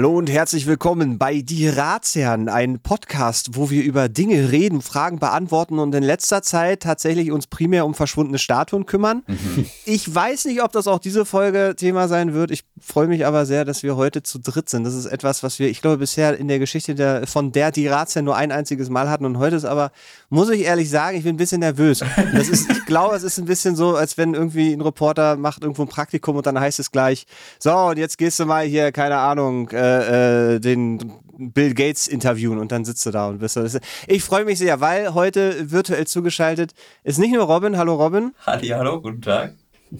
Hallo und herzlich willkommen bei Die Ratsherren, ein Podcast, wo wir über Dinge reden, Fragen beantworten und in letzter Zeit tatsächlich uns primär um verschwundene Statuen kümmern. Mhm. Ich weiß nicht, ob das auch diese Folge Thema sein wird. Ich freue mich aber sehr, dass wir heute zu dritt sind. Das ist etwas, was wir, ich glaube, bisher in der Geschichte der, von der Die Ratsherren nur ein einziges Mal hatten und heute ist aber, muss ich ehrlich sagen, ich bin ein bisschen nervös. Das ist, ich glaube, es ist ein bisschen so, als wenn irgendwie ein Reporter macht irgendwo ein Praktikum und dann heißt es gleich, so und jetzt gehst du mal hier, keine Ahnung, äh, äh, den Bill Gates interviewen und dann sitzt du da und bist du. Ich freue mich sehr, weil heute virtuell zugeschaltet ist nicht nur Robin, hallo Robin. Halli, hallo, guten Tag.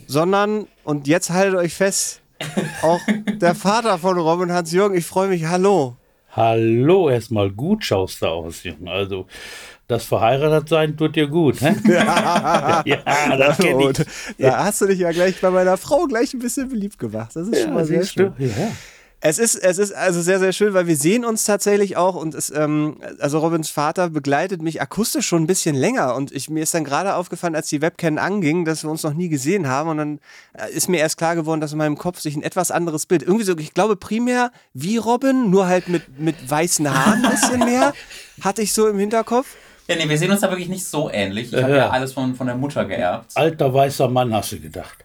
Sondern, und jetzt haltet euch fest, auch der Vater von Robin, Hans-Jürgen, ich freue mich, hallo. Hallo, erstmal gut schaust du aus, Jürgen. Also, das verheiratet sein tut dir gut, hä? ja, ja das kenne ich. Da hast du dich ja gleich bei meiner Frau gleich ein bisschen beliebt gemacht. Das ist ja, schon mal sehr schön. Ja. Es ist, es ist also sehr, sehr schön, weil wir sehen uns tatsächlich auch und es, ähm, also Robins Vater begleitet mich akustisch schon ein bisschen länger und ich, mir ist dann gerade aufgefallen, als die Webcam anging, dass wir uns noch nie gesehen haben und dann äh, ist mir erst klar geworden, dass in meinem Kopf sich ein etwas anderes Bild, irgendwie so, ich glaube primär wie Robin, nur halt mit, mit weißen Haaren ein bisschen mehr, hatte ich so im Hinterkopf. Ja, nee, wir sehen uns da wirklich nicht so ähnlich. Ich habe ja alles von, von der Mutter geerbt. Alter weißer Mann, hast du gedacht.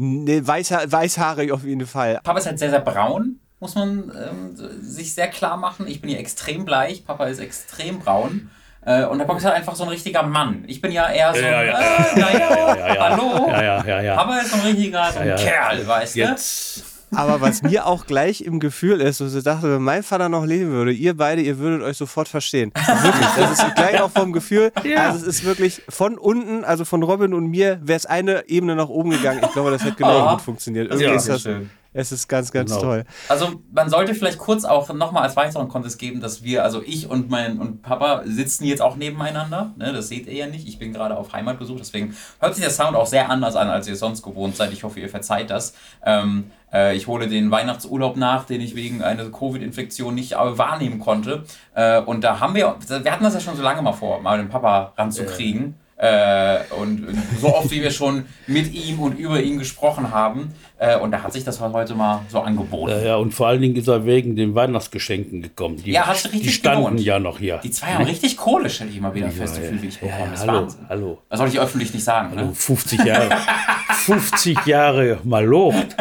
Nee, weißha weißhaarig auf jeden Fall. Papa ist halt sehr, sehr braun, muss man ähm, sich sehr klar machen. Ich bin hier extrem bleich, Papa ist extrem braun. Äh, und der Papa ist halt einfach so ein richtiger Mann. Ich bin ja eher so, ja, ja, äh, naja, hallo. Ja, ja, ja, ja. Papa ist so ein richtiger so ein Kerl, weißt du? Jetzt. Aber was mir auch gleich im Gefühl ist, was ich dachte, wenn mein Vater noch leben würde, ihr beide, ihr würdet euch sofort verstehen. Wirklich. Das ist gleich auch vom Gefühl. Ja. Also es ist wirklich von unten, also von Robin und mir, wäre es eine Ebene nach oben gegangen. Ich glaube, das hätte genau oh. gut funktioniert. Irgendwie ja, ist das, schön. Es ist ganz, ganz genau. toll. Also man sollte vielleicht kurz auch nochmal als weiteren Kontext geben, dass wir, also ich und mein und Papa sitzen jetzt auch nebeneinander. Ne, das seht ihr ja nicht. Ich bin gerade auf Heimatbesuch, deswegen hört sich der Sound auch sehr anders an, als ihr sonst gewohnt seid. Ich hoffe, ihr verzeiht das. Ähm, äh, ich hole den Weihnachtsurlaub nach, den ich wegen einer Covid-Infektion nicht wahrnehmen konnte. Äh, und da haben wir, wir hatten das ja schon so lange mal vor, mal den Papa ranzukriegen. Ja. Äh, und so oft, wie wir schon mit ihm und über ihn gesprochen haben. Äh, und da hat sich das heute mal so angeboten. Ja, ja, und vor allen Dingen ist er wegen den Weihnachtsgeschenken gekommen. Die, ja, hast du richtig Die standen gelohnt. ja noch hier. Die zwei haben richtig Kohle, stelle ich immer wieder ja, fest, so viel wie ich bekomme. Ja, das hallo, Wahnsinn. hallo. Das soll ich öffentlich nicht sagen. Hallo, ne? 50 Jahre, 50 Jahre mal lobt.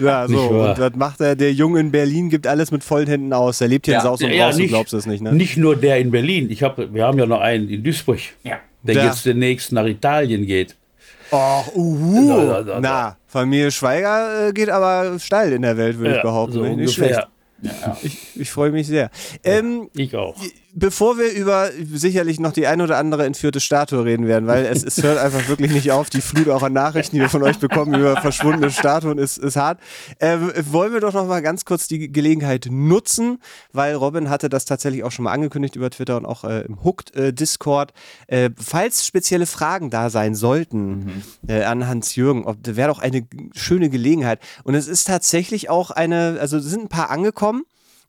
Ja, so. Und was macht er? Der Junge in Berlin gibt alles mit vollen Händen aus. Er lebt hier ja. in Saus und ja, Braus, du glaubst es nicht, ne? Nicht nur der in Berlin. Ich hab, wir haben ja noch einen in Duisburg. Ja der ja. jetzt demnächst nach Italien geht. Oh, uhu. Na, na, Familie Schweiger äh, geht aber steil in der Welt, würde ja, ich behaupten. So nicht ungefähr. schlecht. Ja. Ich, ich freue mich sehr. Ähm, ich auch bevor wir über sicherlich noch die ein oder andere entführte Statue reden werden, weil es, es hört einfach wirklich nicht auf, die Flut auch an Nachrichten, die wir von euch bekommen über verschwundene Statuen, ist, ist hart. Äh, wollen wir doch noch mal ganz kurz die Gelegenheit nutzen, weil Robin hatte das tatsächlich auch schon mal angekündigt über Twitter und auch äh, im Hooked äh, Discord. Äh, falls spezielle Fragen da sein sollten mhm. Äh, an Hans-Jürgen, wäre doch eine schöne Gelegenheit. Und es ist tatsächlich auch eine, also sind ein paar angekommen.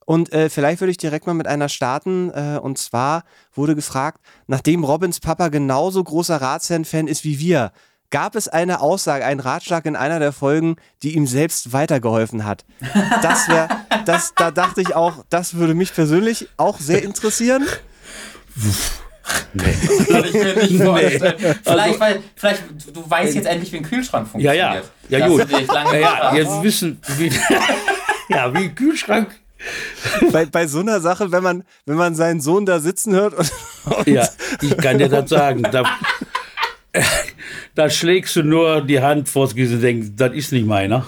Und äh, vielleicht würde ich direkt mal mit einer starten. Äh, und zwar wurde gefragt, nachdem Robins Papa genauso großer Ratsherrn-Fan ist wie wir, gab es eine Aussage, einen Ratschlag in einer der Folgen, die ihm selbst weitergeholfen hat. Das wäre, das, da dachte ich auch, das würde mich persönlich auch sehr interessieren. Nee. Ich mir nicht vorstellen. Nee. Vielleicht, also, weil, vielleicht, du weißt jetzt endlich, wie ein Kühlschrank funktioniert. Ja, ja. Ja, gut. Ja, ja, jetzt wissen, wie, ja, wie ein Kühlschrank bei, bei so einer Sache, wenn man, wenn man seinen Sohn da sitzen hört. Und, und ja, ich kann dir das sagen. Da, da schlägst du nur die Hand vors Gesicht und denkst, das ist nicht meiner.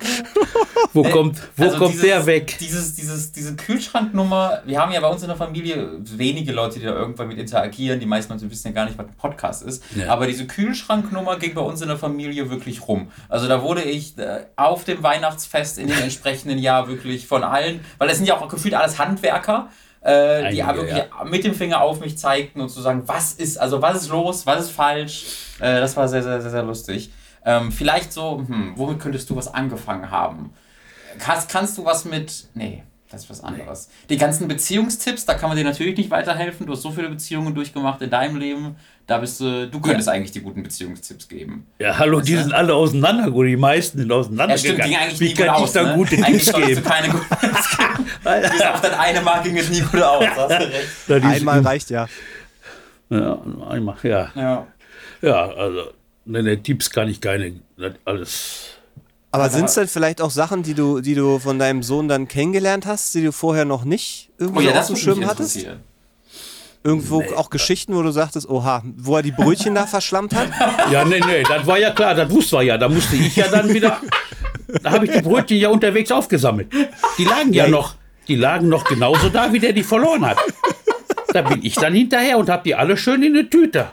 Wo äh, kommt, wo also kommt dieses, der weg? Dieses, dieses, diese Kühlschranknummer, wir haben ja bei uns in der Familie wenige Leute, die da irgendwann mit interagieren. Die meisten Leute wissen ja gar nicht, was ein Podcast ist. Ja. Aber diese Kühlschranknummer ging bei uns in der Familie wirklich rum. Also da wurde ich äh, auf dem Weihnachtsfest in dem entsprechenden Jahr wirklich von allen, weil das sind ja auch gefühlt alles Handwerker. Äh, die Einige, wirklich ja. mit dem Finger auf mich zeigten und zu sagen, was ist, also was ist los, was ist falsch. Äh, das war sehr, sehr, sehr, sehr lustig. Ähm, vielleicht so, hm, womit könntest du was angefangen haben? Kannst, kannst du was mit. Nee. Das ist was anderes. Die ganzen Beziehungstipps, da kann man dir natürlich nicht weiterhelfen. Du hast so viele Beziehungen durchgemacht in deinem Leben. Da bist du, du könntest eigentlich die guten Beziehungstipps geben. Ja, hallo, die du? sind alle auseinandergegangen. Die meisten sind Ja, auseinandergegangen. stimmt, ging eigentlich Wie nie kann gut ich aus. da ne? gute eigentlich Tipps geben? du keine guten Tipps geben. Bis auf das eine Mal ging es nie gut aus. Hast du recht. Einmal reicht ja. Ja, einmal, ja. Ja. Ja, also, ne, ne, Tipps kann ich keine, alles. Aber sind es denn vielleicht auch Sachen, die du, die du von deinem Sohn dann kennengelernt hast, die du vorher noch nicht Oh irgendwie ja, auf dem Schirm hattest? Irgendwo auch Geschichten, wo du sagtest, oha, wo er die Brötchen da verschlammt hat? Ja, nee, nee, das war ja klar, das wusste wir ja. Da musste ich ja dann wieder. Da habe ich die Brötchen ja unterwegs aufgesammelt. Die lagen ja noch, die lagen noch genauso da, wie der die verloren hat. Da bin ich dann hinterher und habe die alle schön in eine Tüte.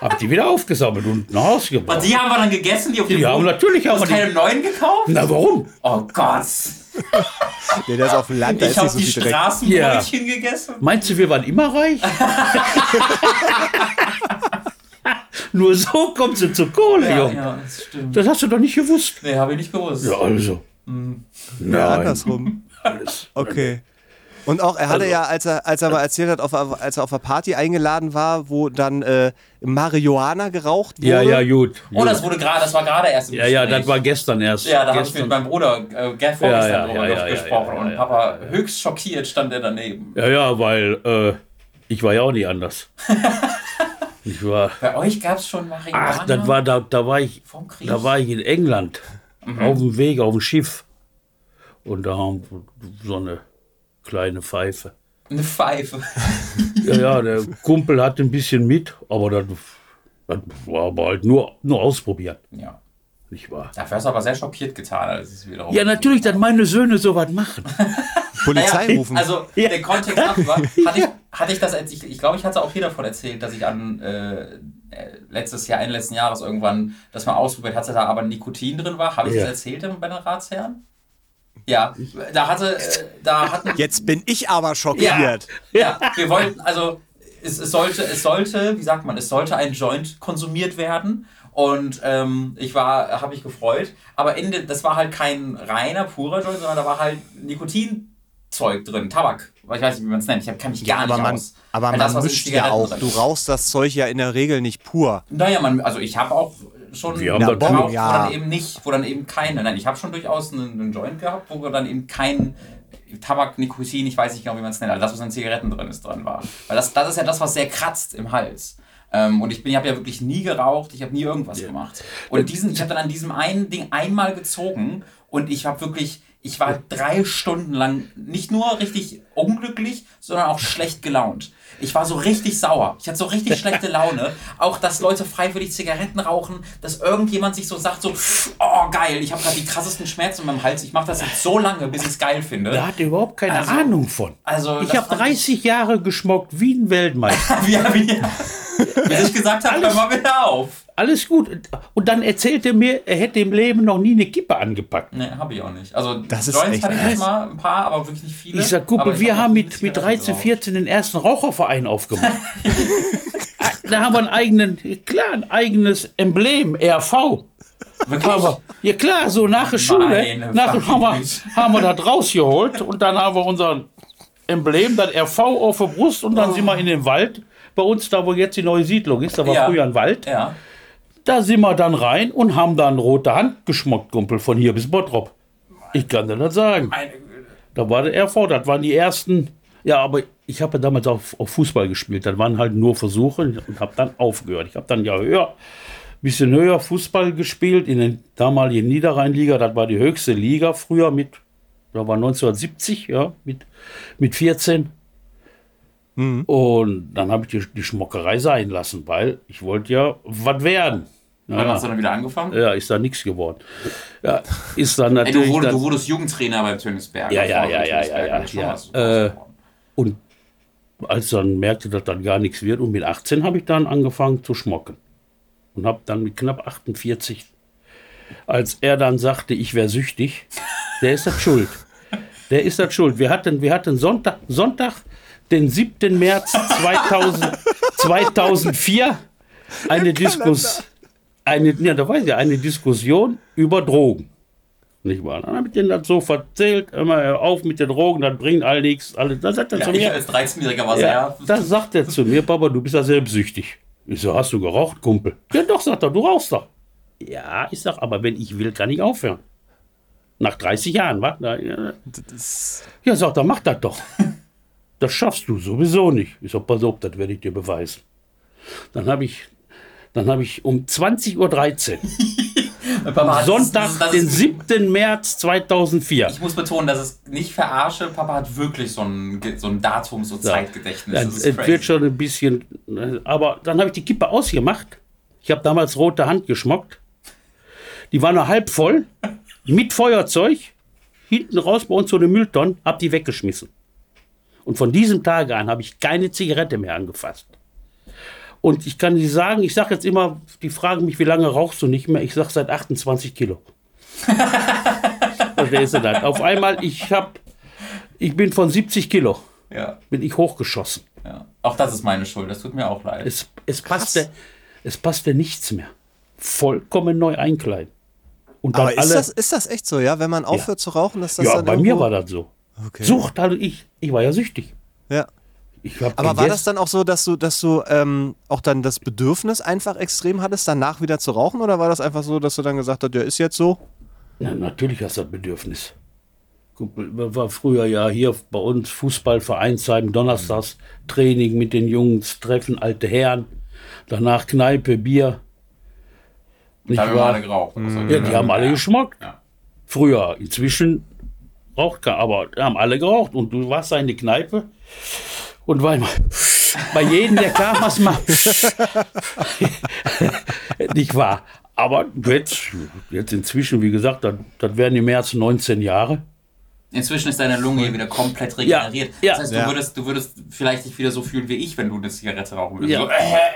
Hab die wieder aufgesammelt und nach Hause Und gebracht. die haben wir dann gegessen, die auf dem Die haben natürlich Du haben hast wir die. keine neuen gekauft? Na, warum? Oh Gott. Nee, der ist auf dem Land, da Ich ist habe so die viel Dreck. Straßenbrötchen gegessen. Meinst du, wir waren immer reich? Nur so kommt sie zur Kohle, Ja, Junge. ja, das stimmt. Das hast du doch nicht gewusst. Nee, habe ich nicht gewusst. Ja, also. Ja, Nein. andersrum. Okay. Und auch, er hatte Also- ja, als er, als er mal erzählt hat, auf, als er auf einer Party eingeladen war, wo dann äh, Marihuana geraucht wurde. Ja, ja, gut. Oh, das wurde gerade, das war gerade erst im ja, ja, das war gestern erst. Ja, da habe ich mit meinem Bruder äh, vorgestern Ja, ja, drüber ja, ja, gesprochen ja, ja, und ja. Papa höchst schockiert stand er daneben. Ja, ja, weil äh, ich war ja auch nicht anders. ich war. Bei euch gab es schon Marihuana? Ach, das war da, da war ich, Vom Krieg? da war ich in England auf dem Weg auf dem Schiff und da haben wir so eine kleine Pfeife. Eine Pfeife. Ja, ja, der Kumpel hatte ein bisschen mit, aber das, das war aber halt nur, nur ausprobieren, ja. nicht wahr? Dafür hast du aber sehr schockiert getan, als es wiederum. Ja, natürlich, dass meine Söhne sowas machen. Polizei Naja, rufen. Also Ja. der Kontext ab war, hatte ich, hatte ich das, als ich, ich glaube, ich hatte auch hier davon erzählt, dass ich an äh, äh, letztes Jahr, Ende letzten Jahres irgendwann das mal ausprobiert hatte, da aber Nikotin drin war. Habe ich Ja. das erzählt bei den Ratsherren? Ja, da hatte, äh, da hatten Jetzt bin ich aber schockiert. Ja, wir wollten, also es, es sollte, es sollte, wie sagt man, es sollte ein Joint konsumiert werden. Und ähm, ich war, habe mich gefreut. Aber Ende, das war halt kein reiner, purer Joint, sondern da war halt Nikotinzeug drin, Tabak. Ich weiß nicht, wie man es nennt. Ich kann mich gar aber nicht man, aus. aber man das, mischt ja auch. drin Du rauchst das Zeug ja in der Regel nicht pur. Naja, man, also ich habe auch schon Wir haben das schon- wo ja. dann eben nicht, wo dann eben keine, nein, ich habe schon durchaus einen, einen Joint gehabt, wo dann eben kein Tabak, Nikotin, ich weiß nicht genau, wie man es nennt, also das, was in Zigaretten drin ist, drin war. Weil das, das ist ja das, was sehr kratzt im Hals. Ähm, und ich bin, ich habe ja wirklich nie geraucht, ich habe nie irgendwas gemacht. Und diesen, ich habe dann an diesem einen Ding einmal gezogen und ich habe wirklich, ich war drei Stunden lang nicht nur richtig unglücklich, sondern auch schlecht gelaunt. Ich war so richtig sauer. Ich hatte so richtig schlechte Laune. Auch, dass Leute freiwillig Zigaretten rauchen, dass irgendjemand sich so sagt, so, oh geil, ich habe gerade die krassesten Schmerzen in meinem Hals. Ich mache das jetzt so lange, bis ich es geil finde. Da hat er überhaupt keine Also- Ahnung von. Also, ich habe fand 30 Jahre geschmockt wie ein Weltmeister. Wie, wie, bis ich gesagt habe, hör mal wieder auf. Alles gut. Und dann erzählt er mir, er hätte im Leben noch nie eine Kippe angepackt. Nee, habe ich auch nicht. Also, Das ist Joints echt hatte ich krass. mal ein paar, aber wirklich nicht viele. Ich sag, Aber Kumpel, wir hab haben mit, mit Zigaretten 13, geraucht. 14 den ersten Raucherverein aufgemacht. da haben wir einen eigenen, klar, ein eigenes Emblem, RV. Wirklich? Aber, ja klar, so nach der Schule, Meine nach, haben, wir, haben wir das rausgeholt und dann haben wir unser Emblem, das RV auf der Brust und dann sind wir in den Wald. Bei uns, da wo jetzt die neue Siedlung ist, da war Ja. früher ein Wald. Ja. Da sind wir dann rein und haben dann rote Hand geschmockt, Kumpel, von hier bis Bottrop. Ich kann dir das sagen. Da war der RV, das waren die ersten. Ja, aber ich habe ja damals auf, auf Fußball gespielt. Das waren halt nur Versuche und habe dann aufgehört. Ich habe dann ja höher, bisschen höher Fußball gespielt in den damaligen Niederrheinliga. Das war die höchste Liga früher mit, da war 1970, ja, mit, mit 14. Und dann habe ich die, die Schmockerei sein lassen, weil ich wollte ja was werden. Wann hast du dann wieder angefangen? Ja, ist da nichts geworden. Ja, ist dann Ey, du, natürlich. wurdest, dann, du wurdest Jugendtrainer beim Tönisberg. Ja, ja, ja, ja, ja, ja, ja. Äh, Und als dann merkte, dass dann gar nichts wird, und mit 18 habe ich dann angefangen zu schmocken. Und habe dann mit knapp 48, als er dann sagte, ich wäre süchtig, der ist das schuld. Der ist das schuld. Wir hatten, wir hatten Sonntag, Sonntag, den 7. März 2000, 2004, eine Diskussion. Eine, ja, da weiß ich, eine Diskussion über Drogen. Nicht wahr? Dann habe ich denen das so erzählt, immer auf mit den Drogen, das bringt all nichts. Alles. Das sagt er Ja, zu ich mir. als 13-Jähriger war Ja, sehr. das sagt er zu mir, Papa, du bist ja selbstsüchtig. Ich so, hast du geraucht, Kumpel? Ja doch, sagt er, du rauchst doch. Ja, ich sag, aber wenn ich will, kann ich aufhören. Nach 30 Jahren, wa? Ja sagt er, mach das doch. Das schaffst du sowieso nicht. Ich sag, pass auf, das werde ich dir beweisen. Dann habe ich, dann habe ich um 20.13 Uhr, Papa Sonntag, das ist- das den ist- 7. März 2004. Ich muss betonen, dass es nicht verarsche. Papa hat wirklich so ein, so ein und Zeitgedächtnis. Ja, Das ist es wird schon ein bisschen. äh, Aber dann habe ich die Kippe ausgemacht. Ich habe damals rote Hand geschmockt. Die war nur halb voll, mit Feuerzeug. Hinten raus bei uns so eine Mülltonne, hab die weggeschmissen. Und von diesem Tage an habe ich keine Zigarette mehr angefasst. Und ich kann dir sagen, ich sage jetzt immer, die fragen mich, wie lange rauchst du nicht mehr? Ich sage seit 28 Kilo. Verstehst du das? Auf einmal, ich habe, ich bin von 70 Kilo, Ja, bin ich hochgeschossen. ja. Auch das ist meine Schuld. Das tut mir auch leid. Es, es, passte, es passte nichts mehr. Vollkommen neu einkleiden. Und dann aber ist alle. das, ist das echt so, ja? Wenn man aufhört zu rauchen, dass das ja, dann bei mir war das so. Okay. Sucht also ich. Ich war ja süchtig. Ja. Aber war das dann auch so, dass du, dass du ähm, auch dann das Bedürfnis einfach extrem hattest, danach wieder zu rauchen? Oder war das einfach so, dass du dann gesagt hast, ja, ist jetzt so? Ja, natürlich hast du das Bedürfnis. Kumpel, war früher ja hier bei uns Fußballvereinsheim, Donnerstags Training mit den Jungs, Treffen alte Herren, danach Kneipe, Bier. Nicht Da haben wir alle geraucht. Also, Ja, die haben alle geschmockt. Ja. Früher, inzwischen raucht keiner, aber die haben alle geraucht. Und du warst da in die Kneipe und war immer, bei jedem, der kam, was mal. Nicht wahr. Aber jetzt, jetzt inzwischen, wie gesagt, das, das werden im März 19 Jahre. Inzwischen ist deine Lunge hier wieder komplett regeneriert. Ja, Das heißt, du, ja. würdest, du würdest vielleicht dich wieder so fühlen wie ich, wenn du eine Zigarette rauchen würdest. Ja.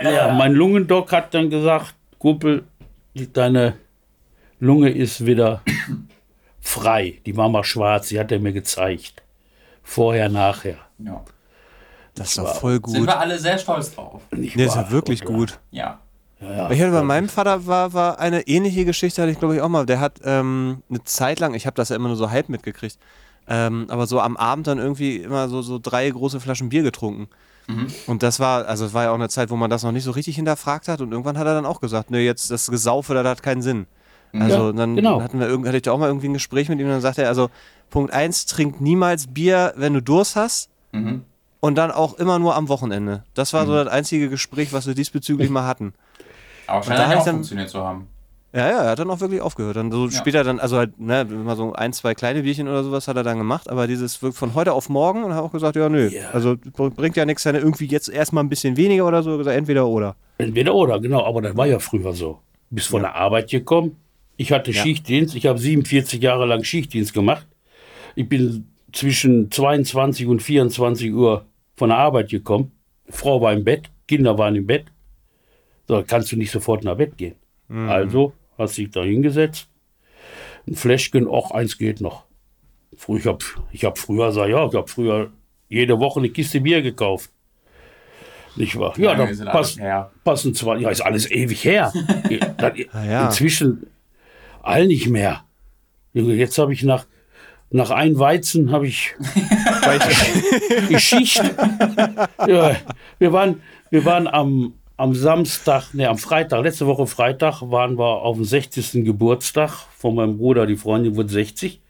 So, äh, Ja, mein Lungendoc hat dann gesagt, Kumpel, die- deine Lunge ist wieder frei. Die war mal schwarz, die hat er mir gezeigt. Vorher, nachher. ja. Das ist doch voll Sind gut. wir alle sehr stolz drauf. Nicht Nee, ist ja wirklich gut. Ja. Ich hatte bei meinem Vater war, war eine ähnliche Geschichte, hatte ich glaube ich auch mal. Der hat ähm, eine Zeit lang, ich habe das ja immer nur so halb mitgekriegt, ähm, aber so am Abend dann irgendwie immer so, so drei große Flaschen Bier getrunken. Und das war, also es war ja auch eine Zeit, wo man das noch nicht so richtig hinterfragt hat und irgendwann hat er dann auch gesagt, ne, jetzt das Gesaufe, das hat keinen Sinn. Also Ja, dann genau. hatten wir hatte ich da auch mal irgendwie ein Gespräch mit ihm und dann sagte er, also Punkt eins, trink niemals Bier, wenn du Durst hast. Mhm. Und dann auch immer nur am Wochenende. Das war so das einzige Gespräch, was wir diesbezüglich mal hatten. Aber da scheint ja ich auch dann- funktioniert zu haben. Ja, ja, er hat dann auch wirklich aufgehört. Dann so später dann, also halt, ne, immer so ein, zwei kleine Bierchen oder sowas hat er dann gemacht, aber dieses von heute auf morgen und hat auch gesagt, ja, nö, Ja. also br- bringt ja nichts, wenn er irgendwie jetzt erstmal ein bisschen weniger oder so, gesagt, entweder oder. Entweder oder, genau. Aber das war ja früher so. Du bist von der Arbeit gekommen. Ich hatte Schichtdienst. Ich habe 47 Jahre lang Schichtdienst gemacht. Ich bin zwischen 22 und 24 Uhr von der Arbeit gekommen. Frau war im Bett, Kinder waren im Bett. So, kannst du nicht sofort nach Bett gehen. Also hast dich da hingesetzt. Ein Fläschchen, auch eins geht noch. Früher, ich habe ich hab früher, sag, ja, ich habe früher jede Woche eine Kiste Bier gekauft. Nicht wahr? Ja, da her. passen zwar, ja, ist alles ewig her. Ja. Inzwischen all nicht mehr. Junge, Jetzt habe ich nach, nach ein Weizen habe ich Schicht. ja, wir waren, wir waren am, am Samstag, ne, am Freitag, letzte Woche Freitag waren wir auf dem 60. Geburtstag von meinem Bruder, die Freundin wurde 60.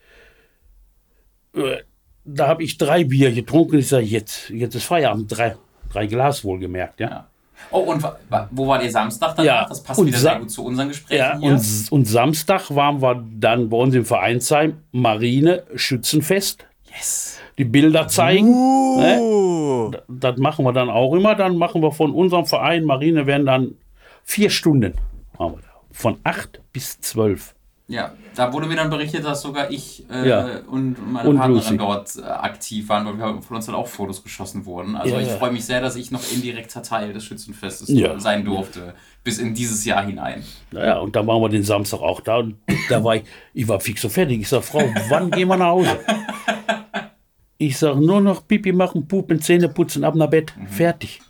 Äh, Da habe ich drei Bier getrunken. Ich sage, jetzt, jetzt ist Feierabend. Drei, drei Glas wohlgemerkt, ja. Ja. Oh, und wo war ihr Samstag danach? Ja, Das passt und wieder Sa- sehr gut zu unseren Gesprächen Ja, hier. und, und Samstag waren wir dann bei uns im Vereinsheim Marine Schützenfest. yes. Die Bilder zeigen. Ne? uh, Das machen wir dann auch immer. Dann machen wir von unserem Verein Marine werden dann vier Stunden. Von acht bis zwölf. Ja, da wurde mir dann berichtet, dass sogar ich äh, Ja. und meine Und Partnerin Lucy. dort äh, aktiv waren, weil wir von uns dann auch Fotos geschossen wurden. Also Ja, ich ja. freue mich sehr, dass ich noch indirekter Teil des Schützenfestes sein durfte, bis in dieses Jahr hinein. Naja, und dann waren wir den Samstag auch da. Und da war ich, ich war fix und fertig. Ich sag, Frau, wann gehen wir nach Hause? Ich sag, nur noch Pipi machen, Pupen, Zähne putzen, ab nach Bett. Fertig.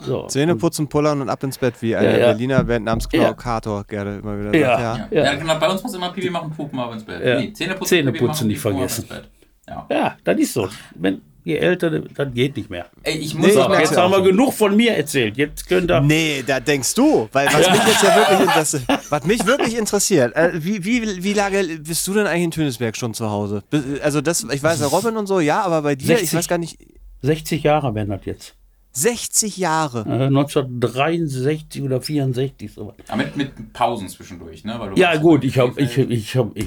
So. Zähne putzen, pullern und ab ins Bett, wie ein Ja, ja. Berliner Band namens Ja. Kator gerne immer wieder Ja. sagt. Ja. Ja. Ja. genau, bei uns muss immer Pipi machen, Pupen, ab ins Bett. Ja. Nee, Zähne putzen, Zähne putzen machen, nicht vergessen. ins Bett. Ja. Ja, das ist so. Wenn je älter, dann geht nicht mehr. Ey, ich Nee, muss ich aber Jetzt ja haben wir genug von mir erzählt. Jetzt könnt ihr. Nee, da denkst du, weil was mich jetzt ja wirklich interessiert, was mich wirklich interessiert, äh, wie, wie, wie lange bist du denn eigentlich in Tönisberg schon zu Hause? Also das, ich weiß ja Robin und so, ja, aber bei dir, ich 60. weiß gar nicht, 60 Jahre werden das jetzt. 60 Jahre. Äh, 1963 oder 64 sowas. Ja, mit, mit Pausen zwischendurch, ne? Weil du Ja gut, in ich habe ich, ich hab, ich,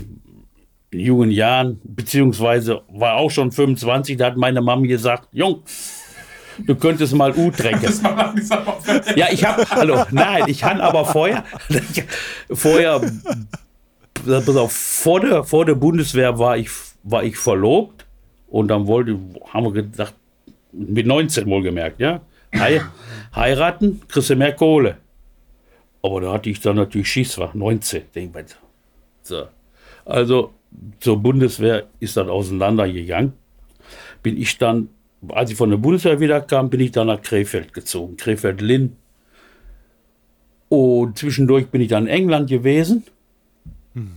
in jungen Jahren, beziehungsweise war auch schon 25, da hat meine Mama gesagt, Jung, du könntest mal U der- Ja, ich habe, hallo, nein, ich kann aber vorher, vorher, pass auf, vor der, vor der Bundeswehr war ich, war ich verlobt und dann wollte, haben wir gesagt, mit 19 wohlgemerkt, ja, Hei, heiraten, kriegst du mehr Kohle. Aber da hatte ich dann natürlich Schiss, war 19, denk mal. So. Also zur Bundeswehr ist das auseinandergegangen. Bin ich dann, als ich von der Bundeswehr wiederkam, bin ich dann nach Krefeld gezogen, Krefeld-Linn. Und zwischendurch bin ich dann in England gewesen.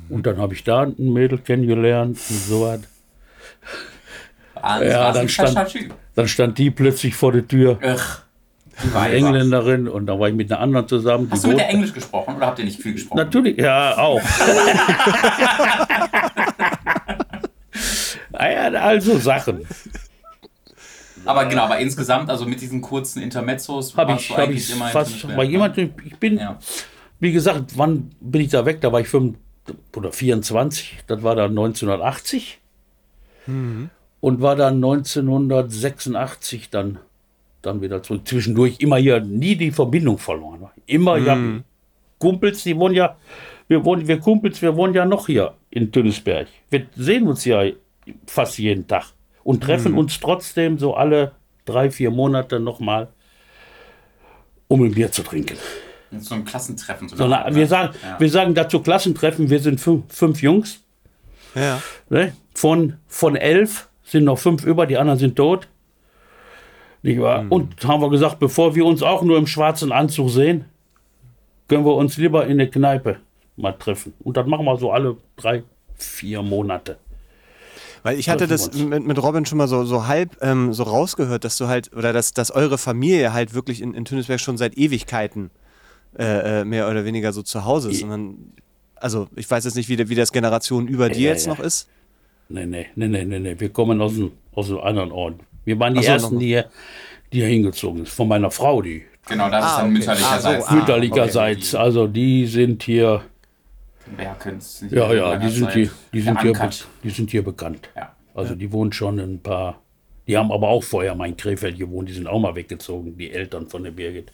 Und dann habe ich da ein Mädel kennengelernt und so was. Hans, Ja, warst dann stand-. Dann stand die plötzlich vor der Tür, Ach, die. Engländerin, und dann war ich mit einer anderen zusammen. Hast die du mit der Englisch gesprochen oder habt ihr nicht viel gesprochen? Natürlich, ja, auch. Ah ja, also Sachen. Aber genau, aber insgesamt, also mit diesen kurzen Intermezzos, Habe ich, hab ich immer fast bei ne? jemandem, ich bin, Ja. wie gesagt, wann bin ich da weg? Da war ich 5 oder 24, das war dann 1980. Und war dann 1986 dann, dann wieder zurück. Zwischendurch immer hier nie die Verbindung verloren. Immer ja, Kumpels, die wohnen ja, wir wohnen, wir Kumpels, wir wohnen ja noch hier in Tönnesberg. Wir sehen uns ja fast jeden Tag und treffen uns trotzdem so alle drei, vier Monate nochmal, um ein Bier zu trinken. So ein Klassentreffen. So eine wir, ne? sagen, Ja. wir sagen dazu Klassentreffen, wir sind fünf, fünf Jungs. Ja. Ne? Von, von elf sind noch fünf über, die anderen sind tot. Nicht wahr? Und haben wir gesagt, bevor wir uns auch nur im schwarzen Anzug sehen, können wir uns lieber in der Kneipe mal treffen. Und das machen wir so alle drei, vier Monate. Weil ich hatte das mit, mit Robin schon mal so, so halb ähm, so rausgehört, dass du halt, oder dass, dass eure Familie halt wirklich in, in Tönisberg schon seit Ewigkeiten äh, äh, mehr oder weniger so zu Hause ist. Dann, also ich weiß jetzt nicht, wie, wie das Generation über dir Ja, jetzt ja. noch ist. Nee, nee, nee, nee, nee, nee. Wir kommen aus einem, aus einem anderen Ort. Wir waren die so, Ersten, die hier, die hier hingezogen ist. Von meiner Frau, die Genau, das ist Ah, dann okay. mütterlicherseits. Ah, so, ah, mütterlicherseits. Also die sind hier, Berkens. ja, ja, die sind hier, die sind hier, die sind hier bekannt. Ja. Also die wohnen schon ein paar. Die haben aber auch vorher mal in Krefeld gewohnt, die sind auch mal weggezogen, die Eltern von der Birgit.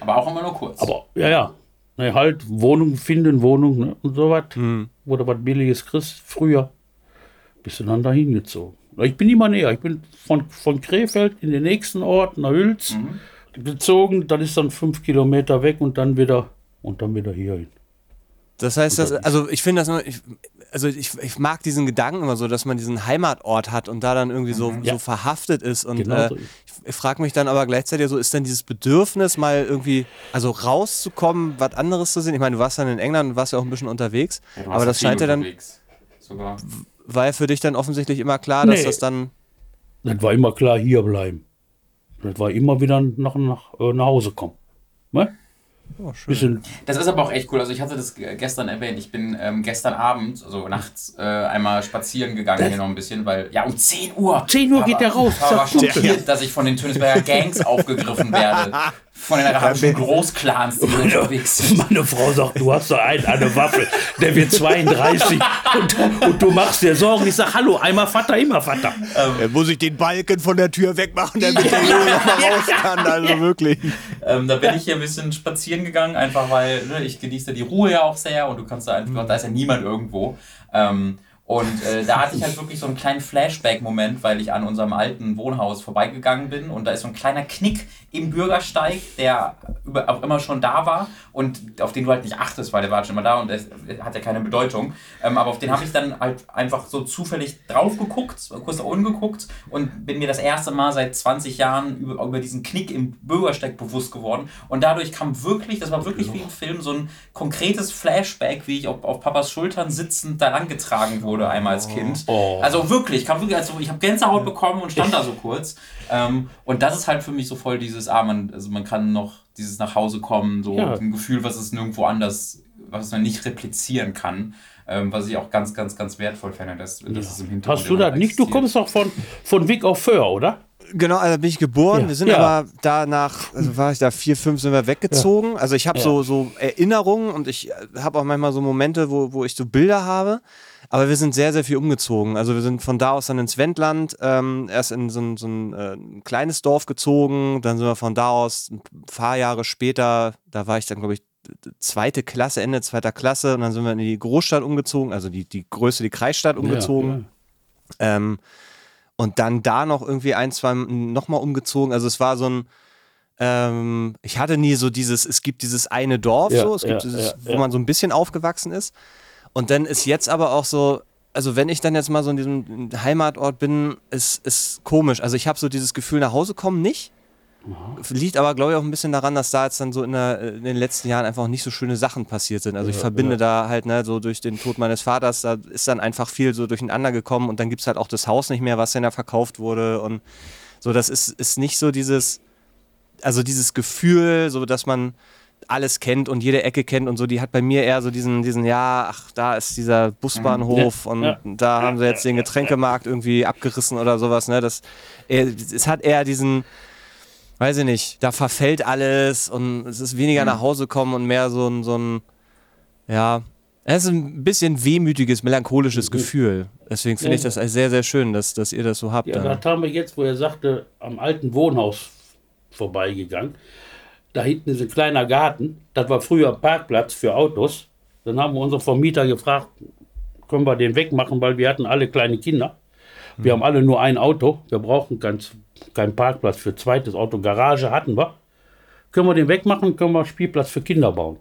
Aber auch immer nur kurz. Aber ja, ja. Ne, halt Wohnung finden, Wohnung ne, und so was. Wo du was Billiges kriegst, früher bist du dann dahin gezogen. Ich bin immer näher. Ich bin von, von Krefeld in den nächsten Ort, nach Hülz, gezogen. Das ist dann fünf Kilometer weg und dann wieder und dann wieder hierhin. Das heißt, dass, also ich finde das immer, ich, also ich, ich mag diesen Gedanken immer so, dass man diesen Heimatort hat und da dann irgendwie so, Ja. so verhaftet ist. Und Genau äh, so. ich, ich frage mich dann aber gleichzeitig so, ist denn dieses Bedürfnis mal irgendwie, also rauszukommen, was anderes zu sehen? Ich meine, du warst dann in England und warst ja auch ein bisschen unterwegs, Ja, aber das scheint ja dann. Sogar. War ja für dich dann offensichtlich immer klar, dass Nee. das dann, Das war immer klar, hier bleiben. Das war immer wieder nach, nach, äh, nach Hause kommen. Ne? oh, Das ist aber auch echt cool. Also ich hatte das ge- gestern erwähnt. Ich bin ähm, gestern Abend, also nachts, äh, einmal spazieren gegangen hier noch ein bisschen, weil ja um 10 Uhr. 10 Uhr geht der raus. Ich war schockiert, dass ich von den Tönisberger Gangs aufgegriffen werde. Von den arabischen Großclans, die hier unterwegs sind. Meine Frau sagt, du hast da einen, eine Waffe, der wird 32 und, und du machst dir Sorgen. Ich sag, hallo, einmal Vater, immer Vater. Äh, muss ich den Balken von der Tür wegmachen, damit der Junge noch mal raus kann, also wirklich. Ähm, da bin ich hier ein bisschen spazieren gegangen, einfach weil ne, ich genieße die Ruhe ja auch sehr und du kannst da einfach, da ist ja niemand irgendwo. Ähm, Und äh, da hatte ich halt wirklich so einen kleinen Flashback-Moment, weil ich an unserem alten Wohnhaus vorbeigegangen bin und da ist so ein kleiner Knick im Bürgersteig, der über, auch immer schon da war und auf den du halt nicht achtest, weil der war schon immer da und der hat ja keine Bedeutung. Ähm, aber auf den habe ich dann halt einfach so zufällig drauf geguckt, kurz da unten geguckt und bin mir das erste Mal seit 20 Jahren über, über diesen Knick im Bürgersteig bewusst geworden. Und dadurch kam wirklich, das war wirklich wie im Film, so ein konkretes Flashback, wie ich auf, auf Papas Schultern sitzend da angetragen wurde einmal als Kind. Oh. Also wirklich, kam wirklich, also ich habe Gänsehaut bekommen und stand da so kurz. Ähm, und das ist halt für mich so voll dieses, ah, man, also man kann noch dieses nach Hause kommen, so Ja. ein Gefühl, was es nirgendwo anders, was man nicht replizieren kann. Ähm, was ich auch ganz, ganz, ganz wertvoll fände, dass, dass es im Hintergrund Hast du das nicht? Du kommst doch von, von Wick auf Föhr, oder? Genau, also bin ich geboren. Ja. Wir sind Ja. aber danach, also war ich da vier, fünf, sind wir weggezogen. Also ich habe Ja. so, so Erinnerungen und ich habe auch manchmal so Momente, wo, wo ich so Bilder habe. Aber wir sind sehr, sehr viel umgezogen. Also wir sind von da aus dann ins Wendland, ähm, erst in so ein, so ein, äh, ein kleines Dorf gezogen. Dann sind wir von da aus ein paar Jahre später, da war ich dann, glaube ich, zweite Klasse, Ende zweiter Klasse. Und dann sind wir in die Großstadt umgezogen, also die, die größte, die Kreisstadt umgezogen. Ähm, und dann da noch irgendwie ein, zwei nochmal umgezogen. Also es war so ein, ähm, ich hatte nie so dieses, es gibt dieses eine Dorf, Ja, so, es gibt ja, dieses, ja, wo ja. man so ein bisschen aufgewachsen ist. Und dann ist jetzt aber auch so, also wenn ich dann jetzt mal so in diesem Heimatort bin, ist, ist komisch. Also ich habe so dieses Gefühl, nach Hause kommen nicht. Liegt aber, glaube ich, auch ein bisschen daran, dass da jetzt dann so in, der, in den letzten Jahren einfach nicht so schöne Sachen passiert sind. Also ich Ja, verbinde ja. da halt, ne, so durch den Tod meines Vaters, da ist dann einfach viel so durcheinander gekommen und dann gibt es halt auch das Haus nicht mehr, was dann da verkauft wurde. Und so, das ist, ist nicht so dieses, also dieses Gefühl, so dass man alles kennt und jede Ecke kennt und so, die hat bei mir eher so diesen, diesen, ja, ach, da ist dieser Busbahnhof Ja, und ja. da haben sie jetzt den Getränkemarkt irgendwie abgerissen oder sowas, ne? Das, es hat eher diesen, weiß ich nicht, da verfällt alles und es ist weniger nach Hause kommen und mehr so ein, so ein, ja, es ist ein bisschen wehmütiges, melancholisches Gefühl. Deswegen finde ich das sehr, sehr schön, dass, dass ihr das so habt. Ja, da. haben wir jetzt, wo er sagte, am alten Wohnhaus vorbeigegangen. Da hinten ist ein kleiner Garten. Das war früher Parkplatz für Autos. Dann haben wir unseren Vermieter gefragt, können wir den wegmachen, weil wir hatten alle kleine Kinder. Wir haben alle nur ein Auto. Wir brauchen keinen keinen Parkplatz für zweites Auto. Garage hatten wir. Können wir den wegmachen, können wir Spielplatz für Kinder bauen.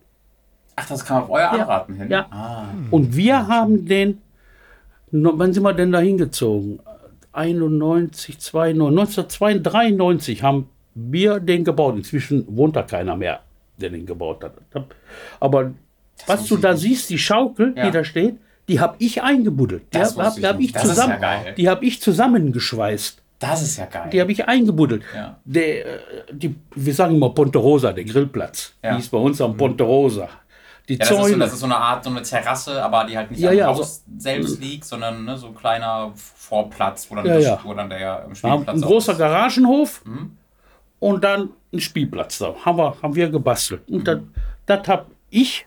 Ach, das kam auf euer Anraten hin? Ja. Ah. Und wir haben den, wann sind wir denn da hingezogen? 91, 92, 1993 haben wir den gebaut. Inzwischen wohnt da keiner mehr, der den gebaut hat. Aber was du da siehst, die Schaukel, Ja. die da steht, die habe ich eingebuddelt. Die Das habe hab, hab ich, nicht. Das ist zusammen, ja geil. die hab ich zusammengeschweißt. Das ist ja geil. Die habe ich eingebuddelt. Ja. Der, äh, die, wir sagen immer Ponte Rosa, der Grillplatz. Ja. Die ist bei uns am Ponte Rosa. Die ja, das, ist so, Zäune. das ist so eine Art, so eine Terrasse, aber die halt nicht Ja, am ja, Haus selbst liegt, sondern ne, so ein kleiner Vorplatz, wo dann, Ja, das, ja. Wo dann der Spielplatz ein auch großer ist. Garagenhof Mhm. Und dann ein Spielplatz da. Haben wir, haben wir gebastelt. Und Mhm. das, habe ich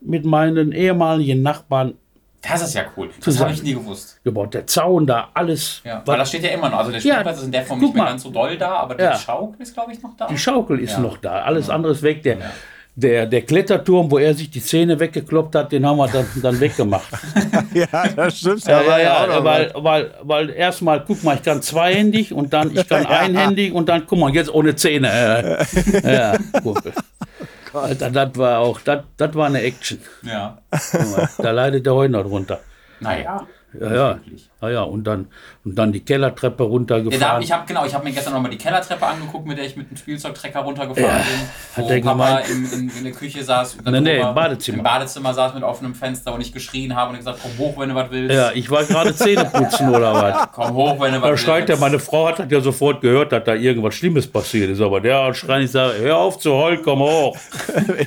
mit meinen ehemaligen Nachbarn Das ist ja cool. Das habe ich nie gewusst. gebaut. Der Zaun da, alles. Ja, weil das steht ja immer noch. Also der Ja, Spielplatz ist in der Form nicht mehr mal. ganz so doll da, aber Ja. die Schaukel ist, glaube ich, noch da. die Schaukel ist Ja. noch da. Alles andere ist weg. Der, Ja. Der, der Kletterturm, wo er sich die Zähne weggekloppt hat, den haben wir dann, dann weggemacht. ja, das stimmt. Ja, ja, ja, weil, weil, weil erstmal, guck mal, ich kann zweihändig und dann ich kann einhändig und dann, guck mal, jetzt ohne Zähne. Äh, ja, guck. Alter, das war auch, das, das war eine Action. Ja. Guck mal, Da leidet der heute noch drunter. Naja. Ja, ja, ja, ja, und dann, und dann die Kellertreppe Ja, da, runtergefahren. ich habe genau, ich habe mir gestern nochmal die Kellertreppe angeguckt, mit der ich mit dem Spielzeugtrecker runtergefahren Ja, bin. hat Wo der Papa gemeint- in, in, in der Küche saß. dann Nee, im Badezimmer. Im Badezimmer saß mit offenem Fenster und ich geschrien habe und gesagt, komm hoch, wenn du was willst. ja, ich war gerade Zähne putzen oder was. Komm hoch, wenn du was Da willst. schreit er, meine Frau hat das ja sofort gehört, dass da irgendwas Schlimmes passiert ist. Aber der schreit, ich sage, hör auf zu heulen, komm hoch.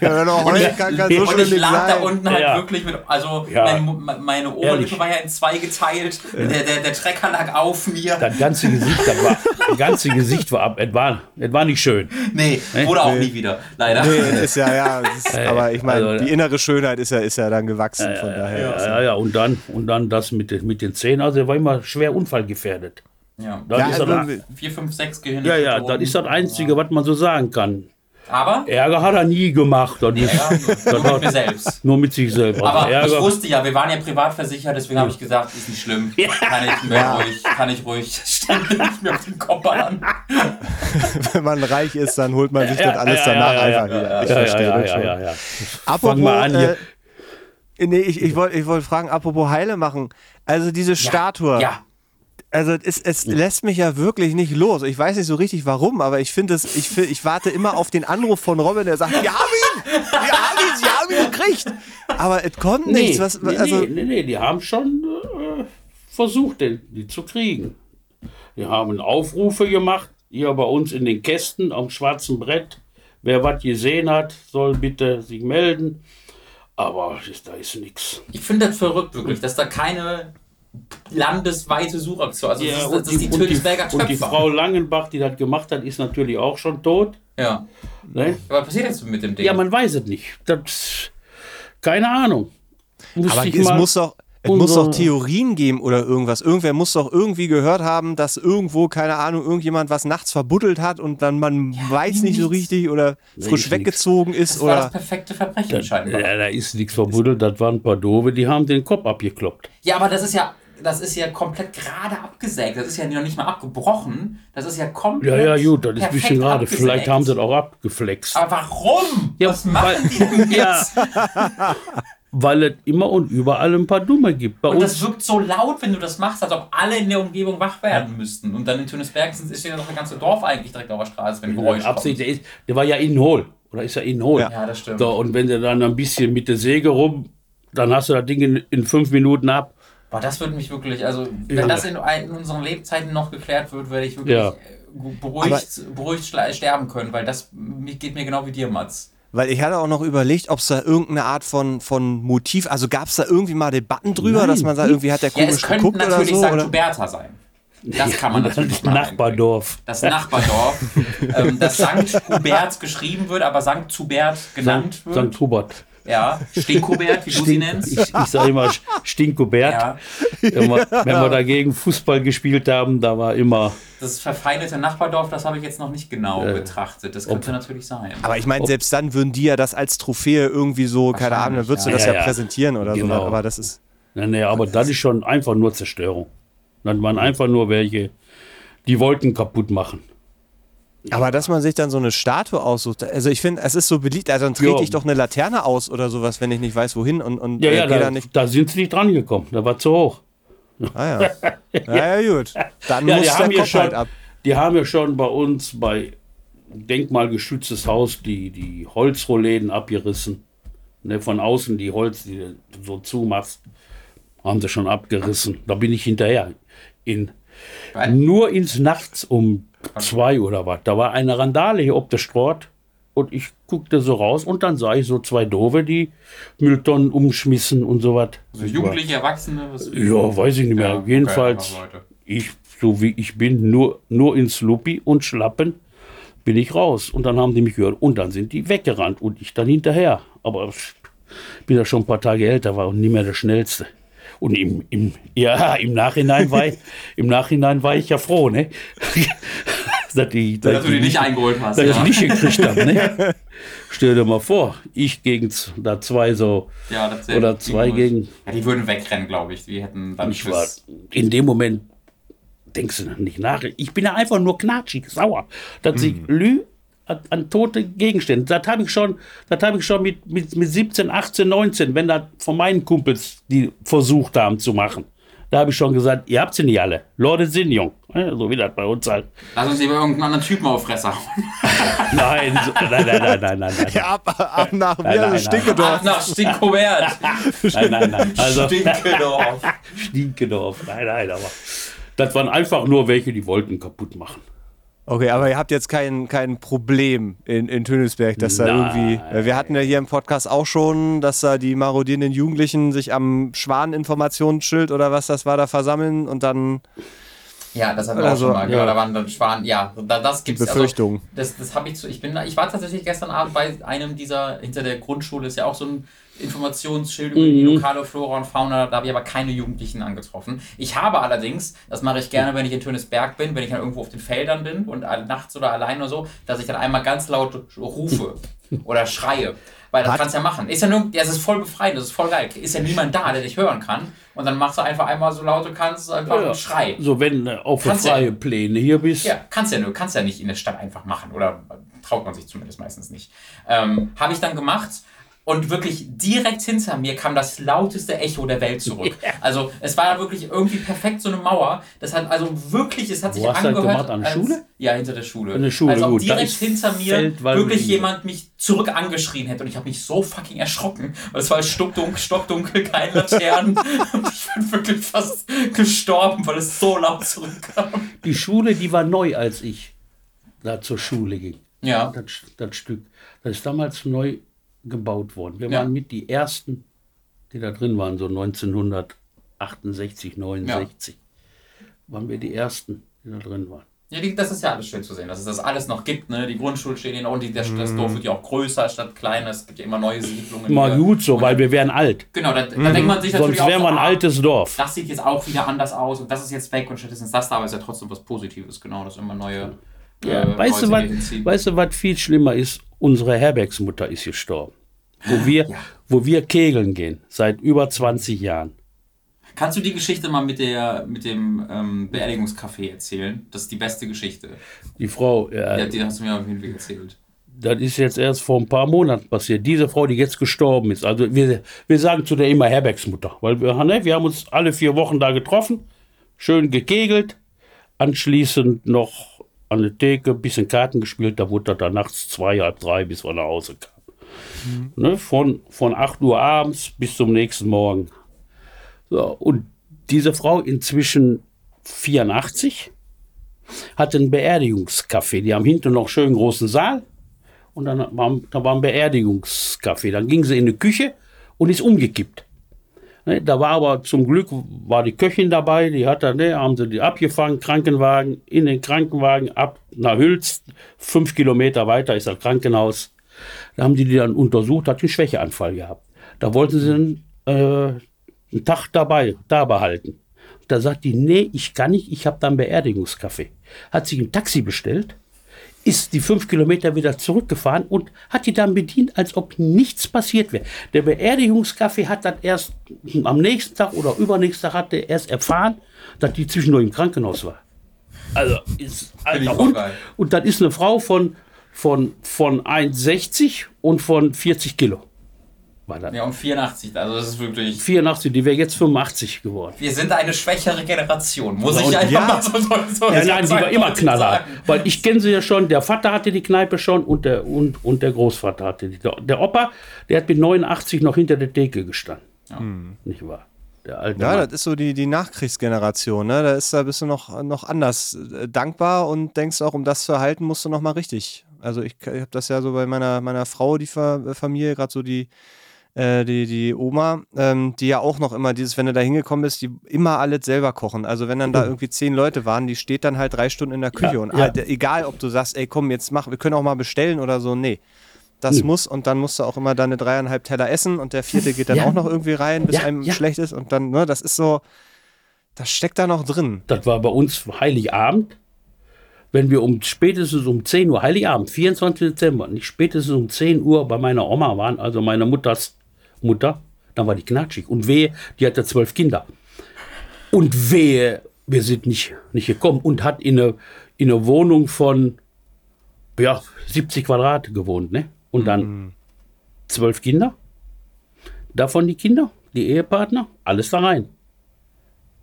Ja, wenn er heulen kann, kann so und ich lag da unten halt Ja. wirklich mit, also Ja. mein, meine Ehrlich. Oberlippe war ja in zwei geteilt, der, der, der Trecker lag auf mir. Das ganze Gesicht, das war, das ganze Gesicht war ab. Es war, es war nicht schön. Nee, wurde auch nie wieder, leider. Nee, ist ja, ja. Ist, aber ich meine, also- die innere Schönheit ist ja, ist ja dann gewachsen, von daher. Ja, ja, ja. Und dann, und dann das mit, den- mit den Zähnen. Also er war immer schwer unfallgefährdet. Ja, Das Ja, ist also, das, vier, fünf, sechs Gehirn. ja, ja, das ist das Einzige, was man so sagen kann. Aber Ärger hat er nie gemacht. Das ist, ja, nur mit mir selbst. nur mit sich selber. Aber ich Ärger, wusste ja, wir waren ja privat versichert, deswegen habe ich gesagt, ist nicht schlimm. Kann ich mir ruhig, kann ich ruhig, stand nicht mehr auf den Kopf an. Wenn man reich ist, dann holt man sich Ja, das alles ja, ja, danach ja, einfach ja, wieder. Ich ja, verstehe ja, das ja, schon. ja, ja. Apropos, mal an hier. Äh, nee, ich, ich wollte ich wollt fragen, apropos Heile machen. Also diese Statue. Ja, Also es, es lässt mich ja wirklich nicht los. Ich weiß nicht so richtig warum, aber ich finde es, ich, find- ich warte immer auf den Anruf von Robin, der sagt, wir haben ihn! Wir haben ihn, sie haben ihn gekriegt! Aber es kommt nichts. Was, nee, also, nee, nee, nee, die haben schon äh, versucht, den, die zu kriegen. Die haben Aufrufe gemacht, hier bei uns in den Kästen am schwarzen Brett. Wer was gesehen hat, soll bitte sich melden. Aber da ist nichts. ich finde das verrückt wirklich, dass da keine landesweite Suchaktion, also das, ist, das ist die und, Tönisberger und die Töpfer. Frau Langenbach, die das gemacht hat, ist natürlich auch schon tot. Ja. Ne? Was passiert jetzt mit dem Ding? Ja, man weiß es nicht. Das, keine Ahnung. Müsste aber ich es mal- muss doch. Es muss doch Theorien geben oder irgendwas. Irgendwer muss doch irgendwie gehört haben, dass irgendwo, keine Ahnung, irgendjemand was nachts verbuddelt hat und dann man weiß nicht so richtig oder frisch weggezogen ist das war das oder. perfekte Verbrechen scheinbar. Ja, da ist nichts verbuddelt, das waren ein paar Dove, die haben den Kopf abgekloppt. Ja, aber das ist ja, das ist ja komplett gerade abgesägt. Das ist ja noch nicht mal abgebrochen. Das ist ja komplett. Ja, ja, gut, das ist ein bisschen gerade. abgesägt. Vielleicht haben sie das auch abgeflext. Aber warum? Ja, Was machen weil- die denn Ja. jetzt? Weil es immer und überall ein paar Dumme gibt. Bei Und das wirkt so laut, wenn du das machst, als ob alle in der Umgebung wach werden müssten. Und dann in Tönesberg ist ja noch das ganze Dorf eigentlich direkt auf der Straße, wenn Geräusch Absicht, kommt. der, ist, der war ja innen hohl. Oder ist er innen hohl? Ja. Ja, das stimmt. So, und wenn du dann ein bisschen mit der Säge rum, dann hast du das Ding in, in fünf Minuten ab. Boah, das würde mich wirklich, also wenn Ja. das in, in unseren Lebzeiten noch geklärt wird, werde ich wirklich Ja. äh, beruhigt, beruhigt schla- sterben können, weil das geht mir genau wie dir, Mats. Weil ich hatte auch noch überlegt, ob es da irgendeine Art von, von Motiv, also gab es da irgendwie mal Debatten drüber, Nein, dass man sagt, irgendwie hat der Ja, es komisch könnte geguckt oder natürlich so? St. Oder? Huberta sein. Das kann man natürlich Das mal Nachbardorf. Das Nachbardorf, ähm, das St. Hubert geschrieben wird, aber St. Hubert genannt wird. St. Hubert. Ja, Stinkobert, wie du sie nennst. Ich, ich sage immer Stinkobert. Ja, Wenn, wir, wenn wir dagegen Fußball gespielt haben, da war immer. das verfeindete Nachbardorf, das habe ich jetzt noch nicht genau betrachtet. Das könnte natürlich sein. Aber ich meine, selbst dann würden die ja das als Trophäe irgendwie so, keine Ahnung, dann würdest du ja. das Ja, ja, ja. präsentieren oder so. Genau. Aber das ist. Nee, nee, aber das ist schon einfach nur Zerstörung. Das waren einfach nur welche, die wollten kaputt machen. Aber dass man sich dann so eine Statue aussucht, also ich finde, es ist so beliebt, also dann trete Ja. ich doch eine Laterne aus oder sowas, wenn ich nicht weiß, wohin und, und Ja, äh, ja, geh da, da nicht. da sind sie nicht dran gekommen. Da war zu hoch. Ah ja. ja, ja, gut. Dann Ja, muss die der haben, ja Kopf schon, halt ab. die haben ja schon bei uns bei denkmalgeschütztes Haus die, die Holzroläden abgerissen. Ne, von außen die Holz, die du so zumachst, haben sie schon abgerissen. Da bin ich hinterher. In, nur ins Nachts um zwei oder was. Da war eine Randale hier ob der Strort. Und ich guckte so raus und dann sah ich so zwei Dove, die Mülltonnen umschmissen und so was. Also Jugendliche, Erwachsene, was Ja, weiß ich nicht mehr. Ja, Jedenfalls, ich, so wie ich bin, nur, nur ins Luppi und Schlappen, bin ich raus. Und dann haben die mich gehört. Und dann sind die weggerannt und ich dann hinterher. Aber ich bin ja schon ein paar Tage älter, war auch nicht mehr der Schnellste. Und im, im, ja, im Nachhinein war ich, im Nachhinein war ich ja froh, ne? Dass, die, dass du die nicht eingeholt hast. dass ich Ja. nicht gekriegt habe, ne? Stell dir mal vor, ich gegen da zwei so Ja, das oder zwei gegen Ja, die würden wegrennen, glaube ich. Die hätten dann ich war in dem Moment denkst du nicht nach. Ich bin ja einfach nur knatschig, sauer, dass sie Lü an, an tote Gegenstände. Das habe ich schon, das habe ich schon mit, mit, mit 17, 18, 19, wenn das von meinen Kumpels die versucht haben zu machen. Da habe ich schon gesagt, ihr habt sie nicht alle. Leute sind jung. So wie das bei uns halt. Lass uns lieber irgendeinen anderen Typen auf Fresse. Nein, so, nein, nein, nein, nein, nein, nein, Ja, ab, ab nach Nein, nein, Stinkedorf. Ach, nach Stinkobert. nein, nein, nein. Also, Stinkedorf. Stinkendorf. Nein, nein, aber das waren einfach nur welche, die wollten kaputt machen. Okay, aber ihr habt jetzt kein, kein Problem in, in Tönisberg, dass da Nein. irgendwie. Wir hatten ja hier im Podcast auch schon, dass da die marodierenden Jugendlichen sich am Schwaneninformationsschild oder was das war, da versammeln und dann Ja, das haben wir Also, auch schon mal. ja. Ja. Da waren dann Schwan. Ja, da, das gibt's. Befürchtung. Also, das das habe ich zu. Ich bin. Ich war tatsächlich gestern Abend bei einem dieser hinter der Grundschule ist ja auch so ein Informationsschild über die lokale Flora und Fauna, da habe ich aber keine Jugendlichen angetroffen. Ich habe allerdings, das mache ich gerne, wenn ich in Tönesberg bin, wenn ich dann irgendwo auf den Feldern bin und nachts oder allein oder so, dass ich dann einmal ganz laut rufe oder schreie. Weil das Hat- kannst du ja machen. Ist ja nur, ja, es ist voll befreiend, das ist voll geil. Ist ja niemand da, der dich hören kann. Und dann machst du einfach einmal so laut du kannst, einfach einen Schrei. So, wenn du auf Kannst freie ja- Pläne hier bist. Ja, kannst ja nur, kannst ja nicht in der Stadt einfach machen oder traut man sich zumindest meistens nicht. Ähm, Habe ich dann gemacht und wirklich direkt hinter mir kam das lauteste Echo der Welt zurück. Also es war wirklich irgendwie perfekt so eine Mauer. Das hat also wirklich, es hat sich Wo hast du das angehört. gemacht? An der Schule? Ja, hinter der Schule. An der Schule, als ob gut. Direkt hinter mir Feldwald- wirklich jemand mich zurück angeschrien hätte und ich habe mich so fucking erschrocken, weil es war stockdunkel, stockdunkel, keine Laternen und ich bin wirklich fast gestorben, weil es so laut zurückkam. Die Schule, die war neu, als ich da zur Schule ging. Ja. Das, das Stück. Das ist damals neu gebaut worden. Wir Ja. waren mit die ersten, die da drin waren, so 1968, 69. Waren wir die ersten, die da drin waren. Ja, die, das ist ja alles schön zu sehen, dass es das alles noch gibt. Ne? Die Grundschulen stehen hier noch und die, das, das Dorf wird ja auch größer statt kleiner. Es gibt ja immer neue Siedlungen. Mal gut so, weil wir wären alt. Genau, da, da denkt man sich natürlich Sonst wären wir auch, ein ah, altes Dorf. Das sieht jetzt auch wieder anders aus und das ist jetzt weg und stattdessen ist das da, aber es ist ja trotzdem was Positives, genau, dass immer neue. Ja, äh, weißt, du, was, weißt du, was viel schlimmer ist? Unsere Herbergsmutter ist gestorben. Wo wir, wo wir kegeln gehen, seit über 20 Jahren. Kannst du die Geschichte mal mit, der, mit dem ähm, Beerdigungscafé erzählen? Das ist die beste Geschichte. Die Frau, äh, Ja, die hast du mir auf jeden Fall erzählt. das ist jetzt erst vor ein paar Monaten passiert. Diese Frau, die jetzt gestorben ist. Also wir, wir sagen zu der immer Herbergsmutter, weil wir, ne, wir haben uns alle vier Wochen da getroffen, schön gekegelt, anschließend noch an der Theke ein bisschen Karten gespielt, da wurde das dann nachts zwei, halb drei, bis wir nach Hause kamen. Ne, von, von 8 Uhr abends bis zum nächsten Morgen. So, und diese Frau inzwischen 84 hatte ein Beerdigungscafé. Die haben hinten noch schön großen Saal und dann war, da war ein Beerdigungskaffee. Dann ging sie in die Küche und ist umgekippt. Ne, da war aber zum Glück war die Köchin dabei, die hat dann, ne, haben sie die abgefangen, Krankenwagen, in den Krankenwagen ab nach Hülz, fünf Kilometer weiter ist das Krankenhaus. Da haben die die dann untersucht, hat einen Schwächeanfall gehabt. Da wollten sie einen, äh, einen Tag dabei, da behalten. Da sagt die, nee, ich kann nicht, ich habe da ein Beerdigungskaffee. Hat sich ein Taxi bestellt, ist die fünf Kilometer wieder zurückgefahren und hat die dann bedient, als ob nichts passiert wäre. Der Beerdigungskaffee hat dann erst am nächsten Tag oder übernächsten Tag hat er erst erfahren, dass die zwischendurch im Krankenhaus war. Also ist Alter, auch und, und dann ist eine Frau von, von, von 1,60 und von 40 Kilo. War das. Ja, um 84, also das ist wirklich. 84, die wäre jetzt 85 geworden. Wir sind eine schwächere Generation, muss Ja, ich und einfach ja. mal so, so, so Ja, nein, die war immer ich sagen. Weil ich kenne sie ja schon, der Vater hatte die Kneipe schon und der, und, und der Großvater hatte die. Der, Opa, der hat mit 89 noch hinter der Theke gestanden. Nicht wahr? Der alte Ja, Mann. das ist so die, die Nachkriegsgeneration, ne? Da ist da bist du noch, noch anders äh, dankbar und denkst auch, um das zu erhalten, musst du noch mal richtig. Also ich, ich habe das ja so bei meiner, meiner Frau, die Fa Familie, gerade so die, äh, die, die Oma, ähm, die ja auch noch immer dieses, wenn du da hingekommen bist, die immer alles selber kochen. Also wenn dann da irgendwie zehn Leute waren, die steht dann halt drei Stunden in der Küche Ja, und ja. ah, egal, ob du sagst, ey komm, jetzt mach, wir können auch mal bestellen oder so, nee. Das muss und dann musst du auch immer deine dreieinhalb Teller essen und der vierte geht dann Ja. auch noch irgendwie rein, bis Ja, einem ja. schlecht ist und dann, ne, das ist so, das steckt da noch drin. Das war bei uns Heiligabend. Wenn wir um spätestens um 10 Uhr, Heiligabend, 24. Dezember, nicht spätestens um 10 Uhr bei meiner Oma waren, also meiner Mutters Mutter, dann war die knatschig. Und wehe, die hatte zwölf Kinder. Und wehe, wir sind nicht, nicht gekommen und hat in eine, in eine Wohnung von ja, 70 Quadrat gewohnt. Ne? Und dann zwölf Kinder. Davon die Kinder, die Ehepartner, alles da rein.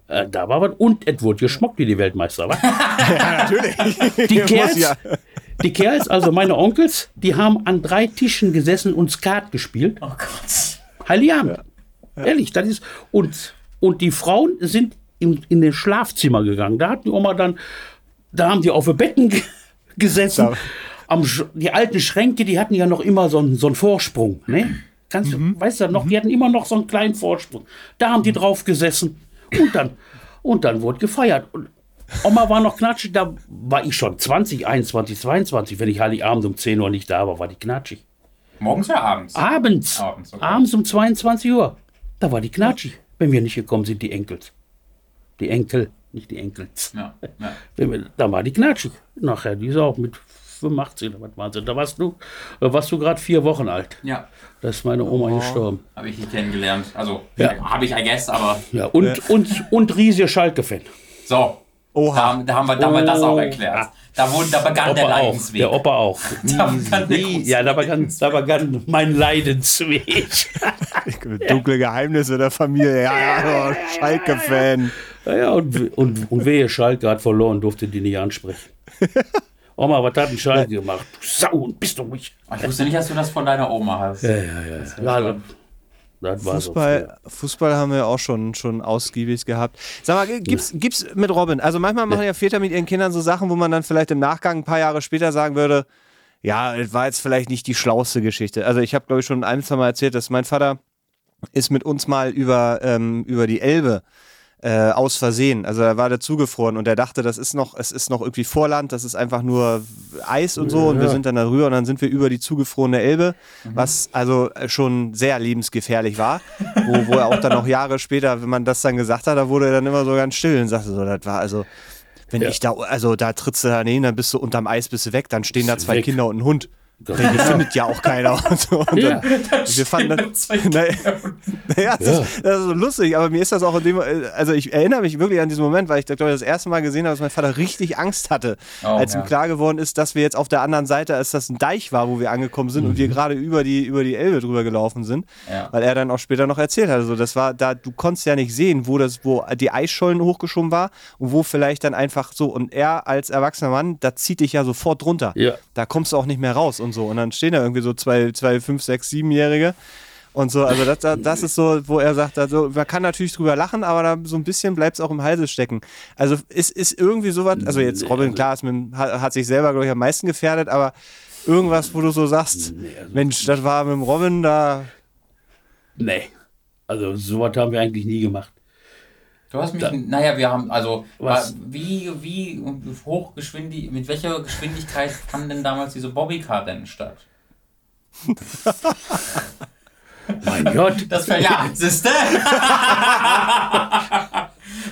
Äh, da war was. Und es wurde geschmockt wie die Weltmeister. Wa? Natürlich. Die Kerls, ja. die Kerls, also meine Onkels, die haben an drei Tischen gesessen und Skat gespielt. Oh Gott. Heiligabend. Ehrlich, das ist. Und, und die Frauen sind in, in den Schlafzimmer gegangen. Da hat die Oma dann, da haben die auf den Betten ge gesessen. Am, die alten Schränke, die hatten ja noch immer so einen, so einen Vorsprung. Ne? Kannst du, weißt du noch, die hatten immer noch so einen kleinen Vorsprung. Da haben die drauf gesessen. Und dann, und dann wurde gefeiert. Und Oma war noch knatschig, da war ich schon 20, 21, 22. Wenn ich Heiligabend um 10 Uhr nicht da war, war die knatschig. Morgens oder abends? Abends. Abends, okay. Abends um 22 Uhr. Da war die knatschig, wenn wir nicht gekommen sind, die Enkels. Die Enkel, nicht die Enkels. Ja, ja. Wenn wir, da war die knatschig. Nachher, die ist auch mit 85 oder was waren sie. Da warst du, da warst du gerade vier Wochen alt. ja. Da ist meine Oma gestorben. Habe ich hier kennengelernt. Also, Ja. habe ich, I guess, aber Ja, und, und, und riesige Schalke-Fan. so. Oha. Da, da haben wir, da haben wir das auch erklärt. Da, wurde, da begann der Opa auch. Leidensweg. Der Opa auch. Da begann der Ja, da begann, da begann mein Leidensweg. Dunkle Geheimnisse der Familie. Ja, ja, Schalke-Fan. Ja, ja und, und, und wehe, Schalke hat verloren, durfte die nicht ansprechen. Oma, was hat ein Schalke gemacht? Du Sau, und bist du mich? Ich wusste nicht, dass du das von deiner Oma hast. Ja, ja, ja. ja das, das war Fußball, Fußball haben wir auch schon, schon ausgiebig gehabt. Sag mal, gibt's, gibt's mit Robin? Also manchmal machen ja Väter mit ihren Kindern so Sachen, wo man dann vielleicht im Nachgang ein paar Jahre später sagen würde, ja, das war jetzt vielleicht nicht die schlauste Geschichte. Also ich habe, glaube ich, schon ein, zwei Mal erzählt, dass mein Vater ist mit uns mal über, ähm, über die Elbe äh, aus Versehen. Also er war da zugefroren und er dachte, das ist noch, es ist noch irgendwie Vorland, das ist einfach nur Eis und so und wir sind dann darüber und dann sind wir über die zugefrorene Elbe, was also schon sehr lebensgefährlich war, wo, wo er auch dann noch Jahre später, wenn man das dann gesagt hat, da wurde er dann immer so ganz still und sagte so, das war also wenn ich da, also da trittst du daneben, dann bist du unterm Eis, bist du weg, dann stehen da zwei weg. Kinder und ein Hund. Den findet ja auch keiner. Und, so. und Ja. dann, wir fanden das, Zwei Naja, naja, das, ist, das ist so lustig, aber mir ist das auch in dem, also ich erinnere mich wirklich an diesen Moment, weil ich glaube ich das erste Mal gesehen habe, dass mein Vater richtig Angst hatte, Oh, als ihm ja. klar geworden ist, dass wir jetzt auf der anderen Seite, als das ein Deich war, wo wir angekommen sind und wir gerade über die, über die Elbe drüber gelaufen sind, Ja. weil er dann auch später noch erzählt hat, also das war da, du konntest ja nicht sehen, wo das, wo die Eisschollen hochgeschoben war und wo vielleicht dann einfach so und er als erwachsener Mann, da zieht dich ja sofort drunter. Ja. Da kommst du auch nicht mehr raus und so und dann stehen da irgendwie so zwei, zwei, fünf, sechs, siebenjährige und so, also das, das, ist so, wo er sagt, also man kann natürlich drüber lachen, aber da so ein bisschen bleibt es auch im Halse stecken. Also ist, ist irgendwie sowas, also jetzt Robin klar ist mit, hat, hat sich selber, glaube ich, am meisten gefährdet, aber irgendwas, wo du so sagst, Mensch, das war mit dem Robin da, Nee. Also sowas haben wir eigentlich nie gemacht. Du hast mich, naja, wir haben, also, Was? war- wie, wie hochgeschwindig, mit welcher Geschwindigkeit fanden denn damals diese Bobbycar-Rennen statt? Mein Gott. Das fällt ja, siehste?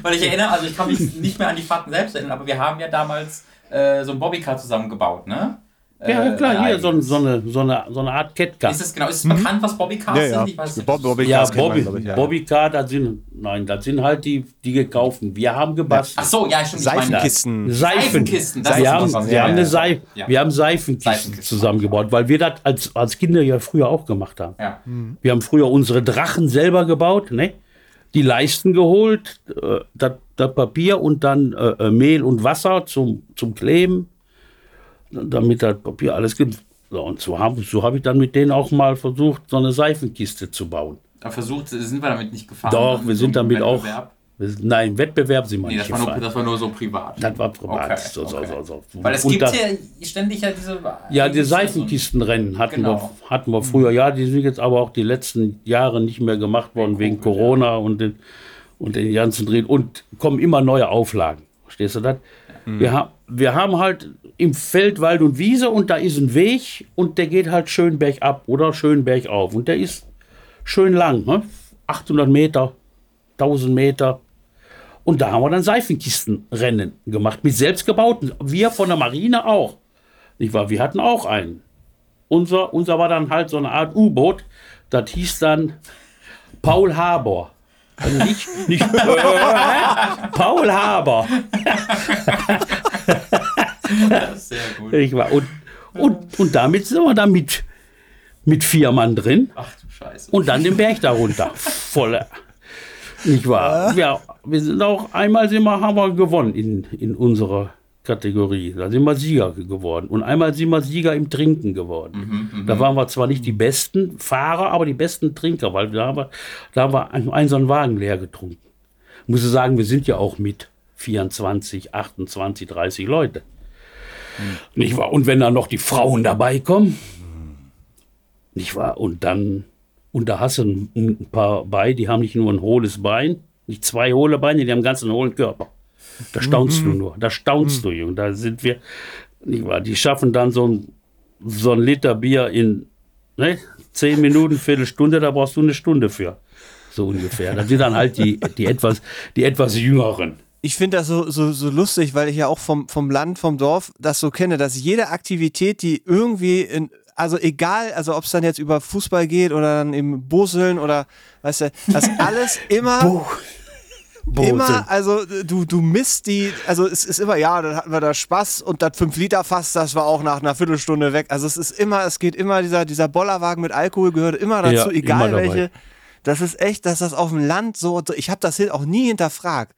Weil ich erinnere, also ich kann mich nicht mehr an die Fahrten selbst erinnern, aber wir haben ja damals äh, so ein Bobbycar zusammengebaut, ne? Ja, Äh, klar, hier so, so, eine, so, eine, so eine Art Catcar. Ist es genau, ist es bekannt, was Bobbycars ja, ja, sind? Ich weiß nicht. Bob, Bobby Ja, Cars man, Bobby, glaub ich, ja. Bobbycar, das sind, nein, das sind halt die, die gekauften. Wir haben gebastelt. Ach so, ja, stimmt. Seifenkisten. Seifen. Seifenkisten, das wir haben, was, wir ja, haben, ja, eine ja. Seif Ja. wir haben Seifenkisten, Seifenkisten. zusammengebaut, weil wir das als, als Kinder ja früher auch gemacht haben. Ja. Wir haben früher unsere Drachen selber gebaut, ne? die Leisten geholt, äh, das das Papier und dann äh, äh, Mehl und Wasser zum, zum Kleben, damit das Papier alles gibt. So, und so habe so hab ich dann mit denen auch mal versucht, so eine Seifenkiste zu bauen. Da versucht, sind wir damit nicht gefahren. Doch, ne? wir sind damit auch. Wir Nein, Wettbewerb sind wir Nee, nicht das war, nur, gefahren. das war nur so privat. Das war privat. Okay, so, okay. so, so. Weil es gibt da- ja ständig ja diese. Ja, die Seifenkistenrennen hatten, Genau. wir, hatten wir früher. Ja, die sind jetzt aber auch die letzten Jahre nicht mehr gemacht worden wegen Covid, Corona und, den, und den ganzen Drehen. Und kommen immer neue Auflagen. Verstehst du das? Wir, ha wir haben halt im Feld Wald und Wiese und da ist ein Weg und der geht halt schön bergab oder schön bergauf. Und der ist schön lang, ne? 800 Meter, 1000 Meter. Und da haben wir dann Seifenkistenrennen gemacht mit selbstgebauten. Wir von der Marine auch. Nicht wahr? Wir hatten auch einen. Unser, unser war dann halt so eine Art U-Boot. Das hieß dann Paul Haber. Also nicht, nicht Paul Haber. Sehr gut. Ich war, und, und, und damit sind wir dann mit, mit vier Mann drin Ach du Scheiße. und dann den Berg darunter. Voll. Nicht wahr? Ja, wir sind auch einmal sind wir, haben wir gewonnen in, in unserer Kategorie. Da sind wir Sieger geworden. Und einmal sind wir Sieger im Trinken geworden. da waren wir zwar nicht die besten Fahrer, aber die besten Trinker, weil da haben wir, da haben wir einen, einen so einen Wagen leer getrunken. Muss ich sagen, wir sind ja auch mit 24, 28, 30 Leute. Nicht wahr? Und wenn dann noch die Frauen dabei kommen, nicht wahr? Und dann, und da hast du ein, paar bei, die haben nicht nur ein hohles Bein, nicht zwei hohle Beine, die haben einen ganzen hohlen Körper. Da staunst du nur, da staunst du, Junge. Da sind wir, nicht wahr? Die schaffen dann so ein, so ein Liter Bier in ne, zehn Minuten, Viertelstunde, da brauchst du eine Stunde für. So ungefähr. Das sind dann halt die, die, etwas, die etwas jüngeren. Ich finde das so, so, so lustig, weil ich ja auch vom, vom Land, vom Dorf das so kenne, dass jede Aktivität, die irgendwie in, also egal, also ob es dann jetzt über Fußball geht oder dann im Boseln oder weißt du, das alles immer. Immer, also du, du misst die, also es ist immer, ja, dann hatten wir da Spaß und das 5-Liter-Fass, das war auch nach einer Viertelstunde weg. Also es ist immer, es geht immer, dieser, dieser Bollerwagen mit Alkohol gehört immer dazu, Ja, egal immer welche. Das ist echt, dass das auf dem Land so, ich habe das auch nie hinterfragt.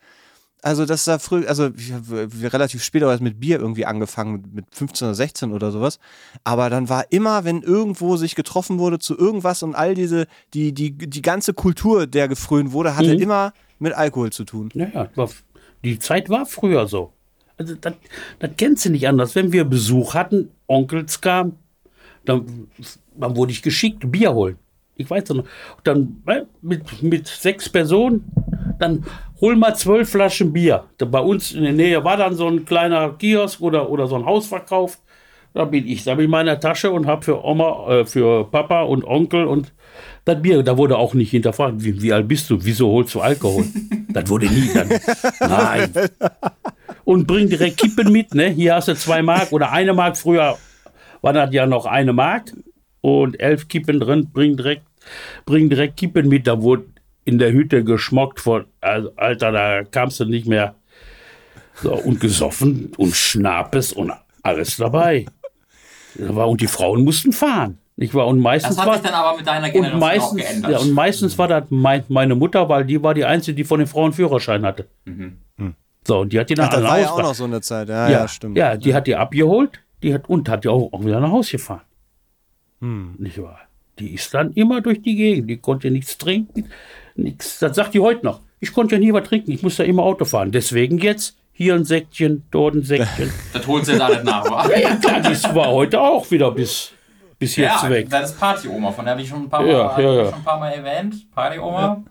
Also, das da früh, also ich hab, wir relativ spät aber mit Bier irgendwie angefangen, mit, mit 15 oder 16 oder sowas. Aber dann war immer, wenn irgendwo sich getroffen wurde zu irgendwas und all diese, die, die, die ganze Kultur, der gefrönt wurde, hatte Mhm. immer mit Alkohol zu tun. Ja, ja, war, die Zeit war früher so. Also das, das kennst du nicht anders. Wenn wir Besuch hatten, Onkels kamen, dann, dann wurde ich geschickt, Bier holen. Ich weiß noch. Dann äh, mit, mit sechs Personen, dann hol mal zwölf Flaschen Bier. Da bei uns in der Nähe war dann so ein kleiner Kiosk oder, oder so ein Hausverkauf. Da bin ich, da bin ich in meiner Tasche und habe für Oma, äh, für Papa und Onkel und das Bier, da wurde auch nicht hinterfragt, wie, wie alt bist du, wieso holst du Alkohol? das wurde nie dann. Nein. Und bring direkt Kippen mit, ne? Hier hast du zwei Mark oder eine Mark. Früher war das ja noch eine Mark und elf Kippen drin, bring direkt, bring direkt Kippen mit. Da wurde in der Hütte geschmockt von, also, Alter, da kamst du nicht mehr. So, und gesoffen und Schnapes und alles dabei. Da war, und die Frauen mussten fahren. Nicht wahr? Und meistens Das hat war, sich dann aber mit deiner und Generation auch meistens, geändert. ja, und meistens war das mein, meine Mutter, weil die war die Einzige, die von den Frauen Führerschein hatte. So, und die hat die dann Ach, das war ja auch noch so eine Zeit. Ja, ja, ja, stimmt. Ja, die hat die abgeholt die hat, und hat die auch, auch wieder nach Hause gefahren. Hm. Nicht wahr? Die ist dann immer durch die Gegend. Die konnte nichts trinken. Nichts. Das sagt die heute noch. Ich konnte ja nie was trinken. Ich musste immer Auto fahren. Deswegen jetzt hier ein Säckchen, dort ein Säckchen. das holt sie jetzt alles nach, wa? ja, klar, die war heute auch wieder bis, bis jetzt Ja, weg. das ist Party-Oma, von der habe ich schon ein paar Mal, Ja, ja, ja. Schon ein paar Mal erwähnt. Party-Oma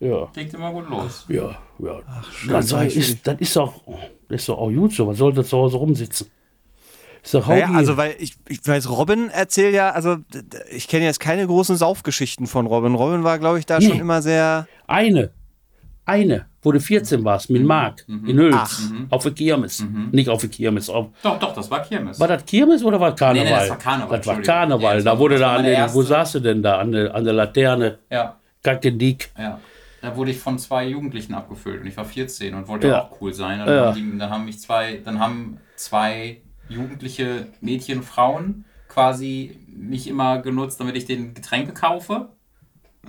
Ja, legt immer gut los. ja, ja. das, sei- ist, das ist doch, das ist auch gut so. Man sollte zu Hause rumsitzen. Ist doch Naja, also weil ich, ich weiß, Robin erzählt ja, also ich kenne jetzt keine großen Saufgeschichten von Robin. Robin war, glaube ich, da Nee. schon immer sehr. Eine, eine, wo du 14 warst, mit Marc, in Hülz, auf der Kirmes. Nicht auf der Kirmes. Auf, Doch, doch, das war Kirmes. war das Kirmes oder war Karneval? Nee, nee, das war Karneval, Das war. Karneval. Nee, das da war- wurde da an der, wo saß du denn da? An der, an der Laterne. Ja, Kacke dick. ja. Da wurde ich von zwei Jugendlichen abgefüllt und ich war 14 und wollte Ja. auch cool sein. Und Ja. dann, haben die, dann haben mich zwei, dann haben zwei jugendliche Mädchen, Frauen quasi mich immer genutzt, damit ich den Getränke kaufe.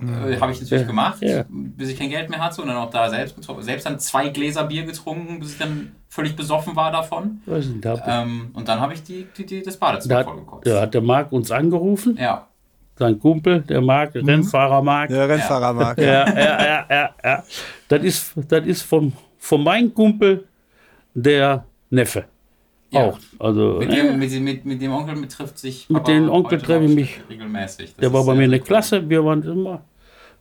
Äh, Habe ich natürlich Ja. gemacht, Ja. bis ich kein Geld mehr hatte und dann auch da selbst getrunken. Selbst dann zwei Gläser Bier getrunken, bis ich dann völlig besoffen war davon. Was ist denn da? Ähm, und dann habe ich die, die, die, das Badezimmer da, vollgekotzt. da hat der Marc uns angerufen, Ja. sein Kumpel, der Marc, Rennfahrer Marc. Der Rennfahrer mag. Ja, ja, ja, ja, ja. Das ist, das ist vom, von meinem Kumpel der Neffe. Ja. Auch. Also, Mit dem, mit, mit, mit dem Onkel betrifft sich Mit dem Onkel treffe ich mich. regelmäßig. Das der war bei mir in der. Klasse. Wir waren immer,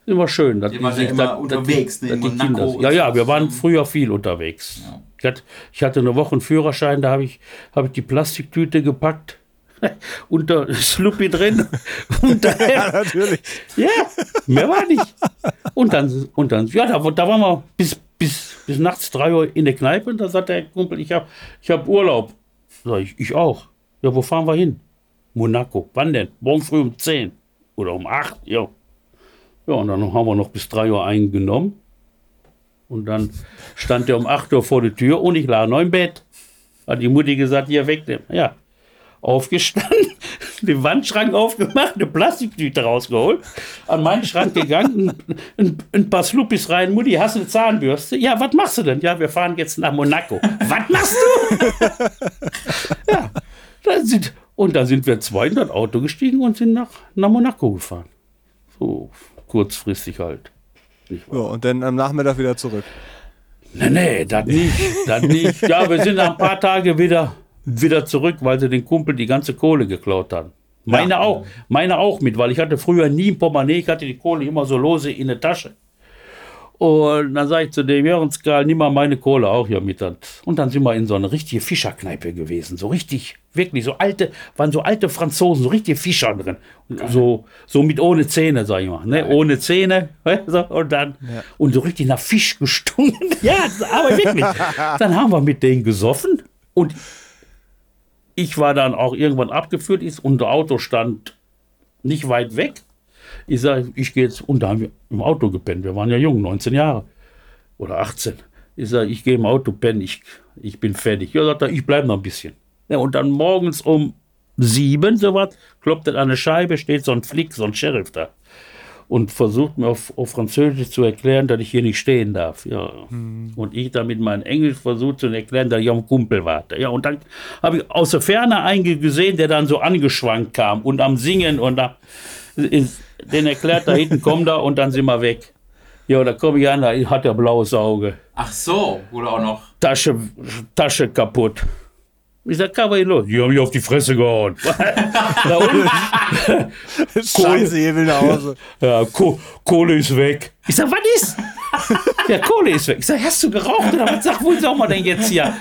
immer schön. dass die sich- immer dass- dass unterwegs, die- ne, dass Monaco Kinder- Ja, ja, wir waren früher viel unterwegs. Ja. Ich, hatte, ich hatte eine Woche einen Führerschein, da habe ich, hab ich die Plastiktüte gepackt. unter Sluppy drin. Und da, Ja, natürlich. Ja, mehr war nicht. Und dann, und dann ja, da, da waren wir bis, bis, bis nachts 3 Uhr in der Kneipe und da sagt der Kumpel, ich habe ich hab Urlaub. Sag ich, ich auch. Ja, wo fahren wir hin? Monaco. Wann denn? Morgen früh um 10 oder um 8. Ja. Ja, und dann haben wir noch bis 3 Uhr eingenommen. Und dann stand er um 8 Uhr vor der Tür und ich lag noch im Bett. Hat die Mutti gesagt, hier wegnehmen. Ja, aufgestanden, den Wandschrank aufgemacht, eine Plastiktüte rausgeholt, an meinen Schrank gegangen, ein, ein paar Sluppis rein. Mutti, hast du eine Zahnbürste? Ja, was machst du denn? Ja, wir fahren jetzt nach Monaco. was machst du? ja, dann sind, und dann sind wir zwei in das Auto gestiegen und sind nach, nach Monaco gefahren. So kurzfristig halt. So, und dann am Nachmittag wieder zurück. Nee, nee, das nicht, das nicht. Ja, wir sind nach ein paar Tage wieder, wieder zurück, weil sie den Kumpel die ganze Kohle geklaut haben. Meine Ja. auch, meine auch mit, weil ich hatte früher nie ein Portemonnaie, ich hatte die Kohle immer so lose in der Tasche. Und dann sage ich zu dem, Jörnskal, nimm mal meine Kohle auch hier mit. Und dann sind wir in so eine richtige Fischerkneipe gewesen. So richtig, wirklich, so alte, waren so alte Franzosen, so richtige Fischer drin. So, so mit ohne Zähne, sag ich mal. Ne? Ohne Zähne. Und dann, und so richtig nach Fisch gestunken. ja, aber wirklich. Dann haben wir mit denen gesoffen. Und ich war dann auch irgendwann abgeführt, ist, unser Auto stand nicht weit weg. Ich sage, ich gehe jetzt, und da haben wir im Auto gepennt. Wir waren ja jung, 19 Jahre oder 18. Ich sage, ich gehe im Auto pennen, ich, ich bin fertig. Ja, sagt er, ich bleibe noch ein bisschen. Ja, und dann morgens um sieben, so was, klopft an eine Scheibe, steht so ein Flick, so ein Sheriff da. Und versucht mir auf, auf Französisch zu erklären, dass ich hier nicht stehen darf. Ja. Und ich dann mit meinem Englisch versucht zu erklären, dass ich am Kumpel warte. Ja, und dann habe ich aus der Ferne einen gesehen, der dann so angeschwankt kam und am Singen und da ist, den erklärt, da hinten komm da und dann sind wir weg. Ja, da komme ich an, da hat er blaues Auge. Ach so, wurde auch noch. Tasche, Tasche kaputt. Ich sag, kann was ist los? Die haben mich auf die Fresse gehauen. da unten, Scheiße, ihr will nach Hause. ja, Ko Kohle ist weg. Ich sag, was ist? ja, Kohle ist weg. Ich sag, hast du geraucht oder was? Sag, wo sind wir denn jetzt hier?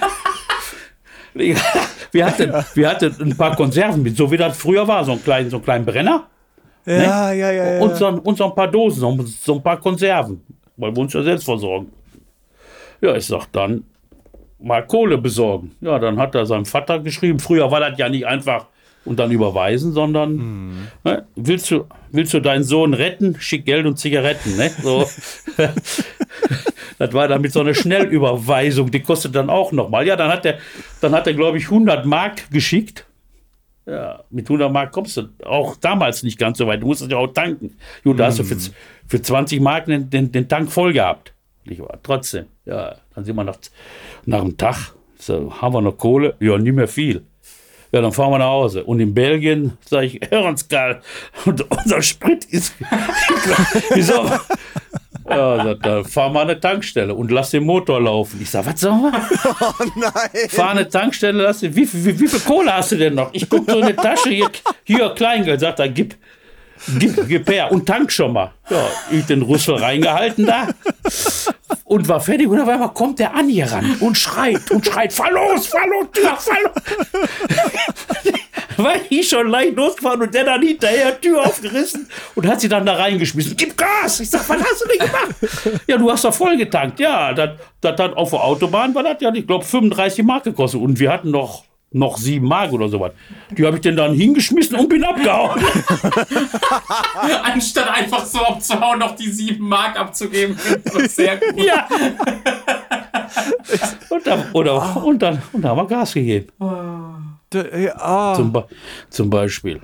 wir, hatten, wir hatten ein paar Konserven mit, so wie das früher war, so einen kleinen, so einen kleinen Brenner. Ja, ja, ja, ja. Und, so, ein- und so ein paar Dosen, so, so ein paar Konserven, weil wir uns ja selbst versorgen. Ja, ich sag dann, mal Kohle besorgen. Ja, dann hat er seinem Vater geschrieben. Früher war das ja nicht einfach und dann überweisen, sondern ne, willst, du, willst du deinen Sohn retten, schick Geld und Zigaretten. Ne? So. das war dann mit so einer Schnellüberweisung, die kostet dann auch nochmal. Ja, dann hat er, dann hat er glaube ich, 100 Mark geschickt. Ja, mit 100 Mark kommst du auch damals nicht ganz so weit. Du musstest ja auch tanken. Gut, da hast du für, für 20 Mark den, den, den Tank voll gehabt. Nicht wahr? Trotzdem. Ja, dann sind wir nach, nach dem Tag. So, haben wir noch Kohle? Ja, nicht mehr viel. Ja, dann fahren wir nach Hause. Und in Belgien sage ich, Hörenskarl, und unser Sprit ist. Wieso? Ja, sagt er, fahr mal eine Tankstelle und lass den Motor laufen. Ich sag, was sollen wir? Oh nein. Fahr eine Tankstelle, lass den, wie, wie, wie viel Kohle hast du denn noch? Ich guck so in die Tasche, hier, hier Kleingeld, sagt er, gib, her und tank schon mal. Ja, ich den Rüssel reingehalten da und war fertig und auf einmal kommt der an hier ran und schreit und schreit, fahr los, fahr los, Tür, fahr los. Weil ich schon leicht losgefahren und der dann hinterher, Tür aufgerissen und hat sie dann da reingeschmissen. Gib Gas! Ich sag, was hast du denn gemacht? Ja, du hast doch voll getankt. Ja, das hat auf der Autobahn, war das ja, ich glaube, 35 Mark gekostet. Und wir hatten noch, noch 7 Mark oder sowas. Die habe ich denn dann hingeschmissen und bin abgehauen. Anstatt einfach so abzuhauen, noch die 7 Mark abzugeben. Sehr gut. ja. Und dann, oder, und, dann, und dann haben wir Gas gegeben. Ja, ah. Zum, Be zum Beispiel.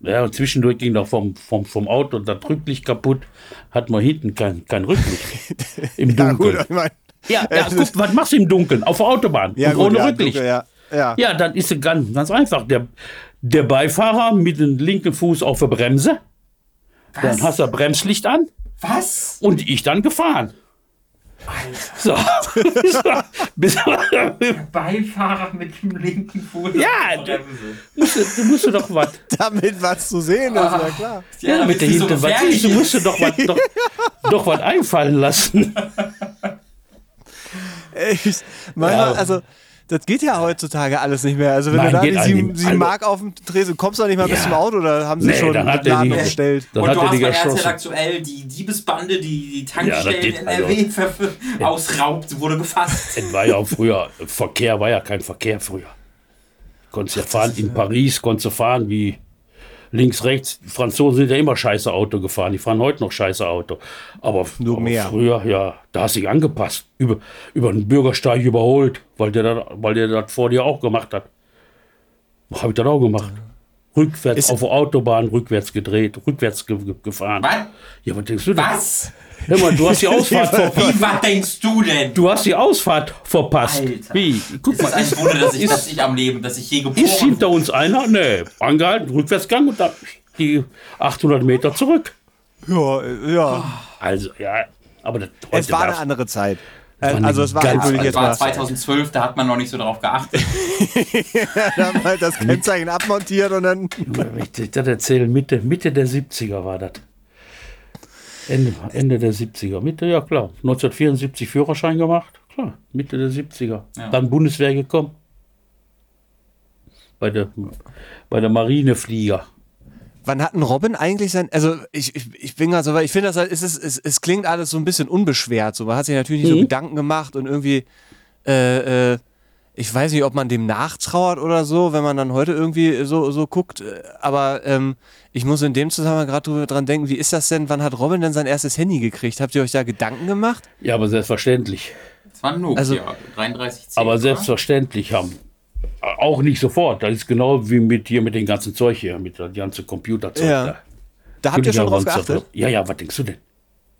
Ja, und zwischendurch ging noch vom, vom, vom Auto das Rücklicht kaputt. Hat man hinten kein, kein Rücklicht. Im Ja, gut, Dunkeln. ich mein, Ja, ja, guck, was machst du im Dunkeln? Auf der Autobahn. ja, und gut, ohne ja, Rücklicht. dunkel, ja, ja. Ja, dann ist es ganz, ganz einfach. Der, der Beifahrer mit dem linken Fuß auf der Bremse. Dann hast du Bremslicht an Was? und ich dann gefahren. So. Bis, Beifahrer mit dem linken Fuß. Ja, auf du- der Bremse. musst, du- du musst doch was. Damit was zu sehen ist, ja klar. Ja, damit mit der nicht so Hinten, was siehst du, musst du ist. doch was, doch, doch was einfallen lassen. Echt. Manchmal, Ja. also, das geht ja heutzutage alles nicht mehr. Also, wenn Nein, du da die eigentlich sieben, nicht. sieben Also- Mark auf dem Tresen kommst du doch nicht mal bis Ja. zum Auto oder haben sie Nee, schon dann hat den er Laden die- umgestellt? Und hat du hast die bei RTL aktuell die Diebesbande, die die Ja, Tankstellen das geht, in also- NRW ver- ausraubt, wurde gefasst. Es war ja auch früher, Verkehr war ja kein Verkehr früher. Konntest ja fahren, in Paris konntest du fahren wie links, rechts. Die Franzosen sind ja immer scheiße Auto gefahren, die fahren heute noch scheiße Auto. Aber, Nur aber mehr. früher, ja, da hast du dich angepasst, über, über den Bürgersteig überholt, weil der, das, weil der das vor dir auch gemacht hat. Habe ich das auch gemacht. Rückwärts Ist- auf der Autobahn, rückwärts gedreht, rückwärts ge ge gefahren. Was? Ja, was denkst du denn? Was? Hör mal, du hast die Ausfahrt verpasst. Wie, was denkst du denn? Du hast die Ausfahrt verpasst. Alter. Wie? Guck Es mal, ist ein Wunder, dass ich, ist, dass ich am Leben, dass ich hier geboren ist hinter uns einer? Nee, angehalten, Rückwärtsgang und dann die 800 Meter zurück. Ja, ja. Also, ja, aber das Es war eine andere Zeit. Also es war ganz natürlich jetzt war mal 2012, da hat man noch nicht so darauf geachtet. da haben halt das Kennzeichen abmontiert und dann ich das erzähle, Mitte, Mitte der 70er war das. Ende, Ende der 70er. Mitte, ja klar. 1974 Führerschein gemacht. Klar, Mitte der 70er. Ja. Dann Bundeswehr gekommen. Bei der, bei der Marineflieger. Wann hat ein Robin eigentlich sein, also ich, ich, ich bin gerade so, weil ich finde das halt, es, ist, es, es klingt alles so ein bisschen unbeschwert, so man hat sich natürlich nicht so Mhm. Gedanken gemacht und irgendwie, äh, äh, ich weiß nicht, ob man dem nachtrauert oder so, wenn man dann heute irgendwie so, so guckt, äh, aber ähm, ich muss in dem Zusammenhang gerade dran denken, wie ist das denn, wann hat Robin denn sein erstes Handy gekriegt? Habt ihr euch da Gedanken gemacht? Ja, aber selbstverständlich. Das war ein Nokia, Also- 3310. Aber selbstverständlich haben. Auch nicht sofort. Das ist genau wie mit hier mit dem ganzen Zeug hier, mit der ganzen Computerzeug Ja. da. Da habt ihr schon drauf geachtet? Ja, ja, was denkst du denn?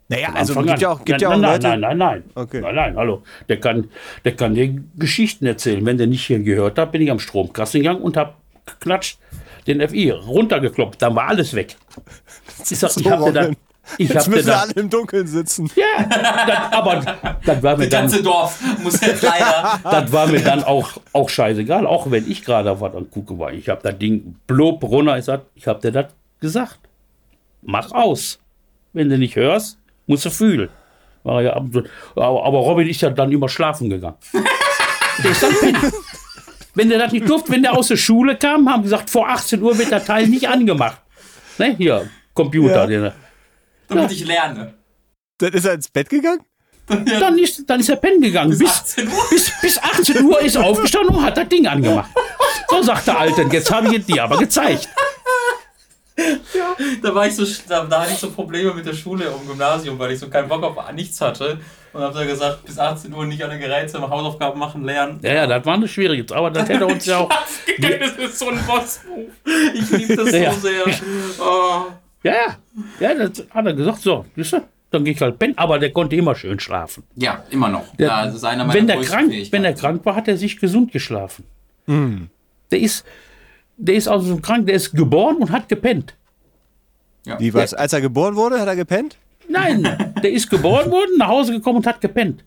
Naja, also Anfang gibt an. ja auch, gibt ja auch nein, nein, Leute, nein, nein, nein. Okay. Nein, nein, hallo. Der kann, der kann dir Geschichten erzählen. Wenn der nicht hier gehört hat, bin ich am Stromkasten gegangen und hab geklatscht, den FI runtergekloppt. Dann war alles weg. Ich sag, ich So, hab dir dann, ich Jetzt müssen wir dann, alle im Dunkeln sitzen. ja, dann, aber das war mir Das ganze dann, Dorf muss jetzt leider. das war mir dann auch, auch scheißegal. Auch wenn ich gerade was am gucken war. Ich hab das Ding blob runter. Ich sag, ich hab dir das gesagt. Mach aus. Wenn du nicht hörst, musst du fühlen. War ja ab aber, aber Robin ist ja dann immer schlafen gegangen. der ist dann pennen. Wenn der das nicht durfte, wenn der aus der Schule kam, haben gesagt, vor 18 Uhr wird der Teil nicht angemacht. Ne, hier, Computer. Ja. Damit ich lerne. Dann ist er ins Bett gegangen? dann, ist, dann ist er pennen gegangen. Bis, 18 Uhr. bis, bis 18 Uhr ist er aufgestanden und hat das Ding angemacht. So sagt der Alte, jetzt habe ich dir aber gezeigt. Da war ich so, da, da hatte ich so Probleme mit der Schule im Gymnasium, weil ich so keinen Bock auf nichts hatte. Und hab da gesagt, bis 18 Uhr nicht alle Geräte, Hausaufgaben machen, lernen. Ja, ja, das war eine schwierige, aber das hätte uns ja auch. Das ist so ein Boss-Move. Ich liebe das Ja. so sehr. Oh. Ja, ja, ja, das hat er gesagt, so, siehst du, dann gehe ich halt pennen, aber der konnte immer schön schlafen. Ja, immer noch. Der, ja, das ist einer meiner wenn, der größten krank, wenn er krank war, hat er sich gesund geschlafen. Der ist, der ist also krank, der ist geboren und hat gepennt. ja. Wie war's? Als er geboren wurde, hat er gepennt? Nein, der ist geboren worden, nach Hause gekommen und hat gepennt.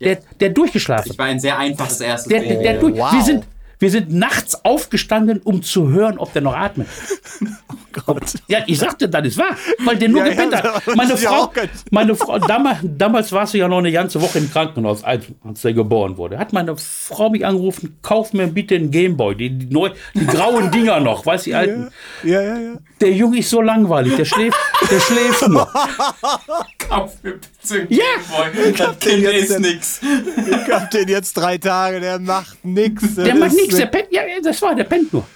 Der, der durchgeschlafen. Ich war ein sehr einfaches erstes Der, der, der durch, wow. wir, sind, wir sind nachts aufgestanden, um zu hören, ob der noch atmet. Gott. Ja, ich sagte, das ist wahr, weil der nur Ja, gepennt ja, hat. Meine ja Frau, meine Frau damals, damals warst du ja noch eine ganze Woche im Krankenhaus, als, als der geboren wurde. Hat meine Frau mich angerufen, kauf mir bitte einen Gameboy, die, die, neu, die grauen Dinger noch, weißt du, die alten. Ja, ja, ja. Der Junge ist so langweilig, der schläft, der schläft nur. Kauf mir bitte einen Ja. Gameboy. Das Kind jetzt ist denn- nix. Ich hab den jetzt drei Tage, der macht nix. Der macht nichts, der pennt, ja, das war, der pennt nur.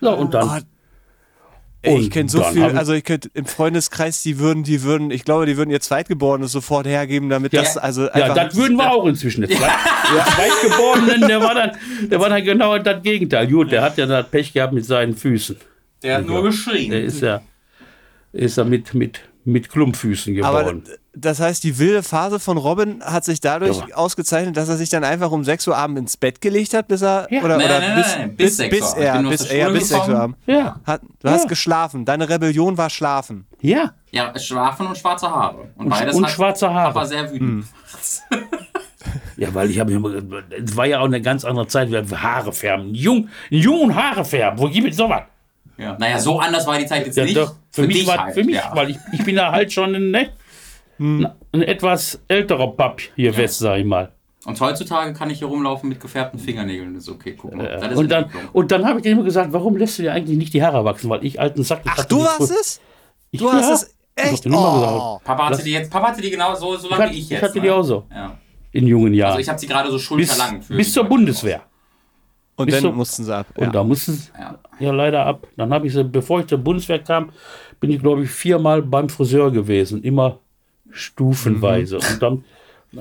So, und dann. Oh, Ey, ich kenne so dann viel, also ich könnte im Freundeskreis, die würden, die würden, ich glaube, die würden ihr Zweitgeborenes sofort hergeben, damit Ja. das also Ja, einfach. das würden wir auch inzwischen. Der Zweit, der Zweitgeborenen, der war, dann, der war dann genau das Gegenteil. Gut, der hat ja das Pech gehabt mit seinen Füßen. Der hat nur geschrien. Der ist ja, ist ja mit, mit, mit Klumpfüßen aber geboren. das heißt, die wilde Phase von Robin hat sich dadurch Ja. ausgezeichnet, dass er sich dann einfach um 6 Uhr abends ins Bett gelegt hat, bis er Ja. oder, Nein, oder nein, nein, bis, nein, bis 6 bis, Uhr. Ja, bis, der ja, Schule bis 6 Uhr abends. ja, Hat, du Ja. hast geschlafen. Deine Rebellion war schlafen. ja. Ja, Schlafen und schwarze Haare. Und, Und- beides und hat schwarze Haare. Papa sehr wütend. Ja, weil ich habe immer, es war ja auch eine ganz andere Zeit, wir Haare färben. Jung, jung und Haare färben, wo gibt es sowas? Ja. Naja, so anders war die Zeit jetzt Ja, nicht. doch, für, mich, dich war, halt, für mich, ja. weil ich, ich bin ja halt schon ein, ne, ein, ein etwas älterer Papp hier West, sag ich mal. Und heutzutage kann ich hier rumlaufen mit gefärbten Fingernägeln. Das ist okay, guck mal. Das ist Und dann, und dann habe ich dir immer gesagt, warum lässt du dir eigentlich nicht die Haare wachsen? Weil ich alten Sack. ich Ach, du die warst es? Ich, Du hast ja, es Ich echt? Oh. gesagt. Papa hatte Lass- die jetzt, Papa hatte die genau so, so Ich, lange hat, wie ich ich jetzt. hatte ne? die auch so Ja. in jungen Jahren. Also ich habe sie gerade so bis, schulterlang. für bis die zur. Bundeswehr. Und dann so- mussten sie ab. Und Ja. da mussten sie Ja. ja leider ab. Dann habe ich sie, bevor ich zur Bundeswehr kam, bin ich, glaube ich, viermal beim Friseur gewesen. Immer stufenweise. Mhm. Und dann,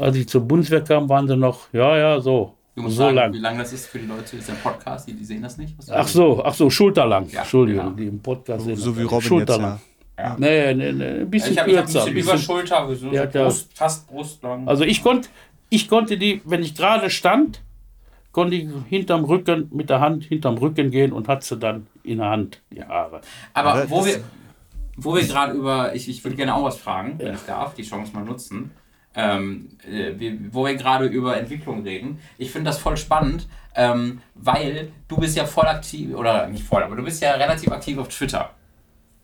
als ich zur Bundeswehr kam, waren sie noch, ja, ja, so. Du musst so sagen, lang. wie lang das ist für die Leute. Das ist ein Podcast, die, die sehen das nicht. Ach so, ach so, schulterlang. Ja, Entschuldigung, genau. die im Podcast sehen. So wie. Robin jetzt, Schulterlang. ja. Nee, nee, nee, ein bisschen Ich habe hab ein kürzer. bisschen ein über Schulter, so Ja, Brust, fast brustlang. Also ich konnte, ich konnte die, wenn ich gerade stand, konnte ich hinterm Rücken, mit der Hand hinterm Rücken gehen und hatte sie dann in der Hand, die Haare. Aber das wo wir, wo wir gerade über, ich, ich würde gerne auch was fragen, wenn ich darf, die Chance mal nutzen. Ähm, äh, wir, wo wir gerade über Entwicklung reden. Ich finde das voll spannend, ähm, weil du bist ja voll aktiv, oder nicht voll, aber du bist ja relativ aktiv auf Twitter.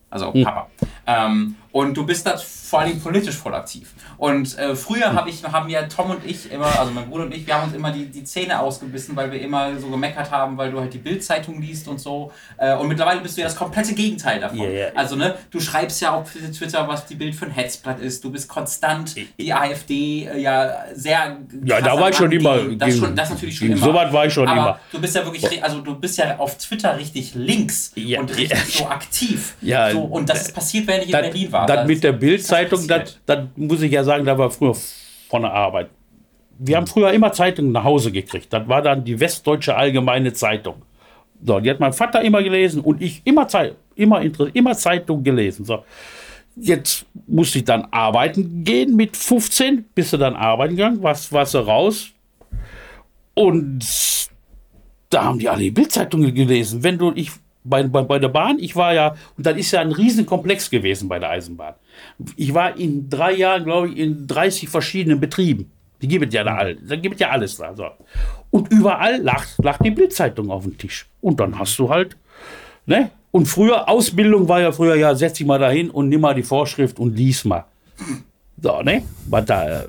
Also Papa. Ähm, und du bist da vor allem politisch voll aktiv. Und äh, früher hab ich, haben ja Tom und ich immer, also mein Bruder und ich, wir haben uns immer die, die Zähne ausgebissen, weil wir immer so gemeckert haben, weil du halt die Bildzeitung liest und so. Äh, und mittlerweile bist du ja das komplette Gegenteil davon. Ja, ja. Also, ne, du schreibst ja auf Twitter, was die Bild für ein Hetzblatt ist. Du bist konstant die AfD äh, ja sehr. Ja, da war ich schon immer Angehen. Das, gegen- schon, das natürlich schon gegen immer. sowas war ich schon Aber immer. Du bist ja wirklich, also du bist ja auf Twitter richtig links Ja, und richtig so aktiv. Ja, so, und das ist passiert, während ich in Berlin war. Das Da mit der Bildzeitung, das, das muss ich ja sagen, da war früher von der Arbeit. Wir haben früher immer Zeitungen nach Hause gekriegt. Das war dann die Westdeutsche Allgemeine Zeitung. So, die hat mein Vater immer gelesen und ich immer, Zeit, immer, immer Zeitung gelesen. So. Jetzt musste ich dann arbeiten gehen mit 15, bist du dann arbeiten gegangen, warst, warst du raus. Und da haben die alle die Bildzeitung gelesen. Wenn du, ich, bei, bei, bei der Bahn, ich war ja, und das ist ja ein Riesenkomplex gewesen bei der Eisenbahn. Ich war in drei Jahren, glaube ich, in 30 verschiedenen Betrieben. Die gibt es ja da all, da gibt es ja alles da. So. Und überall lag, lag die Bildzeitung auf dem Tisch. Und dann hast du halt, ne? Und früher, Ausbildung war ja früher, ja, setz dich mal dahin und nimm mal die Vorschrift und lies mal. So, ne? Was da, äh,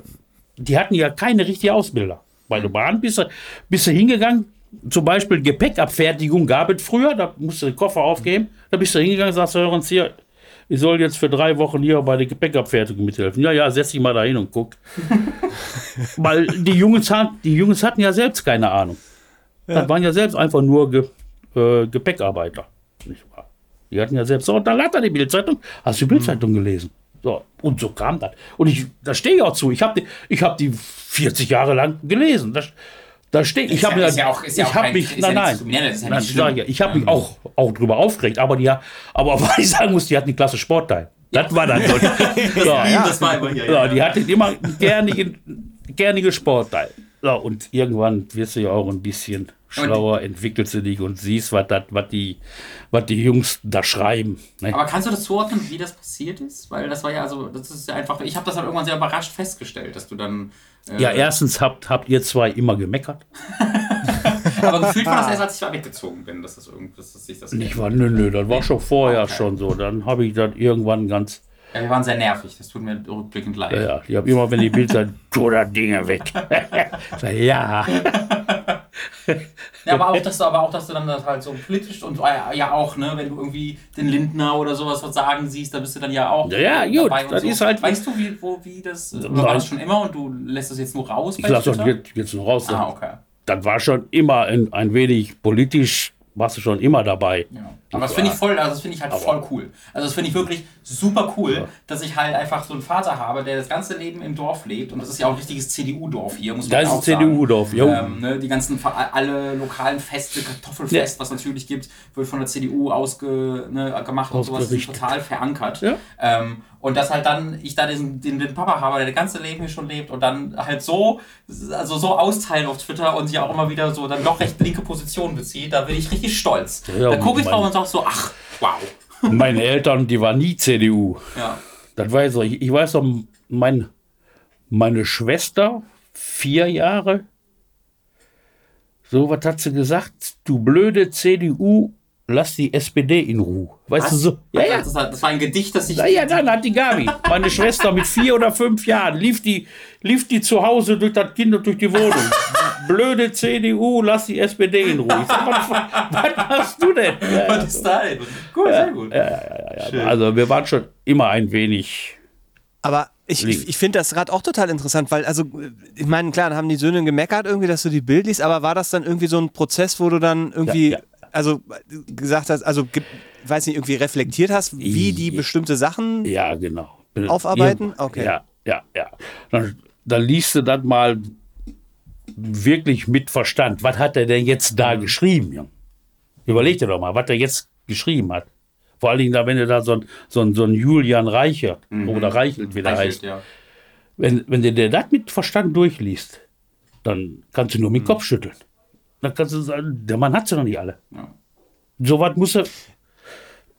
die hatten ja keine richtige Ausbilder. Bei der Bahn bist du, bist du hingegangen, zum Beispiel Gepäckabfertigung gab es früher, da musst du den Koffer aufgeben, da bist du hingegangen und sagst, hör uns hier, ich soll jetzt für drei Wochen hier bei der Gepäckabfertigung mithelfen. Ja, ja, setz dich mal dahin und guck. Weil die Jungs, die Jungs hatten ja selbst keine Ahnung. Das waren ja selbst einfach nur Ge, äh, Gepäckarbeiter. Nicht wahr? Die hatten ja selbst, so, und dann hat er die Bildzeitung, hast du die Bildzeitung gelesen? So, und so kam das. Und ich, da stehe ich auch zu. Ich habe die, ich hab die 40 Jahre lang gelesen. Da, da stehe ich. Habe ja- ja auch- ja ich auch habe mich, ja nein, nein, ja nein, nicht ich ja, habe mich auch, auch drüber aufgeregt. Aber die, aber weil ich sagen muss, die hatten die klasse Sportteil. Das war dann so. ja, Das war immer hier. ja, die hatte immer gernigen, gernigen Sportteil. So, und irgendwann wirst du ja auch ein bisschen schlauer, entwickelst du dich und siehst, was, die, was die Jungs da schreiben. Ne? Aber kannst du das zuordnen, wie das passiert ist? Weil das war ja also, das ist ja einfach, ich habe das halt irgendwann sehr überrascht festgestellt, dass du dann. Äh, Ja, erstens habt, habt ihr zwei immer gemeckert. Aber gefühlt war das erst, als ich weggezogen bin, dass das irgendwie, dass das sich das. Ich war, nö, nö, das war schon vorher Okay. schon so. Dann habe ich das irgendwann ganz, Ja, wir waren sehr nervig, das tut mir rückblickend leid. ja, ja, ich habe immer, wenn die Bild sagt, tu das Dinge weg. Ja. Ja, aber auch, dass du, aber auch, dass du dann das halt so politisch und äh, ja auch, ne, wenn du irgendwie den Lindner oder sowas was sagen siehst, da bist du dann ja auch Ja, ja, gut, dabei und das so. ist halt- Weißt du, wie, wo, wie das, oder war das schon immer und du lässt das jetzt nur raus? Ich lasse das jetzt, jetzt noch raus. Ah, okay. Das war schon immer ein, ein wenig politisch, warst du schon immer dabei. Ja. Aber das finde ich voll, also das finde ich halt voll cool. Also das finde ich wirklich super cool, dass ich halt einfach so einen Vater habe, der das ganze Leben im Dorf lebt und das ist ja auch ein richtiges CDU-Dorf hier, muss man Da ist auch ein CDU-Dorf, jo. Ähm, ne, die ganzen, alle lokalen Feste, Kartoffelfest, was natürlich gibt, wird von der CDU ausge, ne, gemacht und sowas, ist total verankert. Ja. Ähm, und dass halt dann ich da diesen, den, den Papa habe, der das ganze Leben hier schon lebt und dann halt so, also so austeilt auf Twitter und sich auch immer wieder so dann doch recht linke Positionen bezieht, da bin ich richtig stolz. Ja, da gucke ich drauf und sage so, ach, wow. Meine Eltern, die waren nie CDU. Ja. Das weiß ich. Ich, weiß noch, mein, meine Schwester, vier Jahre, so was hat sie gesagt, du blöde CDU, lass die SPD in Ruhe. Weißt du so? Ja, ja. Das, war- das war ein Gedicht, das ich. Ja, ja, dann hat die Gabi, meine Schwester mit vier oder fünf Jahren, lief die, lief die zu Hause durch das Kind und durch die Wohnung. Blöde CDU, lass die SPD in Ruhe. Ich sag, was, was machst du denn? Ja, Was ist da denn? Gut, sehr gut. also wir waren schon immer ein wenig. Aber ich, ich, ich finde das gerade auch total interessant, weil, also, ich meine, klar, dann haben die Söhne gemeckert irgendwie, dass du die Bild liest, aber war das dann irgendwie so ein Prozess, wo du dann irgendwie, Ja, also gesagt hast, also, ge- weiß nicht, irgendwie reflektiert hast, wie die Ja. bestimmte Sachen Ja, genau. Aufarbeiten? Ja, Okay. Ja, ja, ja. Dann, dann liest du das mal wirklich mit Verstand. Was hat er denn jetzt Mhm. da geschrieben? Junge? Überleg dir doch mal, was er jetzt geschrieben hat. Vor allen Dingen, da, wenn du da so ein, so ein, so ein Julian Reicher oder Reichelt, wie der Reichelt, heißt, ja. wenn, wenn du dir das mit Verstand durchliest, dann kannst du nur mit Mhm. Kopf schütteln. Dann kannst du sagen, der Mann hat sie noch nicht alle. Ja. So was muss er.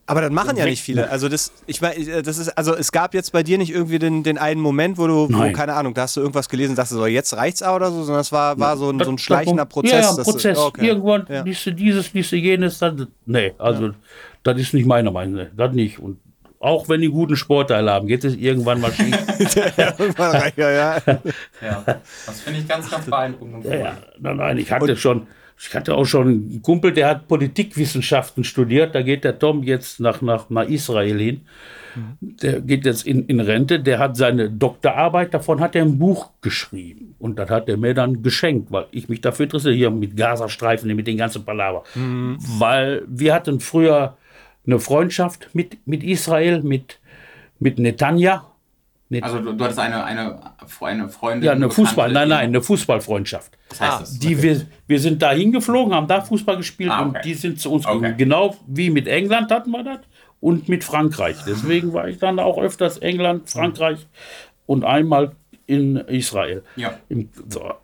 Aber das machen ja nicht viele. Also das, ich meine, das ist, also es gab jetzt bei dir nicht irgendwie den, den einen Moment, wo du, wo, keine Ahnung, da hast du irgendwas gelesen, dachtest du so, jetzt reicht's auch oder so, sondern es war, war so ein, so ein schleichender Prozess. Ja, ja, ein dass du- Prozess. okay. Irgendwann Ja. liest du dieses, liest du jenes. Dann, nee, also das ist nicht meine Meinung. Nee, Das nicht. Und auch wenn die guten Sportteile haben, geht es irgendwann mal schief. ja, ja. Ja, das finde ich ganz, ganz beeindruckend. und Ja, ja. Nein, nein, ich hatte schon, ich hatte auch schon einen Kumpel, der hat Politikwissenschaften studiert. Da geht der Tom jetzt nach, nach, nach Israel hin. Der geht jetzt in, in Rente. Der hat seine Doktorarbeit, davon hat er ein Buch geschrieben. Und das hat er mir dann geschenkt, weil ich mich dafür interessiere, hier mit Gazastreifen, mit den ganzen Palaver. Weil wir hatten früher eine Freundschaft mit, mit Israel, mit, mit Netanya. Mit, Also du, du hattest eine, eine, eine Freundin. ja, eine Fußball, nein, nein, eine Fußballfreundschaft. Was heißt das? Die wir, wir sind da hingeflogen, haben da Fußball gespielt Ah, und okay. die sind zu uns Okay. gekommen. Genau wie mit England hatten wir das und mit Frankreich. Deswegen war ich dann auch öfters England, Frankreich und einmal in Israel. Ja. Im, so.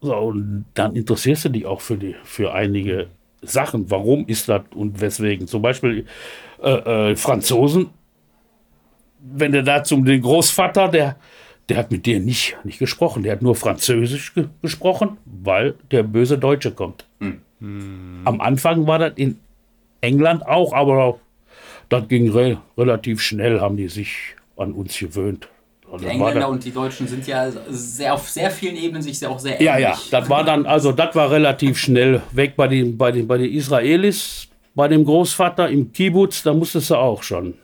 so, und dann interessierst du dich auch für, die, für einige Sachen. Warum ist das und weswegen? Zum Beispiel äh, äh, Franzosen, wenn du da zum den Großvater, der, der hat mit dir nicht, nicht gesprochen, der hat nur Französisch ge gesprochen, weil der böse Deutsche kommt. Am Anfang war das in England auch, aber das ging re relativ schnell, haben die sich an uns gewöhnt. Also Die Engländer und die Deutschen sind ja sehr, auf sehr vielen Ebenen sich sehr, auch sehr ähnlich. ja, ja, das war dann, also das war relativ schnell weg bei den, bei den, bei den Israelis, bei dem Großvater im Kibbutz, da musstest du auch schon.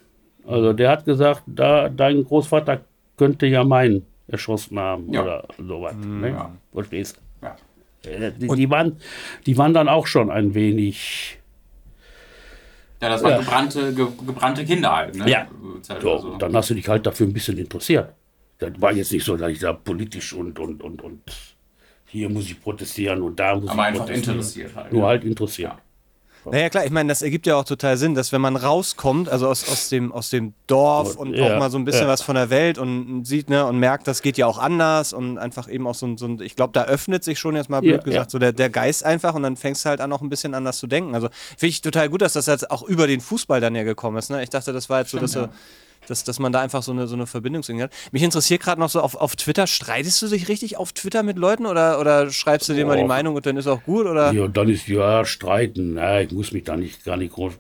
Also der hat gesagt, da dein Großvater könnte ja meinen erschossen haben Ja. oder sowas. Ne? Ja. Verstehst Ja. du? Äh, Die, die, waren, die waren dann auch schon ein wenig. Ja, das waren Ja. gebrannte, ge, gebrannte Kinder halt. Ne? Ja. So, also. Dann hast du dich halt dafür ein bisschen interessiert. Das war jetzt nicht so, dass ich da politisch und, und, und, und hier muss ich protestieren und da muss Aber ich einfach protestieren. interessiert halt. Nur ja. halt interessiert. Naja, klar, ich meine, das ergibt ja auch total Sinn, dass wenn man rauskommt, also aus, aus, dem, aus dem Dorf und Ja, auch mal so ein bisschen ja. was von der Welt und sieht ne, und merkt, das geht ja auch anders und einfach eben auch so ein, so ein ich glaube, da öffnet sich schon jetzt mal blöd Ja, gesagt, so der, der Geist einfach und dann fängst du halt an, auch ein bisschen anders zu denken. Also finde ich total gut, dass das jetzt auch über den Fußball dann ja gekommen ist. Ne? Ich dachte, das war jetzt so, dass, Stimmt, du- dass, dass man da einfach so eine, so eine Verbindung hat. Mich interessiert gerade noch so auf, auf Twitter, streitest du dich richtig auf Twitter mit Leuten oder, oder schreibst du dir mal die. Meinung und dann ist auch gut? Oder? Ja, dann ist ja streiten. Ja, ich muss mich da nicht gar nicht groß.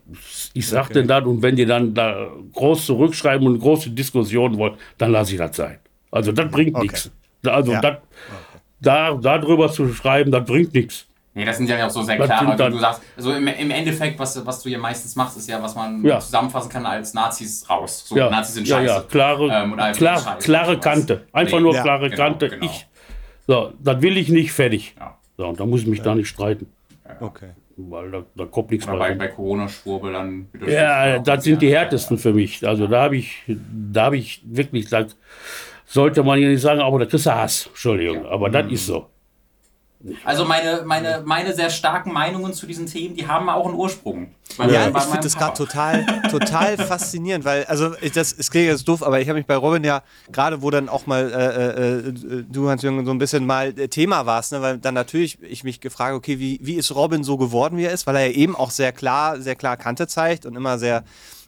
Ich sag denn das und wenn die dann da groß zurückschreiben und große Diskussion wollen, dann lasse ich das sein. Also das bringt Okay. nichts. Also Ja. das, da darüber zu schreiben, das bringt nichts. Nee, das sind ja auch so sehr klare, sind wie du sagst. Also im, im Endeffekt, was, was du ja meistens machst, ist ja, was man Ja. zusammenfassen kann als Nazis raus. So, Ja, Nazis sind ja, scheiße. ja, klare, Ähm, einfach klar, scheiße klare. Kante. Einfach Nee, nur Ja. klare genau, Kante. genau. Ich, so, das will ich nicht, fertig. Ja. So, und da muss ich mich da nicht streiten, Okay. weil da, da kommt nichts Oder mehr bei, bei Corona-Schwurbel dann Ja, das sind die härtesten für mich. Also da habe ich, da habe ich wirklich, da sollte man ja nicht sagen, aber da kriegst du Hass. Entschuldigung, aber das ist so. Also meine, meine, meine sehr starken Meinungen zu diesen Themen, die haben auch einen Ursprung. Ja, ich finde das gerade total, total faszinierend, weil, also, ich- das, es klingt jetzt doof, aber ich habe mich bei Robin ja, gerade wo dann auch mal äh, äh, du, Hans-Jürgen, so ein bisschen mal äh, Thema warst, ne, weil dann natürlich ich mich gefragt, okay, wie, wie ist Robin so geworden, wie er ist, weil er ja eben auch sehr klar, sehr klar Kante zeigt und immer sehr,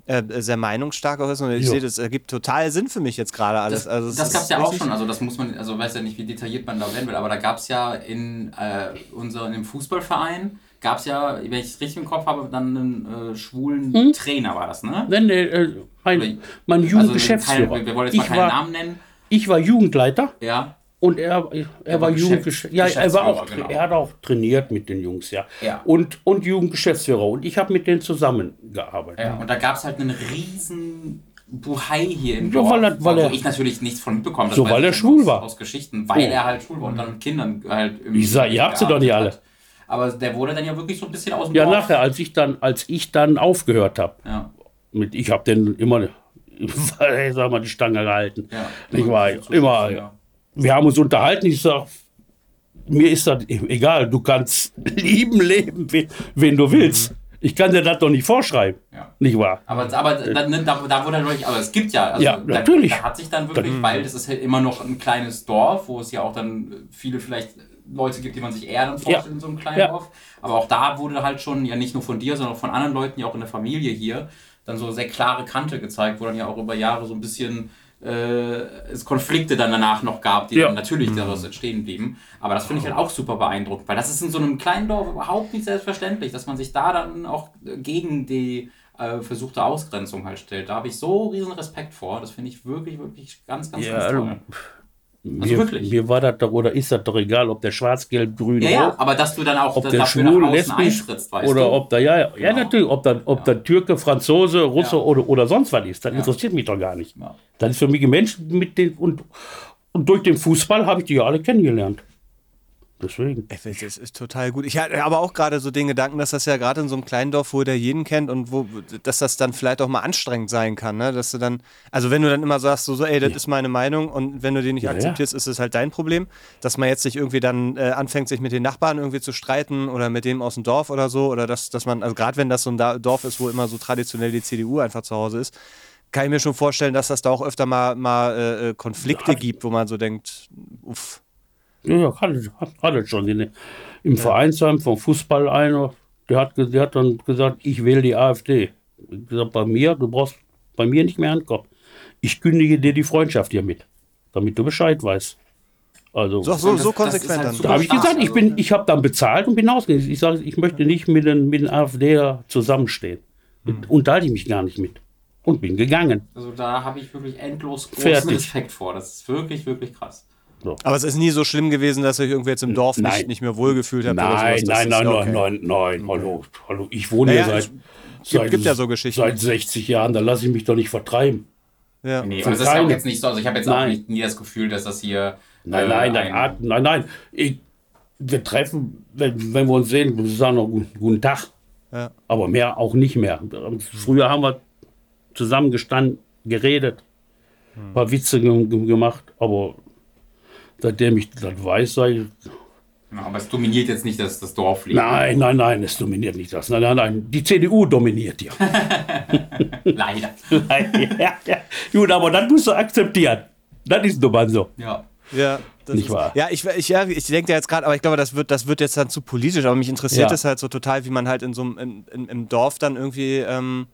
äh, sehr meinungsstark auch ist und ich Jo. sehe, das ergibt total Sinn für mich jetzt gerade alles. Das, also, das ist gab es ja auch schon, also das muss man, also weiß ja nicht, wie detailliert man da werden will, aber da gab es ja in äh, unserem Fußballverein, gab es ja, wenn ich es richtig im Kopf habe, dann einen äh, schwulen Hm? Trainer war das, ne? Nein, nee, äh, mein, mein Also, Jugendgeschäftsführer. kein- wir wollen jetzt mal ich, keinen war, Namen nennen. ich war Jugendleiter Ja, und er, er, war war Geschäft- Jugendgeschäftsführer. Ja, er, war auch, genau. er hat auch trainiert mit den Jungs, ja. Ja. Und, und Jugendgeschäftsführer. Und ich habe mit denen zusammengearbeitet. ja. Und da gab es halt einen riesen Buhai hier im Ja, Dorf, weil er- weil wo er- ich natürlich nichts von mitbekommen habe. So, weil er schwul aus, war. Aus Geschichten, weil Oh. er halt schwul war und dann mit Kindern halt Ich sag, ihr habt sie doch nicht alle. hat. Aber der wurde dann ja wirklich so ein bisschen aus dem Ja, Dorf. nachher, als ich dann, als ich dann aufgehört habe, Ja. mit, ich habe den immer, ich sag mal, die Stange gehalten. Ja. Ich war So- immer, ja. Wir haben uns unterhalten, ich sag, mir ist das egal, du kannst lieben, leben, wen, du willst. Ich kann dir das doch nicht vorschreiben. Ja. Nicht wahr? Aber, aber da, ne, da, da wurde dann wirklich, aber es gibt ja, also Ja, da, natürlich. Da hat sich dann wirklich, weil das ist halt immer noch ein kleines Dorf, wo es ja auch dann viele vielleicht Leute gibt, die man sich eher dann vorstellt in so einem kleinen Ja. Dorf. Aber auch da wurde halt schon, ja nicht nur von dir, sondern auch von anderen Leuten, ja auch in der Familie hier, dann so sehr klare Kante gezeigt, wo dann ja auch über Jahre so ein bisschen äh, es Konflikte dann danach noch gab, die Ja. dann natürlich daraus entstehen blieben. Aber das finde ich halt auch super beeindruckend, weil das ist in so einem kleinen Dorf überhaupt nicht selbstverständlich, dass man sich da dann auch gegen die äh, versuchte Ausgrenzung halt stellt. Da habe ich so riesen Respekt vor. Das finde ich wirklich, wirklich ganz, ganz, Ja, ganz toll. also Also mir, wirklich. mir war das doch, oder ist das doch egal, ob der schwarz, gelb, grün, Ja, ja, aber dass du dann auch ob da- der dafür schwul, nach außen lesbisch oder du? ob der, ja, ja, ja Genau. natürlich, ob der, ob der Türke, Franzose, Russe Ja. oder, oder sonst was ist, das interessiert mich doch gar nicht. Ja. Das ist für mich ein Mensch mit den, und, und durch den Fußball habe ich die ja alle kennengelernt. Deswegen. Ich finde, Das ist total gut. Ich hatte aber auch gerade so den Gedanken, dass das ja gerade in so einem kleinen Dorf, wo der jeden kennt und wo, dass das dann vielleicht auch mal anstrengend sein kann, ne? Dass du dann, also wenn du dann immer sagst, so, so ey, das ist meine Meinung und wenn du die nicht Ja, ja. akzeptierst, ist es halt dein Problem, dass man jetzt nicht irgendwie dann äh, anfängt, sich mit den Nachbarn irgendwie zu streiten oder mit dem aus dem Dorf oder so oder dass, dass man, also gerade wenn das so ein Dorf ist, wo immer so traditionell die CDU einfach zu Hause ist, kann ich mir schon vorstellen, dass das da auch öfter mal, mal äh, äh, Konflikte gibt, wo man so denkt, uff. Ja, ja, hat, es- hat, hat es schon. Im Vereinsheim vom Fußball einer, der hat, der hat dann gesagt, ich wähle die AfD. Ich gesagt, bei mir, du brauchst bei mir nicht mehr ankommen. Ich kündige dir die Freundschaft hier mit, damit du Bescheid weißt. Also, So, so, so konsequent halt dann. da habe ich gesagt, ich, also, bin, ich habe dann bezahlt und bin ausgegangen. Ich sage, ich möchte nicht mit den, mit den AfD zusammenstehen. Mit, Unterhalte ich mich gar nicht mit. Und bin gegangen. Also da habe ich wirklich endlos großen Fertig. Respekt vor. Das ist wirklich, wirklich krass. Aber es ist nie so schlimm gewesen, dass ihr euch irgendwie jetzt im Dorf nicht, Nein. nicht mehr wohlgefühlt habt sowas. Nein, nein, nein, ja nein, okay. nein, nein, hallo, hallo. Ich wohne Naja, hier es seit, gibt- seit, gibt ja so Geschichten. seit 60 Jahren, da lasse ich mich doch nicht vertreiben. Ja. Nee, das ist ja auch jetzt nicht so. Also ich habe jetzt auch Nein. nicht, nie das Gefühl, dass das hier. Nein, äh, nein, ein- nein, nein, nein. Ich, wir treffen, wenn, wenn wir uns sehen, wir sagen noch guten, guten Tag. Ja. Aber mehr auch nicht mehr. Früher haben wir zusammengestanden, geredet, ein paar Witze ge ge- gemacht, aber seitdem ich das weiß, sage ich, aber es dominiert jetzt nicht das, das Dorfleben. nein, nein, nein, es dominiert nicht das. Nein, nein, nein, die CDU dominiert hier. Leider. ja, ja. Gut, aber das musst du akzeptieren. Das ist nun mal so. Ja. Ja, das Nicht ist, wahr? Ja, ich, ich, ja, ich denke da jetzt gerade, aber ich glaube, das wird, das wird jetzt dann zu politisch. Aber mich interessiert Ja. es halt so total, wie man halt in so einem im Dorf dann irgendwie ähm,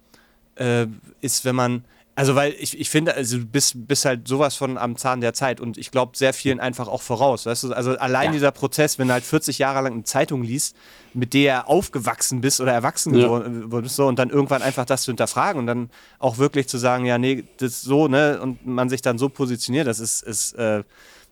äh, ist, wenn man. Also, weil ich, ich finde, also du bist, bist halt sowas von am Zahn der Zeit und ich glaube sehr vielen einfach auch voraus. Weißt du? Also allein Ja. dieser Prozess, wenn du halt 40 Jahre lang eine Zeitung liest, mit der aufgewachsen bist oder erwachsen Ja. geworden bist, so, und dann irgendwann einfach das zu hinterfragen und dann auch wirklich zu sagen, ja, nee, das ist so, ne, und man sich dann so positioniert, das ist, ist äh,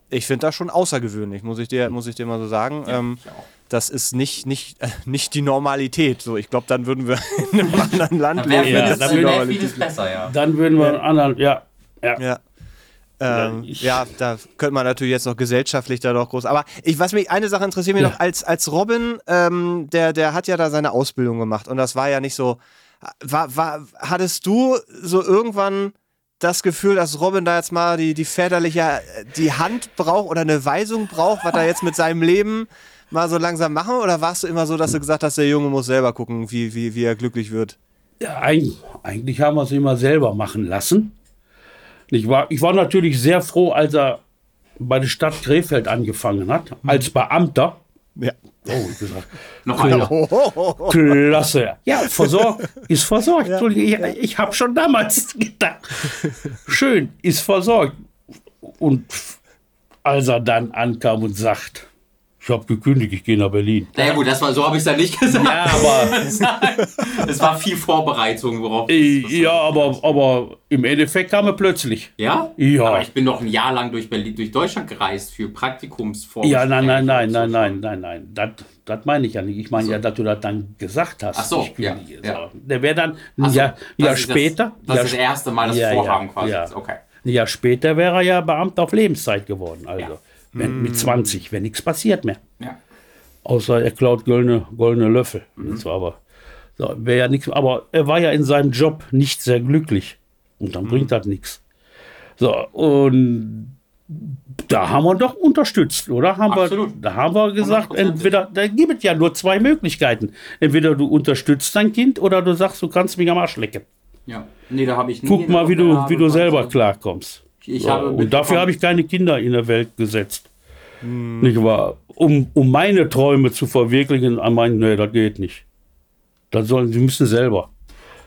ich finde das schon außergewöhnlich, muss ich dir, muss ich dir mal so sagen. ähm, ich auch. Das ist nicht, nicht, äh, nicht die Normalität. So, ich glaube, dann würden wir in einem anderen Land Dann wäre leben. Ja, vieles, da wär würde- vieles besser, ja. Dann würden wir einen anderen, ja, ja. Ja. Ähm, ja, da könnte man natürlich jetzt noch gesellschaftlich da noch groß. Aber ich, was mich, eine Sache interessiert mich Ja. noch, als, als Robin, ähm, der, der hat ja da seine Ausbildung gemacht und das war ja nicht so. War, war, hattest du so irgendwann das Gefühl, dass Robin da jetzt mal die, die väterliche, äh, die Hand braucht oder eine Weisung braucht, was er jetzt mit seinem Leben mal so langsam machen? Oder warst du immer so, dass du gesagt hast, der Junge muss selber gucken, wie, wie, wie er glücklich wird? Ja, eigentlich, eigentlich haben wir es immer selber machen lassen. Ich war, ich war natürlich sehr froh, als er bei der Stadt Krefeld angefangen hat, als Beamter. Ja. Oh, ich gesagt, Noch einer. klasse. Ja, versorgt, ist versorgt. Entschuldigung, ich, ich habe schon damals gedacht. Schön, ist versorgt. Und als er dann ankam und sagt, ich habe gekündigt, ich gehe nach Berlin. Na ja, gut, das war, so habe ich es dann nicht gesagt. Ja, aber Es war viel Vorbereitung, worauf. Äh, Ja, aber, aber im Endeffekt kam er plötzlich. Ja? Ja. Aber ich bin doch ein Jahr lang durch Berlin, durch Deutschland gereist für Praktikumsforschung. Ja, nein, nein, nein, nein, nein, nein, nein. Das, das meine ich ja nicht. Ich meine ja, dass du das dann gesagt hast. Ach so, Ich ja, ja. So. Der wäre dann ein so, Jahr, Jahr später. Das, das Jahr ist das erste Mal das Ja, ja, Vorhaben quasi. ja. Okay. Ein Jahr später wäre er ja Beamter auf Lebenszeit geworden. Also Wenn, mit 20, wenn nichts passiert mehr. Ja. Außer er klaut goldene, goldene Löffel. Mhm. Das war aber so, wäre ja nichts. Aber er war ja in seinem Job nicht sehr glücklich. Und dann Mhm. bringt das nichts. So, und da haben wir doch unterstützt, oder? Haben Absolut. wir, da haben wir gesagt, 100%. entweder, da gibt es ja nur zwei Möglichkeiten. Entweder du unterstützt dein Kind oder du sagst, du kannst mich am Arsch lecken. ja. Nee, da habe ich nie Guck mal, wie du, wie du selber klarkommst. Ich habe und dafür habe ich keine Kinder in der Welt gesetzt. Hm. Nicht wahr? Um, um meine Träume zu verwirklichen, an meinen, nee, das geht nicht. Das sollen, sie müssen selber.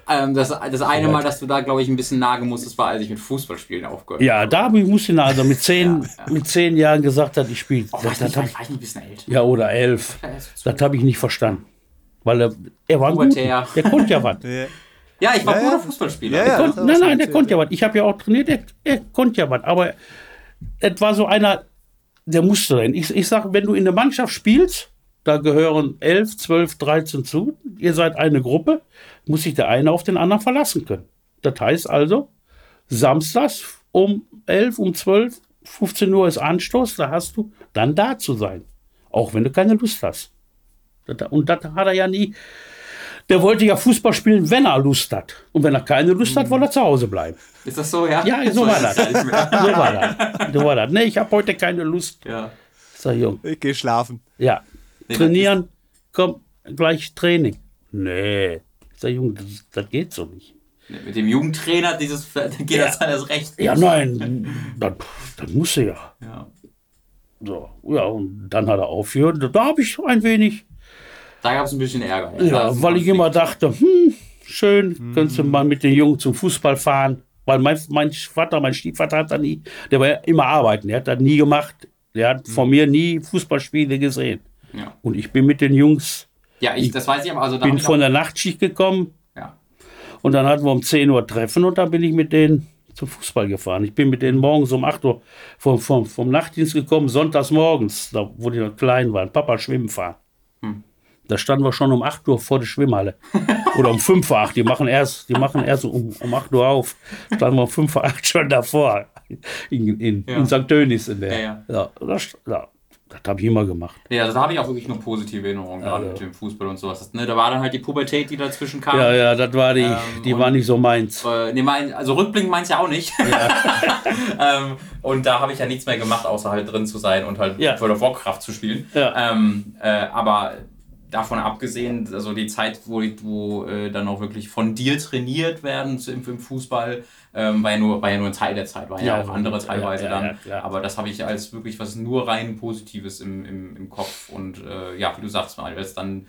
Ähm, das, das eine Mal, dass du da, glaube ich, ein bisschen nagen musstest, war, als ich mit Fußballspielen aufgehört Ja, da habe ich, musste ich also mit zehn, mit zehn Jahren gesagt, dass ich spiele. Oh, war, Das, ich das war, ich, war ein bisschen älter? ja, oder elf. Ja, Das habe ich nicht verstanden. Weil er, er war. Pubertär. Der konnte ja was. Ja. Ich war Ja, guter ja. Fußballspieler. Ja, ja. kon- das hat er nein, nein, der konnte ja was. Ich habe ja auch trainiert, der, der konnte ja was. Aber es war so einer, der musste rein. Ich, ich sage, wenn du in der Mannschaft spielst, da gehören 11, 12, 13 zu, ihr seid eine Gruppe, muss sich der eine auf den anderen verlassen können. Das heißt also, samstags um 11, um 12, 15 Uhr ist Anstoß, da hast du dann da zu sein. Auch wenn du keine Lust hast. Und das hat er ja nie. Der wollte ja Fußball spielen, wenn er Lust hat. Und wenn er keine Lust hat, wollte er zu Hause bleiben. Ist das so, ja? Ja, so war das. So war das. So war das. Nee, ich habe heute keine Lust. Ja. Sag Jung. Ich gehe schlafen. Ja. Nee, Trainieren, komm, gleich Training. Nee. Sag Jung, das, das geht so nicht. Mit dem Jugendtrainer dieses geht das alles recht. Ja, nein, das, das muss er ja. Ja. So, ja, und dann hat er aufgehört. Da habe ich ein wenig, Da gab es ein bisschen Ärger. ja, ist weil ich immer dachte, hm, schön, könntest du mal mit den Jungen zum Fußball fahren. Weil mein, mein Vater, mein Stiefvater hat da nie, der war ja immer arbeiten, der hat das nie gemacht. Der hat von mir nie Fußballspiele gesehen. Ja, Und ich bin mit den Jungs, ja ich, das weiß ich aber. Also bin ich von der Nachtschicht gekommen ja. und dann hatten wir um 10 Uhr Treffen und dann bin ich mit denen zum Fußball gefahren. Ich bin mit denen morgens um 8 Uhr vom, vom, vom Nachtdienst gekommen, sonntags morgens, da wo die noch klein waren, Papa schwimmen fahren. Da standen wir schon um 8 Uhr vor der Schwimmhalle. Oder um 5 Uhr 8. Die machen erst, die machen erst um, um 8 Uhr auf. Standen wir um 5 Uhr 8 schon davor. In, in, Ja. in St. Tönis in der. Ja, ja. das das habe ich immer gemacht. Ja, also da habe ich auch wirklich nur positive Erinnerungen, gerade mit dem Fußball und sowas. Das, ne, da war dann halt die Pubertät, die dazwischen kam. Ja, ja, das war die, Ähm, die und- war nicht so meins. Äh, nee, mein, also rückblickend meins ja auch nicht. ähm, und da habe ich ja nichts mehr gemacht, außer halt drin zu sein und halt Ja. World of Warcraft zu spielen. Ja. Ähm, äh, aber davon abgesehen, also die Zeit, wo, wo äh, dann auch wirklich von dir trainiert werden im, im Fußball, ähm, war, ja nur, war ja nur ein Teil der Zeit, war ja, Ja, auch andere teilweise ja, dann. aber das habe ich als wirklich was nur rein Positives im, im, im Kopf. Und äh, ja, wie du sagst, mal, als dann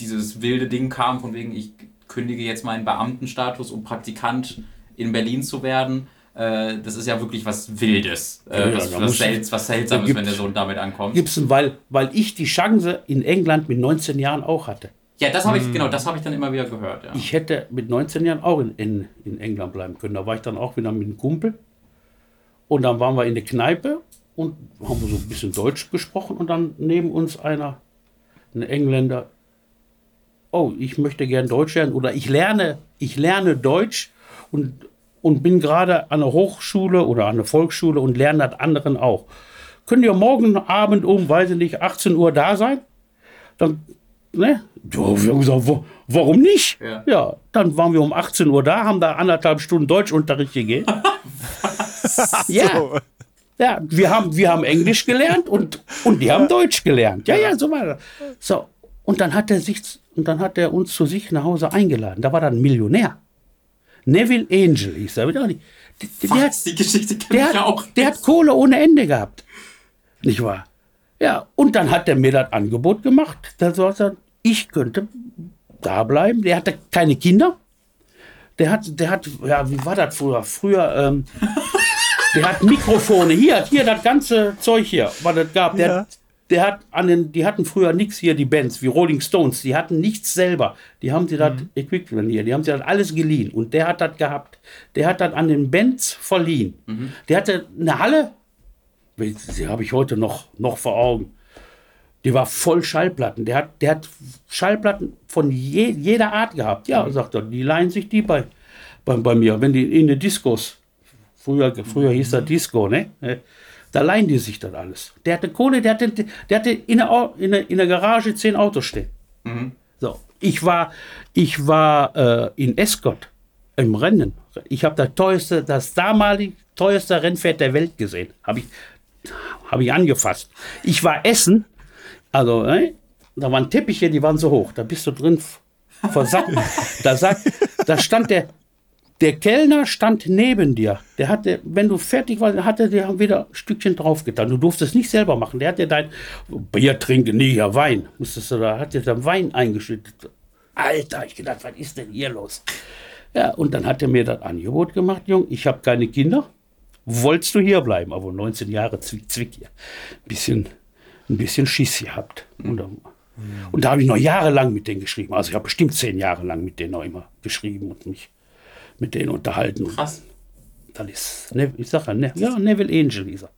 dieses wilde Ding kam, von wegen, ich kündige jetzt meinen Beamtenstatus, um Praktikant in Berlin zu werden. Äh, das ist ja wirklich was Wildes. Äh, Ja, was, was, muss- Sel was Seltsames, da wenn der Sohn damit ankommt. Gibson, weil, weil ich die Chance in England mit 19 Jahren auch hatte. Ja, das habe ich, genau, das habe ich dann immer wieder gehört. Ja. Ich hätte mit 19 Jahren auch in, in, in England bleiben können. Da war ich dann auch wieder mit einem Kumpel. Und dann waren wir in der Kneipe und haben so ein bisschen Deutsch gesprochen. Und dann neben uns einer, ein Engländer, oh, ich möchte gern Deutsch lernen. Oder ich lerne, ich lerne Deutsch und, und bin gerade an der Hochschule oder an der Volksschule und lerne das anderen auch. Könnt ihr morgen Abend um, weiß ich nicht, 18 Uhr da sein? Dann, ne? Ja, wir haben gesagt, wo, warum nicht? Ja. dann waren wir um 18 Uhr da, haben da anderthalb Stunden Deutschunterricht gegeben. ja, So. ja, wir haben, wir haben Englisch gelernt und, und die haben Deutsch gelernt. Ja, ja, so war das. So, und dann hat er sich, und dann hat er uns zu sich nach Hause eingeladen. Da war dann ein Millionär. Neville Angel, ich sage wieder nicht. Der, der, hat, Was, die Geschichte kenn der, ich ja auch. hat, der hat Kohle ohne Ende gehabt. Nicht wahr? Ja, und dann hat er mir das Angebot gemacht. Da sagt er, ich könnte da bleiben. Der hatte keine Kinder. Der hat, der hat, ja, wie war das früher? Früher, ähm, der hat Mikrofone. Hier, hier, das ganze Zeug hier, was es gab. Der, Ja. Der hat an den, die hatten früher nichts hier, die Bands, wie Rolling Stones, die hatten nichts selber. Die haben sie das Equipment hier, die haben sie das alles geliehen. Und der hat das gehabt. Der hat das an den Bands verliehen. Der hatte eine Halle, die habe ich heute noch, noch vor Augen. Die war voll Schallplatten. Der hat, der hat Schallplatten von je, jeder Art gehabt. Ja, sagt er, die leihen sich die bei, bei, bei mir. Wenn die in den Diskos, früher, früher hieß das Disco, ne? Da leihen die sich das alles. Der hatte Kohle, der hatte, der hatte in, der, in, der, in der Garage zehn Autos stehen. So, ich war, ich war äh, in Escott im Rennen. Ich habe das teuerste, das damalig teuerste Rennpferd der Welt gesehen. Habe ich, habe ich angefasst. Ich war Essen, also ne, da waren Teppiche, die waren so hoch. Da bist du drin versackt. da, sagt, da stand der, der Kellner stand neben dir. Der hatte, wenn du fertig warst, hatte der wieder ein Stückchen draufgetan. Du durftest nicht selber machen. Der hat dir dein Bier trinken, nee, ja Wein. Musstest du da, hat dir dann Wein eingeschüttet. Alter, ich gedacht, was ist denn hier los? Ja, und dann hat er mir das Angebot gemacht, Jung. Ich habe keine Kinder. Wolltest du hier bleiben? Aber 19 Jahre Zwick, Zwick hier. Bisschen, ein bisschen Schiss gehabt. Und dann, Und da habe ich noch jahrelang mit denen geschrieben. Also ich habe bestimmt zehn Jahre lang mit denen noch immer geschrieben und mich mit denen unterhalten. Krass. Das ist, ne, ich sage ja, ne, ja, Neville Angel hieß er.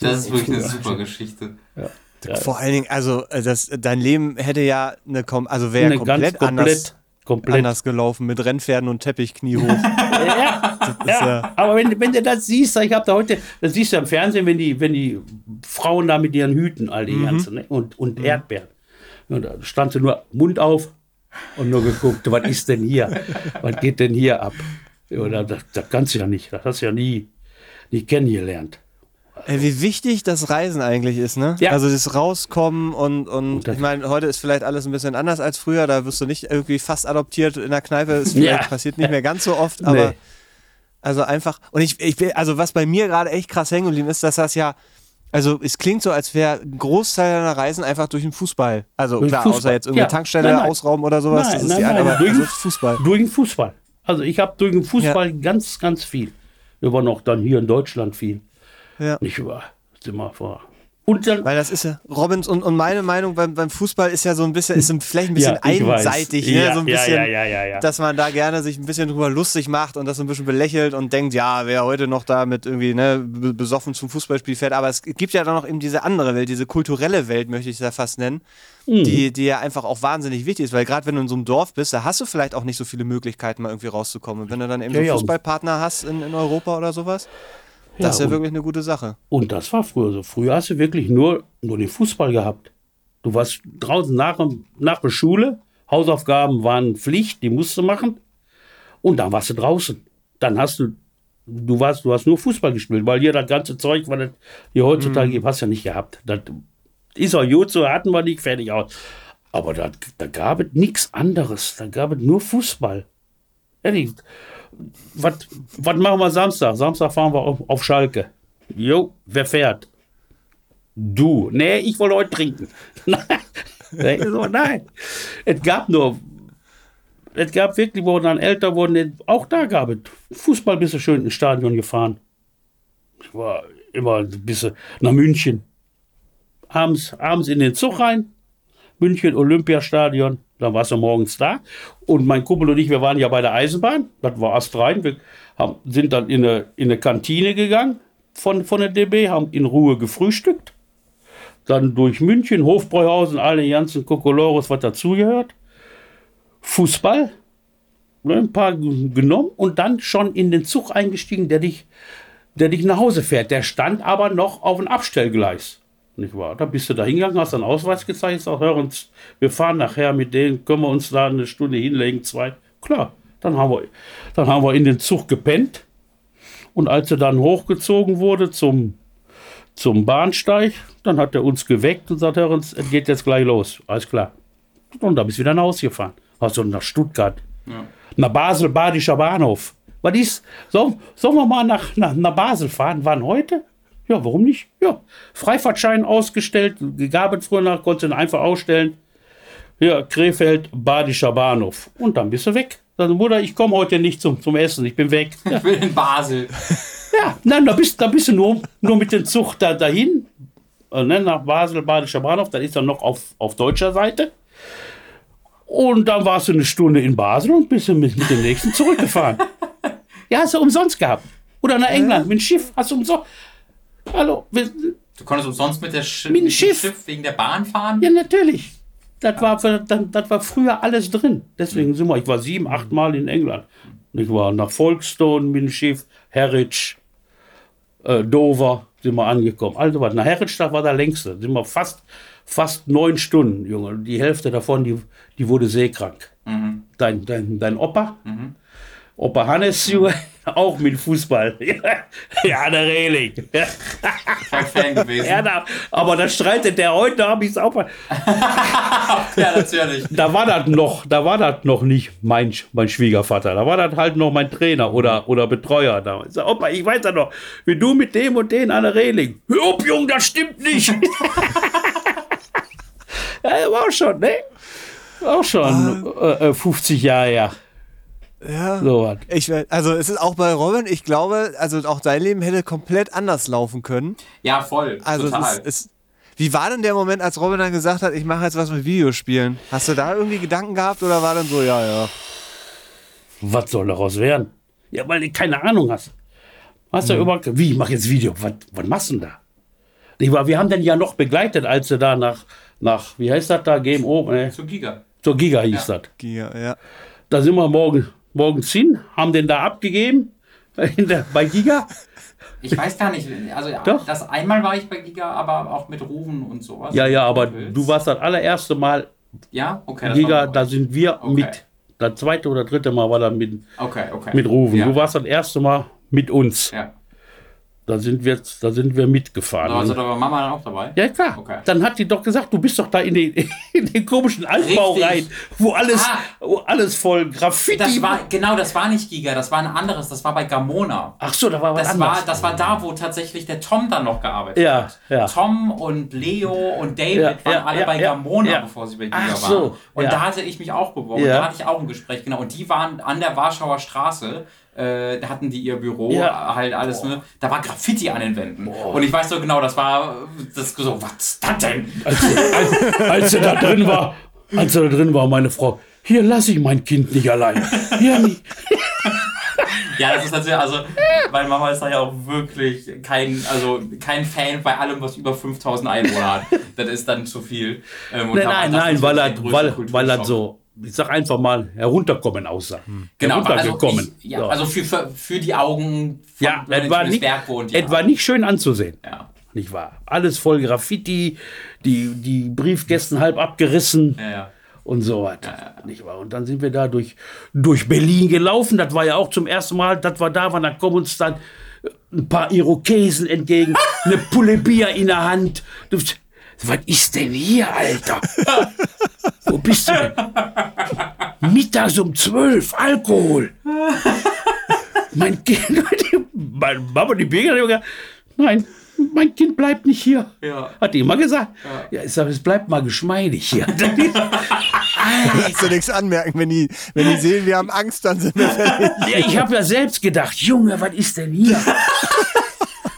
Das ist wirklich eine super Geschichte. Ja. Vor allen Dingen, also äh, das, dein Leben hätte ja eine, also wäre komplett, ganz anders, komplett, komplett. anders gelaufen mit Rennpferden und Teppich kniehoch. Ja, ist ja. ja- aber wenn, wenn du das siehst, ich habe da heute, das siehst du im Fernsehen, wenn die, wenn die Frauen da mit ihren Hüten, all die ganzen, ne? und, und Erdbeeren. Und da stand sie nur Mund auf und nur geguckt, was ist denn hier? Was geht denn hier ab? Ja, das, das, kannst du ja nicht, das hast du ja nie, nie kennengelernt. Ey, wie wichtig das Reisen eigentlich ist, ne? Ja. Also das Rauskommen und, und, das- ich meine, heute ist vielleicht alles ein bisschen anders als früher, da wirst du nicht irgendwie fast adoptiert in der Kneipe, das vielleicht Ja. passiert nicht mehr ganz so oft, aber Nee. also einfach, und ich, ich also was bei mir gerade echt krass hängen geblieben ist, dass das ja, also es klingt so, als wäre ein Großteil deiner Reisen einfach durch den Fußball. Also Durch klar, Fußball. außer jetzt irgendeine Ja. Tankstelle Nein, nein. ausrauben oder sowas, Nein, das ist nein, die nein, aber durch also den- Fußball. Durch den Fußball. Also ich habe durch den Fußball ganz, ganz viel. Waren auch dann hier in Deutschland viel. Ja. Nicht wahr? Sind wir vor. Und dann, Weil das ist ja, Robins und, und meine Meinung beim, beim Fußball ist ja so ein bisschen, ist ein- vielleicht ein bisschen Ja, weiß. einseitig, ne? Ja, so ein bisschen, ja, ja, ja, ja. dass man da gerne sich ein bisschen drüber lustig macht und das so ein bisschen belächelt und denkt, ja, wer heute noch da mit irgendwie ne, be- besoffen zum Fußballspiel fährt. Aber es gibt ja dann noch eben diese andere Welt, diese kulturelle Welt, möchte ich es ja fast nennen, Mhm. die, die ja einfach auch wahnsinnig wichtig ist. Weil gerade wenn du in so einem Dorf bist, da hast du vielleicht auch nicht so viele Möglichkeiten, mal irgendwie rauszukommen. Und wenn du dann eben Ja, so ja. Fußballpartner hast in, in Europa oder sowas, das ist ja wirklich eine gute Sache. Und das war früher so. Früher hast du wirklich nur, nur den Fußball gehabt. Du warst draußen nach, nach der Schule, Hausaufgaben waren Pflicht, die musst du machen. Und dann warst du draußen. Dann hast du, du warst, du hast nur Fußball gespielt, weil hier das ganze Zeug, was hier heutzutage gibt, hast du ja nicht gehabt. Das ist auch gut, so hatten wir nicht, fertig aus. Aber da, da gab es nichts anderes. Da gab es nur Fußball. Ehrlich, was machen wir Samstag? Samstag fahren wir auf, auf Schalke. Jo, wer fährt? Du. Nee, ich wollte heute trinken. Nee, so, Nein. Es gab nur, es gab wirklich, wo dann älter wurden, auch da gab es. Fußball bist du schön ins Stadion gefahren. Ich war immer ein bisschen nach München. Abends, abends in den Zug rein. München Olympiastadion. Dann warst du morgens da. Und mein Kumpel und ich, wir waren ja bei der Eisenbahn. Das war astrein. Wir haben, sind dann in eine, in eine Kantine gegangen von, von der DB, haben in Ruhe gefrühstückt. Dann durch München, Hofbräuhausen, alle ganzen Kokolores, was dazugehört. Fußball, ne, ein paar genommen und dann schon in den Zug eingestiegen, der dich, der dich nach Hause fährt. Der stand aber noch auf dem Abstellgleis. Nicht wahr? Da bist du da hingegangen, hast einen Ausweis gezeigt, sag, hör uns, wir fahren nachher mit denen, können wir uns da eine Stunde hinlegen, zwei. Klar, dann haben wir, dann haben wir in den Zug gepennt. Und als er dann hochgezogen wurde zum, zum Bahnsteig, dann hat er uns geweckt und sagt, hör uns, es geht jetzt gleich los. Alles klar. Und da bist du wieder nach Hause gefahren. Also nach Stuttgart. Nach Basel, Badischer Bahnhof. Was ist? Sollen, sollen wir mal nach, nach, nach Basel fahren? Wann heute? Ja, warum nicht? Ja. Freifahrtschein ausgestellt, gab es früher nach, konntest du ihn einfach ausstellen. Ja, Krefeld, Badischer Bahnhof. Und dann bist du weg. Dann, Bruder, ich komme heute nicht zum, zum Essen, ich bin weg. Ja, Ich will in Basel. ja, nein, da bist, da bist du nur, nur mit dem Zug da, dahin, äh, ne, nach Basel, Badischer Bahnhof, dann ist er noch auf, auf deutscher Seite. Und dann warst du eine Stunde in Basel und bist du mit, mit dem nächsten zurückgefahren. ja, hast du umsonst gehabt. Oder nach England mit dem Schiff, hast du umsonst. Hallo, wir, Du konntest umsonst mit, der Sch Mit dem dem Schiff. wegen der Bahn fahren? ja, natürlich. Das war, für, das, das war früher alles drin. Deswegen sind wir, ich war sieben, acht Mal in England. Ich war nach Folkestone mit dem Schiff, Harwich, äh, Dover sind wir angekommen. Also was, nach Harwich, das war der längste. Sind wir fast, fast neun Stunden, Junge. Die Hälfte davon, die, die wurde seekrank. Dein, dein, dein Opa, Opa Hannes, Junge, auch mit Fußball. ja, der Reling. Fan gewesen. Ja, da, aber da streitet der heute, habe ich es auch mal. Ja, natürlich. da war das noch, da war das noch nicht mein, mein Schwiegervater. Da war das halt noch mein Trainer oder, oder Betreuer. Da. Ich sag, Opa, ich weiß ja noch, wie du mit dem und den an der Reling. Hör auf, Junge, das stimmt nicht. ja, war auch schon, ne? Auch schon äh, äh, 50 Jahre her. Ja. So was. Ich, also es ist auch bei Robin, ich glaube, also auch dein Leben hätte komplett anders laufen können. Ja, voll. Also es total. ist, ist, Wie war denn der Moment, als Robin dann gesagt hat, ich mache jetzt was mit Videospielen? Hast du da irgendwie Gedanken gehabt oder war dann so, ja, ja? Was soll daraus werden? Ja, weil du keine Ahnung hast. Hast du überhaupt, wie, ich mache jetzt Video, was, was machst du denn da? Nicht wahr? Wir haben den ja noch begleitet, als sie da nach, nach wie heißt das da, GMO, ne? Zu Giga. zur Giga hieß das. Giga, ja. Da sind wir morgen, morgens hin, haben den da abgegeben, der, bei Giga. Ich weiß gar nicht, also ja, Doch. das einmal war ich bei Giga, aber auch mit Rufen und sowas. Ja, ja, aber willst. du warst das allererste Mal Ja, okay. Giga, da sind wir Okay. mit. Das zweite oder dritte Mal war dann mit, Okay, okay. mit Rufen. Ja. Du warst das erste Mal mit uns. Ja. Da sind wir, da sind wir mitgefahren. Da war also da war Mama dann auch dabei? ja, klar. Okay. Dann hat die doch gesagt, du bist doch da in den, in den komischen Altbau Richtig. rein, wo alles, Ah. wo alles voll Graffiti Das war, genau, das war nicht Giga, das war ein anderes, das war bei Gamona. Ach so, da war was Das anderes. war, das war da, wo tatsächlich der Tom dann noch gearbeitet Ja, hat. ja. Tom und Leo und David Ja, waren ja, alle bei Gamona, bevor sie bei Giga Ach waren. so, und ja. da hatte ich mich auch beworben. Und da hatte ich auch ein Gespräch, genau. Und die waren an der Warschauer Straße. Äh, da hatten die ihr Büro, Ja. halt alles, ne? Da war Graffiti an den Wänden. Und ich weiß so genau, das war das so, was ist das denn? als, als, als er da drin war, als er da drin war, meine Frau, hier lasse ich mein Kind nicht allein. Hier nicht. Ja, das ist natürlich, also, meine Mama ist da ja auch wirklich kein, also kein Fan bei allem, was über 5000 Einwohner hat. Das ist dann zu viel. Ähm, und Nein, nein, nein, weil er, weil, weil er so, ich sag einfach mal, herunterkommen aussah. Genau, aber also, heruntergekommen. ich, ja, So. also für, für, für die Augen von ja, es war, nicht, Berg wohnt. Ja. es war nicht schön anzusehen. ja. Nicht wahr? Alles voll Graffiti, die, die Briefkästen halb abgerissen. Ja, ja. und so was. Nicht wahr? Und dann sind wir da durch, durch Berlin gelaufen. Das war ja auch zum ersten Mal, dass wir da waren. Da kommen uns dann ein paar Irokesen entgegen, eine Pulle Bier in der Hand. Was ist denn hier, Alter? Wo bist du denn? Mittags um zwölf, Alkohol. Mein Kind, meine Mama, die Bürger, die gesagt, nein, mein Kind bleibt nicht hier. Ja. Hat die immer gesagt. Ja, ich sage, es bleibt mal geschmeidig hier. Kannst du nichts anmerken, wenn die, wenn die sehen, wir haben Angst, dann sind wir fertig. Ja, ich habe ja selbst gedacht, Junge, was ist denn hier?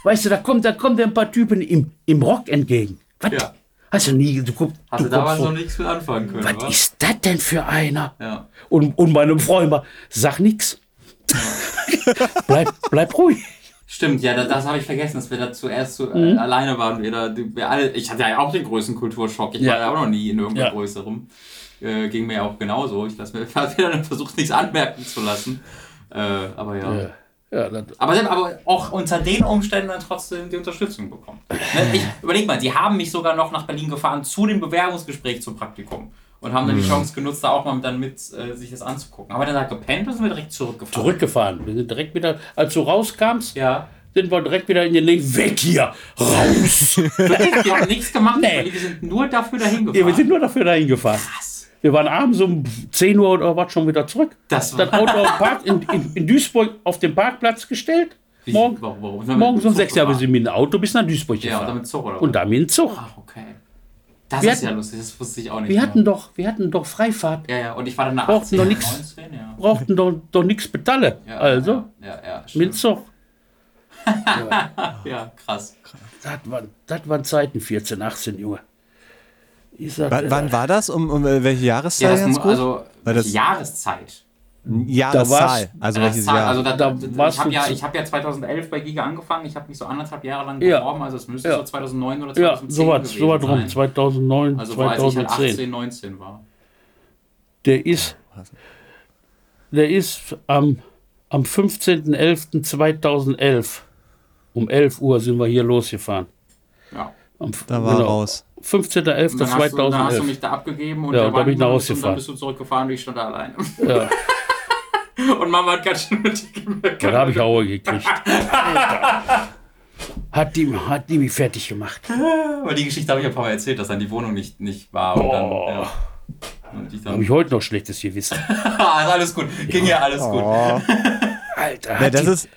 weißt du, da kommt, da kommt ein paar Typen im, im Rock entgegen. Was? Ja. Hast du nie, du guckst, Hatte du damals noch nichts mit anfangen können, was wa? ist das denn für einer? Ja. Und, und meine Freundin war, sag nix. bleib, bleib ruhig. Stimmt, ja, das, das habe ich vergessen, dass wir da zuerst so, Mhm. äh, alleine waren. Wir da, wir alle, ich hatte ja auch den größten Kulturschock. Ich Ja. war ja auch noch nie in irgendeiner Ja. größerem. Äh, ging mir ja auch genauso. Ich lasse mir hab mir dann versucht, nichts anmerken zu lassen. Äh, aber ja. Ja, ja, Aber, selbst- aber auch unter den Umständen dann trotzdem die Unterstützung bekommen. Ne, ich, überleg mal, die haben mich sogar noch nach Berlin gefahren zu dem Bewerbungsgespräch zum Praktikum. Und haben dann die Chance genutzt, da auch mal dann mit äh, sich das anzugucken. Haben wir dann da gepennt oder sind wir direkt zurückgefahren? zurückgefahren. Wir sind direkt wieder, als du rauskams, Ja. sind wir direkt wieder in den Link. Weg hier! Raus! Wir haben nichts gemacht, Nee. wir sind nur dafür dahin gefahren. ja, wir sind nur dafür dahin gefahren. Krass. Wir waren abends um 10 Uhr oder was schon wieder zurück. Das Das war- Auto auf Park in, in, in Duisburg auf den Parkplatz gestellt. Wie- Morgen, warum- warum morgens um Zug 6 Uhr wir sind mit dem Auto bis nach Duisburg Ja, und gefahren. damit Zug oder was? und dann mit dem Zug. Ach, okay. Das Wir ist ja hatten- lustig, das wusste ich auch nicht. Wir mehr. hatten doch, wir hatten doch Freifahrt. Ja, ja, und ich war dann nach Brauchten 18, doch nix. 19, ja. Brauchten doch, doch nichts betalle. ja. also, Ja, ja, ja mit. Zug. Ja, krass. Das waren, das waren Zeiten, 14, 18, Junge. Ich sag, Wann, wann war das? Um, um äh, welche Ja, Jahreszeit? das, ganz mu- grob? also, das- Jahreszeit? Jahreszahl. Also Ja, welches Zahl- Jahr? Also da, Da da, ich habe ja, ich hab ja 2011 bei Giga angefangen. Ich habe mich so anderthalb Jahre lang Ja. beworben. Also es müsste Ja. so 2009 oder ja, 2010 sowas, gewesen sowas rum, sein. 2009, Also wo als ich halt 2010. 18, 19 war. Der ist, der ist am, am 15.11.2011 um 11 Uhr sind wir hier losgefahren. Ja. Am, da war er raus. Und dann hast, du, dann hast du 15.11.2011. mich da abgegeben und Ja, da bin ich nach Hause und dann gefahren. bist du zurückgefahren und ich stand da alleine. Ja, Und Mama hat ganz schön mit da habe ich Aue gekriegt. Alter. Hat die, hat die mich fertig gemacht. Aber die Geschichte habe ich ja ein paar Mal erzählt, dass dann die Wohnung nicht, nicht war. Und dann, Boah. ja. Und ich Habe dann, ich heute noch schlechtes Gewissen. ah, alles gut. Ging ja alles gut. Oh. Alter, Ja, das die, ist,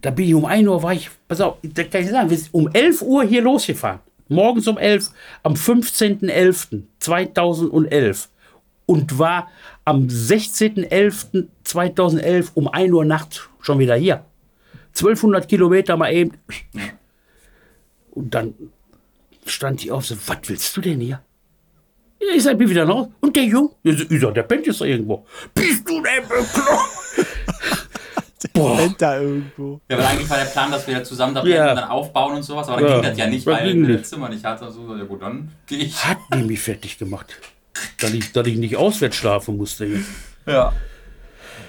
da bin ich um 1 Uhr, war ich, pass auf, da kann ich sagen, wir sind um 11 Uhr hier losgefahren. Morgens um 11, am 15.11.2011. Und war am 16.11.2011 um 1 Uhr nachts schon wieder hier. 1200 Kilometer mal eben. Und dann stand sie auf, so, was willst du denn hier? Ich sag, bin wieder raus. Und der Junge? Ich sag, ich der pennt jetzt irgendwo. Bist du denn bekloppt? Boah. Da irgendwo. Ja, weil eigentlich war der Plan, dass wir zusammen da Ja. und dann aufbauen und sowas, aber dann Ja, ging das ja nicht, das weil wir das. Zimmer nicht hatte. So, ja gut, dann gehe ich. Hat die mich fertig gemacht. Dass ich, dass ich nicht auswärts schlafen musste. Jetzt. Ja.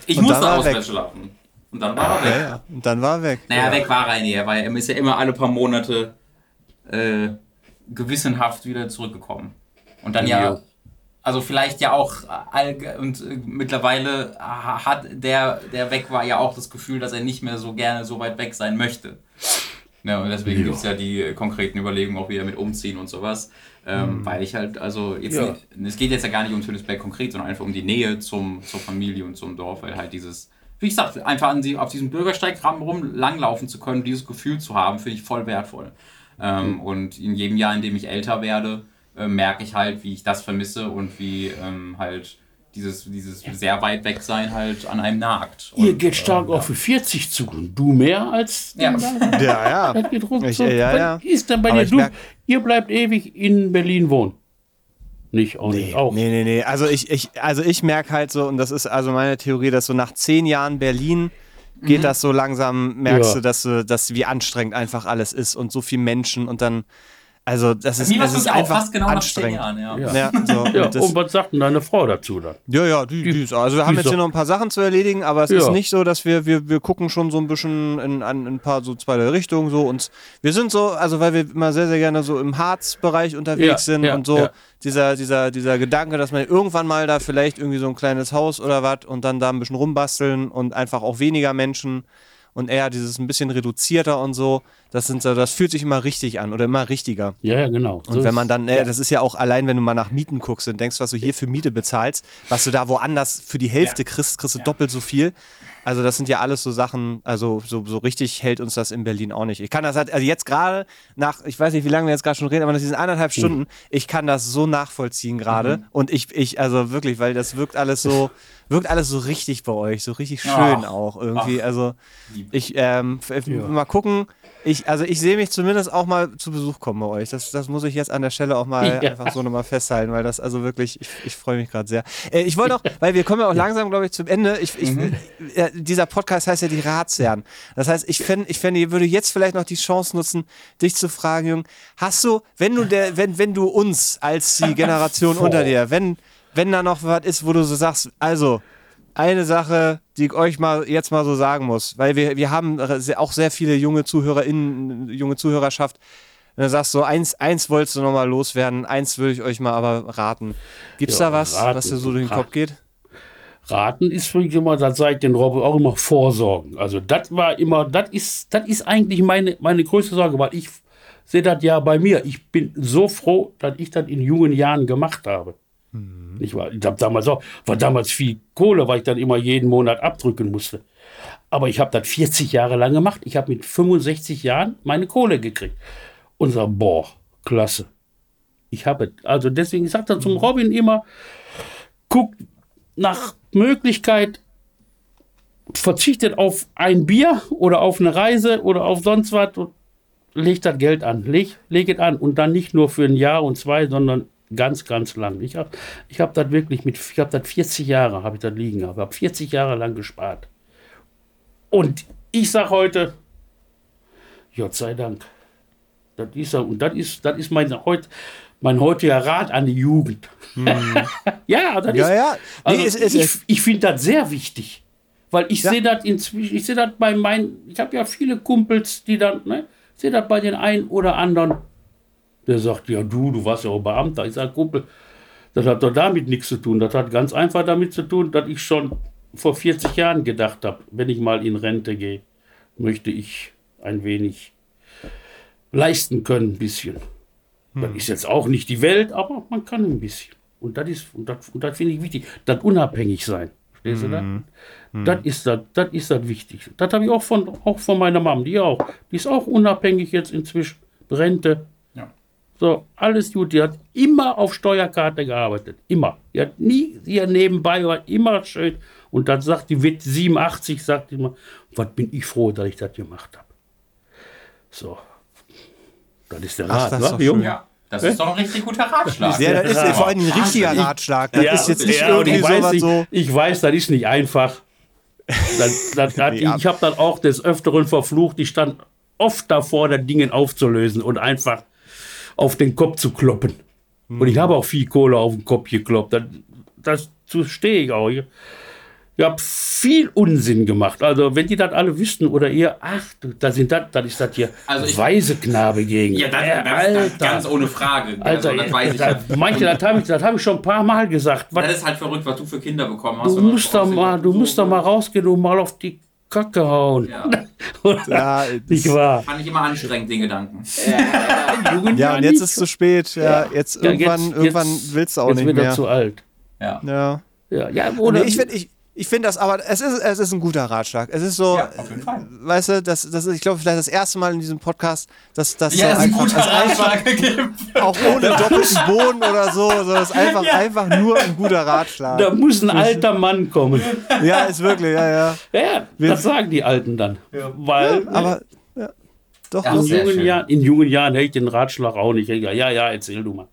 Ich Und musste auswärts schlafen. Und dann war er weg. Ja. Und dann war er weg. Naja, ja. weg war er nie, weil er ist ja immer alle paar Monate äh, gewissenhaft wieder zurückgekommen. Und dann ja, Ja. Also vielleicht ja auch allge- und äh, mittlerweile hat der, der weg war, ja auch das Gefühl, dass er nicht mehr so gerne so weit weg sein möchte. Ja, und deswegen Ja. gibt es ja die äh, konkreten Überlegungen auch wieder mit umziehen und sowas. Ähm, Weil ich halt, also jetzt, Ja. es geht jetzt ja gar nicht um Tönisberg konkret, sondern einfach um die Nähe zum, zur Familie und zum Dorf, weil halt dieses, wie gesagt, einfach an die, auf diesem Bürgersteig rum langlaufen zu können, dieses Gefühl zu haben, finde ich voll wertvoll. Ähm, Und in jedem Jahr, in dem ich älter werde, äh, merke ich halt, wie ich das vermisse und wie ähm, halt dieses, dieses sehr weit weg sein halt an einem nagt. Ihr Und, geht stark ähm, auf für 40 zu. und Du mehr als Ja. der Ja, ja. Das geht ruckzuck. Ich, äh, ja, Was ja. ist denn bei Aber dir? Du, ihr bleibt ewig in Berlin wohnen. Nicht, auch nicht. Auch. Nee, nee, nee. Also ich, ich, also ich merke halt so, und das ist also meine Theorie, dass so nach zehn Jahren Berlin geht das so langsam, merkst Ja. du, dass du, dass wie anstrengend einfach alles ist und so viel Menschen und dann, also das ist, das es ist auch einfach fast genau anstrengend. Jahren, ja. Ja. Ja, so, Ja, und das, und was sagt denn deine Frau dazu dann? ja, ja, die, die ist, also wir haben die jetzt hier noch ein paar Sachen zu erledigen, aber es Ja. ist nicht so, dass wir, wir, wir gucken schon so ein bisschen in, an in ein paar so zwei Richtungen so und wir sind so, also weil wir immer sehr, sehr gerne so im Harzbereich unterwegs Ja, sind ja, und so ja. dieser, dieser, dieser Gedanke, dass man irgendwann mal da vielleicht irgendwie so ein kleines Haus oder was und dann da ein bisschen rumbasteln und einfach auch weniger Menschen und eher dieses ein bisschen reduzierter und so, das sind so, das fühlt sich immer richtig an oder immer richtiger. Ja, ja, genau. Und wenn man dann, äh, das ist ja auch allein, wenn du mal nach Mieten guckst und denkst, was du hier für Miete bezahlst, was du da woanders für die Hälfte kriegst, kriegst du doppelt so viel. Also das sind ja alles so Sachen, also so, so richtig hält uns das in Berlin auch nicht. Ich kann das halt, also jetzt gerade nach, ich weiß nicht, wie lange wir jetzt gerade schon reden, aber nach diesen eineinhalb Stunden, ich kann das so nachvollziehen gerade. Und ich, ich, also wirklich, weil das wirkt alles so, wirkt alles so richtig bei euch, so richtig schön Ach, auch irgendwie. ach. Also ich, ähm, Ja. mal gucken. Ich, also ich sehe mich zumindest auch mal zu Besuch kommen bei euch. Das, das muss ich jetzt an der Stelle auch mal Ja. einfach so nochmal festhalten, weil das also wirklich, ich, ich freue mich gerade sehr. Äh, ich wollte auch, weil wir kommen ja auch langsam, glaube ich, zum Ende. Ich, ich, äh, dieser Podcast heißt ja die Ratsherren. Das heißt, ich fände, ich fände, ihr würde jetzt vielleicht noch die Chance nutzen, dich zu fragen, Jung, hast du, wenn du der, wenn, wenn du uns als die Generation unter dir, wenn, wenn da noch was ist, wo du so sagst, also, eine Sache, die ich euch mal jetzt mal so sagen muss, weil wir, wir haben auch sehr viele junge ZuhörerInnen, junge Zuhörerschaft. Wenn du sagst, so eins, eins wolltest du noch mal loswerden, eins würde ich euch mal aber raten. Gibt's Ja, da was, raten, was dir so durch den. Kopf geht? Raten ist für mich immer, das sage ich den Robben auch immer, Vorsorgen. Also das war immer, das ist, das ist eigentlich meine, meine größte Sorge, weil ich sehe das ja bei mir. Ich bin so froh, dass ich das in jungen Jahren gemacht habe. Ich war, ich habe damals auch, war damals viel Kohle, weil ich dann immer jeden Monat abdrücken musste. Aber ich habe das 40 Jahre lang gemacht. Ich habe mit 65 Jahren meine Kohle gekriegt. Und sag, boah, klasse. Ich habe, also deswegen sagt er zum Robin immer, guckt nach Möglichkeit, verzichtet auf ein Bier oder auf eine Reise oder auf sonst was und legt das Geld an. Leg, leg es an und dann nicht nur für ein Jahr und zwei, sondern ganz, ganz lang. Ich habe ich hab das wirklich mit, ich habe das 40 Jahre, habe ich das liegen gehabt, habe 40 Jahre lang gespart. Und ich sage heute, Gott sei Dank. Das ist und das ist, das ist mein, heut, mein heutiger Rat an die Jugend. ja, das Hm. Ja, ist, ja. Nee, also es, es, ich ich finde das sehr wichtig. Weil ich Ja. sehe das inzwischen, ich sehe das bei meinen, ich habe ja viele Kumpels, die dann, ne, sehe das bei den einen oder anderen, der sagt, ja du, du warst ja auch Beamter. Ich sage, Kumpel, das hat doch damit nichts zu tun. Das hat ganz einfach damit zu tun, dass ich schon vor 40 Jahren gedacht habe, wenn ich mal in Rente gehe, möchte ich ein wenig leisten können, ein bisschen. Das ist jetzt auch nicht die Welt, aber man kann ein bisschen. Und das ist, und das, und das finde ich wichtig. Das unabhängig sein. Verstehst du das? Das ist das, das ist das Wichtigste. Das habe ich auch von, auch von meiner Mom, die auch. Die ist auch unabhängig jetzt inzwischen. Rente. Ja. So, alles gut. Die hat immer auf Steuerkarte gearbeitet. Immer. Die hat nie hier nebenbei, war immer schön. Und dann sagt die, wird 87, sagt die immer, was bin ich froh, dass ich das gemacht habe. So. Das ist der Ach, Rat, das doch Jung? schön. Ja, das ist doch ein richtig guter Ratschlag. Ja, das ist Ja. vor allem ein richtiger Ratschlag. Das ist jetzt nicht ja, irgendwie ich weiß, nicht, so. ich weiß, das ist nicht einfach. Das, das hat, Nee, ab- ich habe dann auch des Öfteren verflucht, ich stand oft davor, das Ding aufzulösen und einfach auf den Kopf zu kloppen. Und Mhm. ich habe auch viel Kohle auf den Kopf gekloppt. Das, dazu stehe ich auch. Ich, ich habe viel Unsinn gemacht. Also, wenn die das alle wüssten oder ihr, ach, da sind das, das ist das hier Also ich- weise Knabe gegen. Ja, das, Äh, das, das ganz ohne Frage. Alter, also, das weiß ich. das, manche, das habe ich, das hab ich schon ein paar Mal gesagt. Was, Das ist halt verrückt, was du für Kinder bekommen hast. du musst aussieht, mal, du musst doch mal rausgehen und mal auf die Kacke hauen. Ja. Ja, Nicht wahr? Fand ich immer anstrengend, den Gedanken. Jungen ja, und jetzt ist es zu spät. Ja, jetzt Ja, irgendwann, jetzt- irgendwann jetzt- willst du auch Jetzt nicht wird er mehr. zu alt. Ja. Ja. Ja, ja oder? Nee, ich finde ich, ich find das, aber es ist, es ist ein guter Ratschlag. Es ist so, Ja, auf jeden Fall. weißt du, das, das ist, ich glaube, vielleicht das erste Mal in diesem Podcast, dass das Ja, so einfach, das einfach auch ohne doppelten Boden oder so, so das ist einfach, einfach nur ein guter Ratschlag. da muss ein alter Mann kommen. Ja, ist wirklich, ja, ja. Ja, ja, das sagen die Alten dann. Weil Aber, ja, doch, Ja, in, jungen. Jahren, in jungen Jahren hätte ich den Ratschlag auch nicht. Ja, ja, ja, erzähl du mal.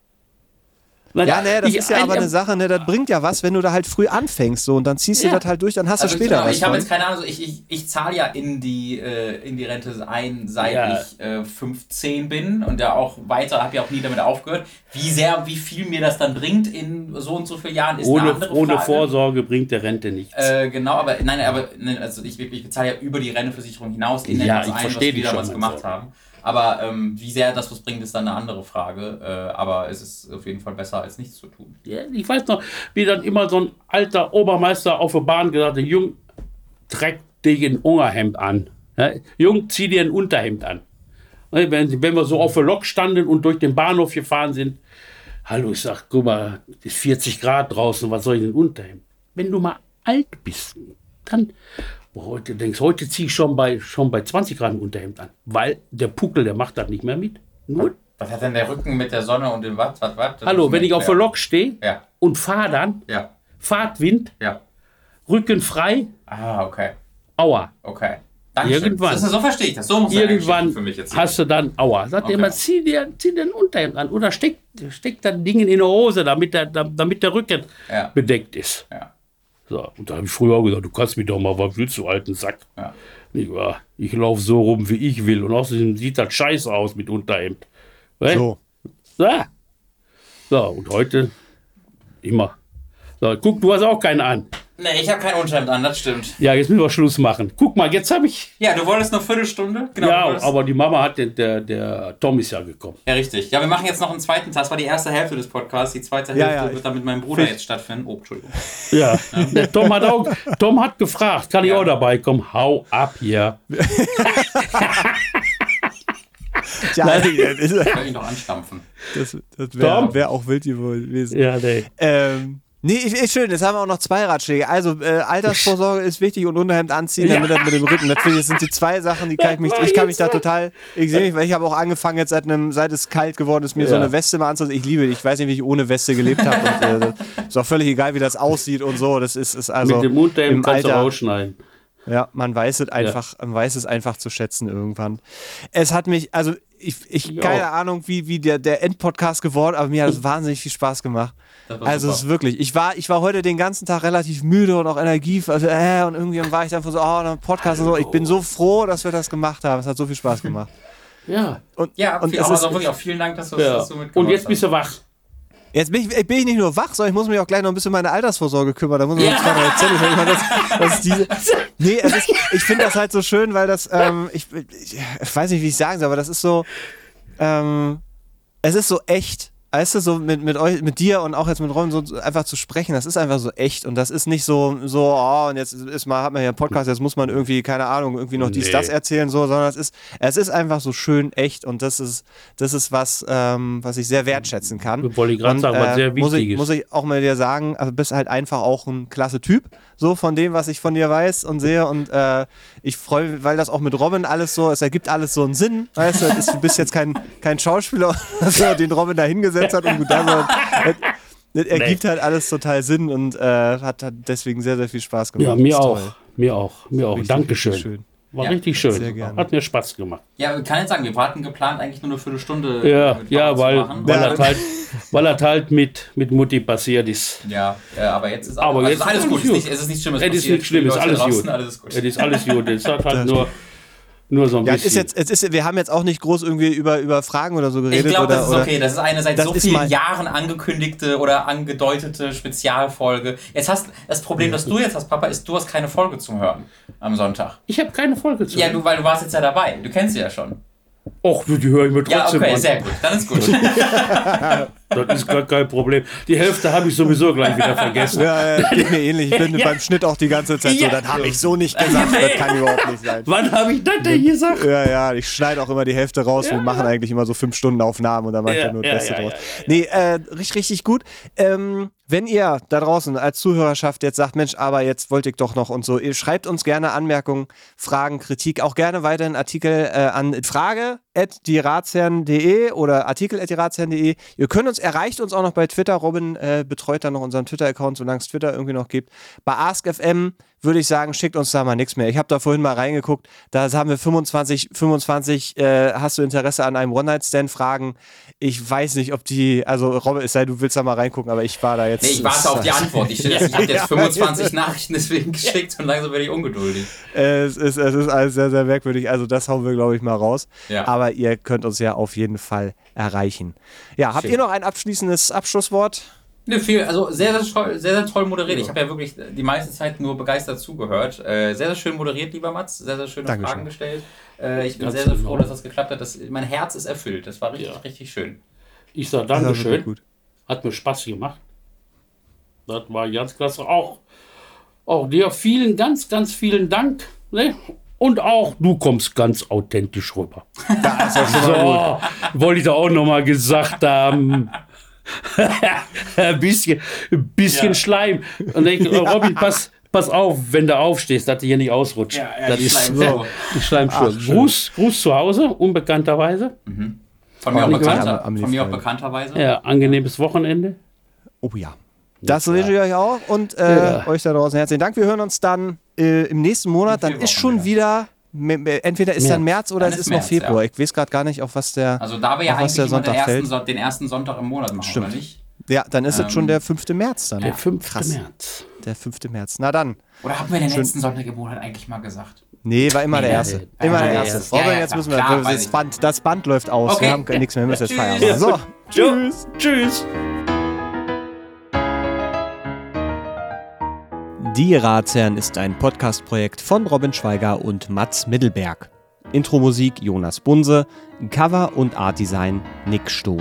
Nein, Ja, ne, das ich- ist ja aber ein- eine Sache, ne, das bringt ja was, wenn du da halt früh anfängst, so, und dann ziehst du Ja. das halt durch, dann hast du Also später genau, was ich habe jetzt keine Ahnung, also ich, ich, ich zahle ja in die, äh, in die Rente ein, seit Ja. ich äh, 15 bin und ja auch weiter, habe ja auch nie damit aufgehört. Wie sehr, wie viel mir das dann bringt in so und so vielen Jahren, ist eine Ohne, andere ohne Frage. Vorsorge bringt der Rente nichts. Äh, genau, aber nein, aber nein, also ich, ich bezahle ja über die Renteversicherung hinaus in Ja, etwas ich ein, was wir damals schon, gemacht also. haben. Aber ähm, wie sehr das was bringt, ist dann eine andere Frage. Äh, aber es ist auf jeden Fall besser, als nichts zu tun. Ja, ich weiß noch, wie dann immer so ein alter Obermeister auf der Bahn gesagt hat, Jung, treck dir ein Ungerhemd an. Ja, Jung, zieh dir ein Unterhemd an. Ne, Wenn, wenn wir so auf der Lok standen und durch den Bahnhof gefahren sind, hallo, ich sag, guck mal, ist 40 Grad draußen, was soll ich denn Unterhemd? Wenn du mal alt bist, dann heute denkst, heute ziehe ich schon bei, schon bei 20 Grad ein Unterhemd an, weil der Puckel, der macht das nicht mehr mit. Nur, Was hat denn der Rücken mit der Sonne und dem Watt? Watt, Watt? Hallo, wenn ich auf der. Lok stehe Ja, und fahre dann, ja, Fahrtwind, ja. Rücken frei, Ah, okay. Aua. Okay. Dankeschön. Irgendwann. Das ist, so verstehe ich das. So muss Irgendwann für mich jetzt. hast du dann Aua. Sagt Okay. er immer, zieh dir, zieh dir ein Unterhemd an oder steck, steck das Ding in die Hose, damit der, damit der Rücken bedeckt ist. Ja. So, und da habe ich früher auch gesagt, du kannst mich doch mal, was willst du, alten Sack? Ja. Nicht wahr? Ich laufe so rum, wie ich will. Und außerdem sieht das scheiße aus mit Unterhemd. Weißt? So. Ja. So, und heute immer. So, guck, du hast auch keinen an. Nee, ich habe kein Unterhemd an, das stimmt. Ja, jetzt müssen wir Schluss machen. Guck mal, jetzt habe ich. Ja, du wolltest noch Viertelstunde? Genau. ja, aber die Mama hat den, der, der Tom ist ja gekommen. Ja, richtig. Ja, wir machen jetzt noch einen zweiten Teil. Das war die erste Hälfte des Podcasts. Die zweite Ja, Hälfte ja, wird dann mit meinem Bruder jetzt stattfinden. Oh, Entschuldigung. Ja, der Tom hat auch, Tom hat gefragt, kann ich Ja. auch dabei kommen? Hau ab hier. Tja, das, Ich kann ihn doch anstampfen. das, das wäre wär auch wild gewesen. Ja, nee. Ähm, nee, ist schön, jetzt haben wir auch noch zwei Ratschläge. Also, äh, Altersvorsorge ist wichtig und Unterhemd anziehen, damit das mit dem Rücken. Das, ich, das sind die zwei Sachen, die kann ich mich, ich kann mich da total, ich sehe mich, weil ich habe auch angefangen, jetzt seit, einem, seit es kalt geworden ist, mir so Ja. eine Weste mal anzuziehen. Ich liebe, ich weiß nicht, wie ich ohne Weste gelebt habe. Und, äh, ist auch völlig egal, wie das aussieht und so. Das ist, ist also Mit dem im kannst du Alter- rausschneiden. Ja, man weiß es einfach, man weiß es einfach zu schätzen irgendwann. Es hat mich, also ich, ich Ja. keine Ahnung, wie, wie der, der Endpodcast geworden, aber mir hat es wahnsinnig viel Spaß gemacht. Also es super. ist wirklich, ich war, ich war heute den ganzen Tag relativ müde und auch Energie, also, äh, und irgendwie war ich dann so, oh, ein Podcast und so. Ich bin so froh, dass wir das gemacht haben. Es hat so viel Spaß gemacht. Ja. Und, Ja, und viel, es also ist, wirklich auch vielen Dank, dass du ja. das so mitgemacht Und jetzt hast. bist du wach. jetzt bin ich, bin ich nicht nur wach, sondern ich muss mich auch gleich noch ein bisschen um meine Altersvorsorge kümmern. Da muss ich noch zwei, drei Zettel ich meine, das, das ist diese, Nee, es ist, ich finde das halt so schön, weil das, ähm, ich, ich, ich weiß nicht, wie ich sagen soll, aber das ist so, ähm, es ist so echt. Weißt du, so mit, mit euch, mit dir und auch jetzt mit Ron so einfach zu sprechen, das ist einfach so echt und das ist nicht so, so, oh, und jetzt ist mal, hat man hier einen Podcast, jetzt muss man irgendwie, keine Ahnung, irgendwie noch dies, Nee. das erzählen, so, sondern es ist, es ist einfach so schön echt und das ist, das ist was, ähm, was ich sehr wertschätzen kann. Wollte ich gerade sagen, was sehr muss wichtig ich, ist. muss ich auch mal dir sagen, also bist halt einfach auch ein klasse Typ, so von dem, was ich von dir weiß und sehe und äh, ich freue mich, weil das auch mit Robin alles so, es ergibt alles so einen Sinn, weißt du, ist, du bist jetzt kein, kein Schauspieler, so, den Robin da hingesetzt hat und du da so, das, ergibt halt alles total Sinn und äh, hat, hat deswegen sehr, sehr viel Spaß gemacht. Ja, mir Ist auch. toll. Mir auch. Mir auch. Richtig, Dankeschön. richtig schön. War Ja, richtig schön. sehr gerne. Hat mir Spaß gemacht. Ja, ich kann jetzt sagen, wir hatten geplant, eigentlich nur eine Viertelstunde Ja, ja, weil, machen. weil, Ja. das halt, weil das halt mit, mit Mutti passiert ist. Ja, äh, aber jetzt ist Aber also jetzt ist alles ist gut. alles Es ist gut. nicht, es ist nichts Schlimmes Es ist nichts Schlimmes, alles gut. Alles ist gut. Es ist alles gut. Es hat halt nur, nur so ein Ja, es ist bisschen. jetzt, es ist, wir haben jetzt auch nicht groß irgendwie über, über Fragen oder so Ich geredet. glaube, oder, das ist oder okay. Das ist eine seit so vielen mal- Jahren angekündigte oder angedeutete Spezialfolge. Jetzt hast das Problem, das du jetzt hast, Papa, ist, du hast keine Folge zum Hören am Sonntag. ich habe keine Folge zu. Ja, du, weil du warst jetzt ja dabei. Du kennst sie ja schon. Och, die höre ich mir Ja, trotzdem okay, an. sehr gut. Dann ist gut. Das ist gar kein Problem. Die Hälfte habe ich sowieso gleich wieder vergessen. Ja, ja, geht mir ähnlich. Ich bin Ja. beim Schnitt auch die ganze Zeit so, Ja. das habe ich so nicht gesagt, das kann überhaupt nicht sein. Wann habe ich das denn gesagt? Ja, ja, ich schneide auch immer die Hälfte raus. Wir Ja. machen eigentlich immer so fünf Stunden Aufnahmen und dann mache ich Ja, nur ja, das Beste ja, draus. ja, ja, Nee, äh, richtig, richtig gut. Ähm, wenn ihr da draußen als Zuhörerschaft jetzt sagt, Mensch, aber jetzt wollte ich doch noch und so, ihr schreibt uns gerne Anmerkungen, Fragen, Kritik, auch gerne weiterhin Artikel äh, an frage at dieratsherren.de oder artikel at dieratsherren.de. Ihr könnt uns, erreicht uns auch noch bei Twitter. Robin äh, betreut dann noch unseren Twitter-Account, solange es Twitter irgendwie noch gibt. Bei AskFM würde ich sagen, schickt uns da mal nichts mehr. Ich habe da vorhin mal reingeguckt, da haben wir 25, 25, äh, hast du Interesse an einem One-Night-Stand-Fragen? Ich weiß nicht, ob die, also Robin, es sei, du willst da mal reingucken, aber ich war da jetzt. Nee, ich warte auf die Antwort. Ich, ich habe jetzt 25 Nachrichten deswegen geschickt und langsam werde ich ungeduldig. Es ist, es ist alles sehr, sehr merkwürdig. Also das hauen wir, glaube ich, mal raus. Ja. Aber ihr könnt uns ja auf jeden Fall erreichen. Ja, habt Schön. ihr noch ein abschließendes Abschlusswort? Ne, viel, also sehr, sehr toll, sehr, sehr toll moderiert. Ich habe ja wirklich die meiste Zeit nur begeistert zugehört. Äh, sehr, sehr schön moderiert, lieber Mats. Sehr, sehr schöne Dankeschön. Fragen gestellt. Äh, ich bin Ganz sehr, sehr genau. froh, dass das geklappt hat. Das, mein Herz ist erfüllt. Das war richtig, Ja. richtig schön. Ich sage Dankeschön. gut. Hat mir Spaß gemacht. Das war ganz klasse. Auch, auch dir vielen, ganz, ganz vielen Dank. Ne? Und auch du kommst ganz authentisch rüber. Das ist ja schon. So, wollte ich da auch nochmal gesagt haben. Ein bisschen, ein bisschen Ja. Schleim. Und ich, Robin, pass, pass auf, wenn du aufstehst, dass du hier nicht ausrutscht. Ja, ja, das die ist Schleimspur. die Schleimspur. Ach, schön. Gruß, Gruß zu Hause, unbekannterweise. Von mir, auch, bekannter, am- am von mir auch bekannterweise. Ja, angenehmes Wochenende. Oh ja. Das wünsche ich euch auch und äh, Ja. euch da draußen herzlichen Dank. Wir hören uns dann äh, im nächsten Monat. Dann ist schon wieder, entweder ist dann März oder Dann es ist ist noch März, Februar. ja. Ich weiß gerade gar nicht, auf was der. Also da wir ja eigentlich der immer den Sonntag ersten, fällt. Son- den ersten Sonntag im Monat machen, Stimmt. oder nicht? Ja, dann ist es Ähm, schon der 5. März dann. Der 5. Krass. März. Der 5. März. Na dann. Oder haben wir den letzten Sonntag im Monat eigentlich mal gesagt? Nee, war immer der Nee, erste. nee. Immer der erste. ja, Robin, ja, jetzt klar, müssen wir. klar, das. Band, das Band läuft aus. Okay. Wir haben nichts mehr. Wir müssen jetzt feiern. So. Tschüss. Tschüss. Die Ratsherren ist ein Podcast-Projekt von Robin Schweiger und Mats Mittelberg. Intro-Musik Jonas Bunse, Cover und Artdesign Nick Stohn.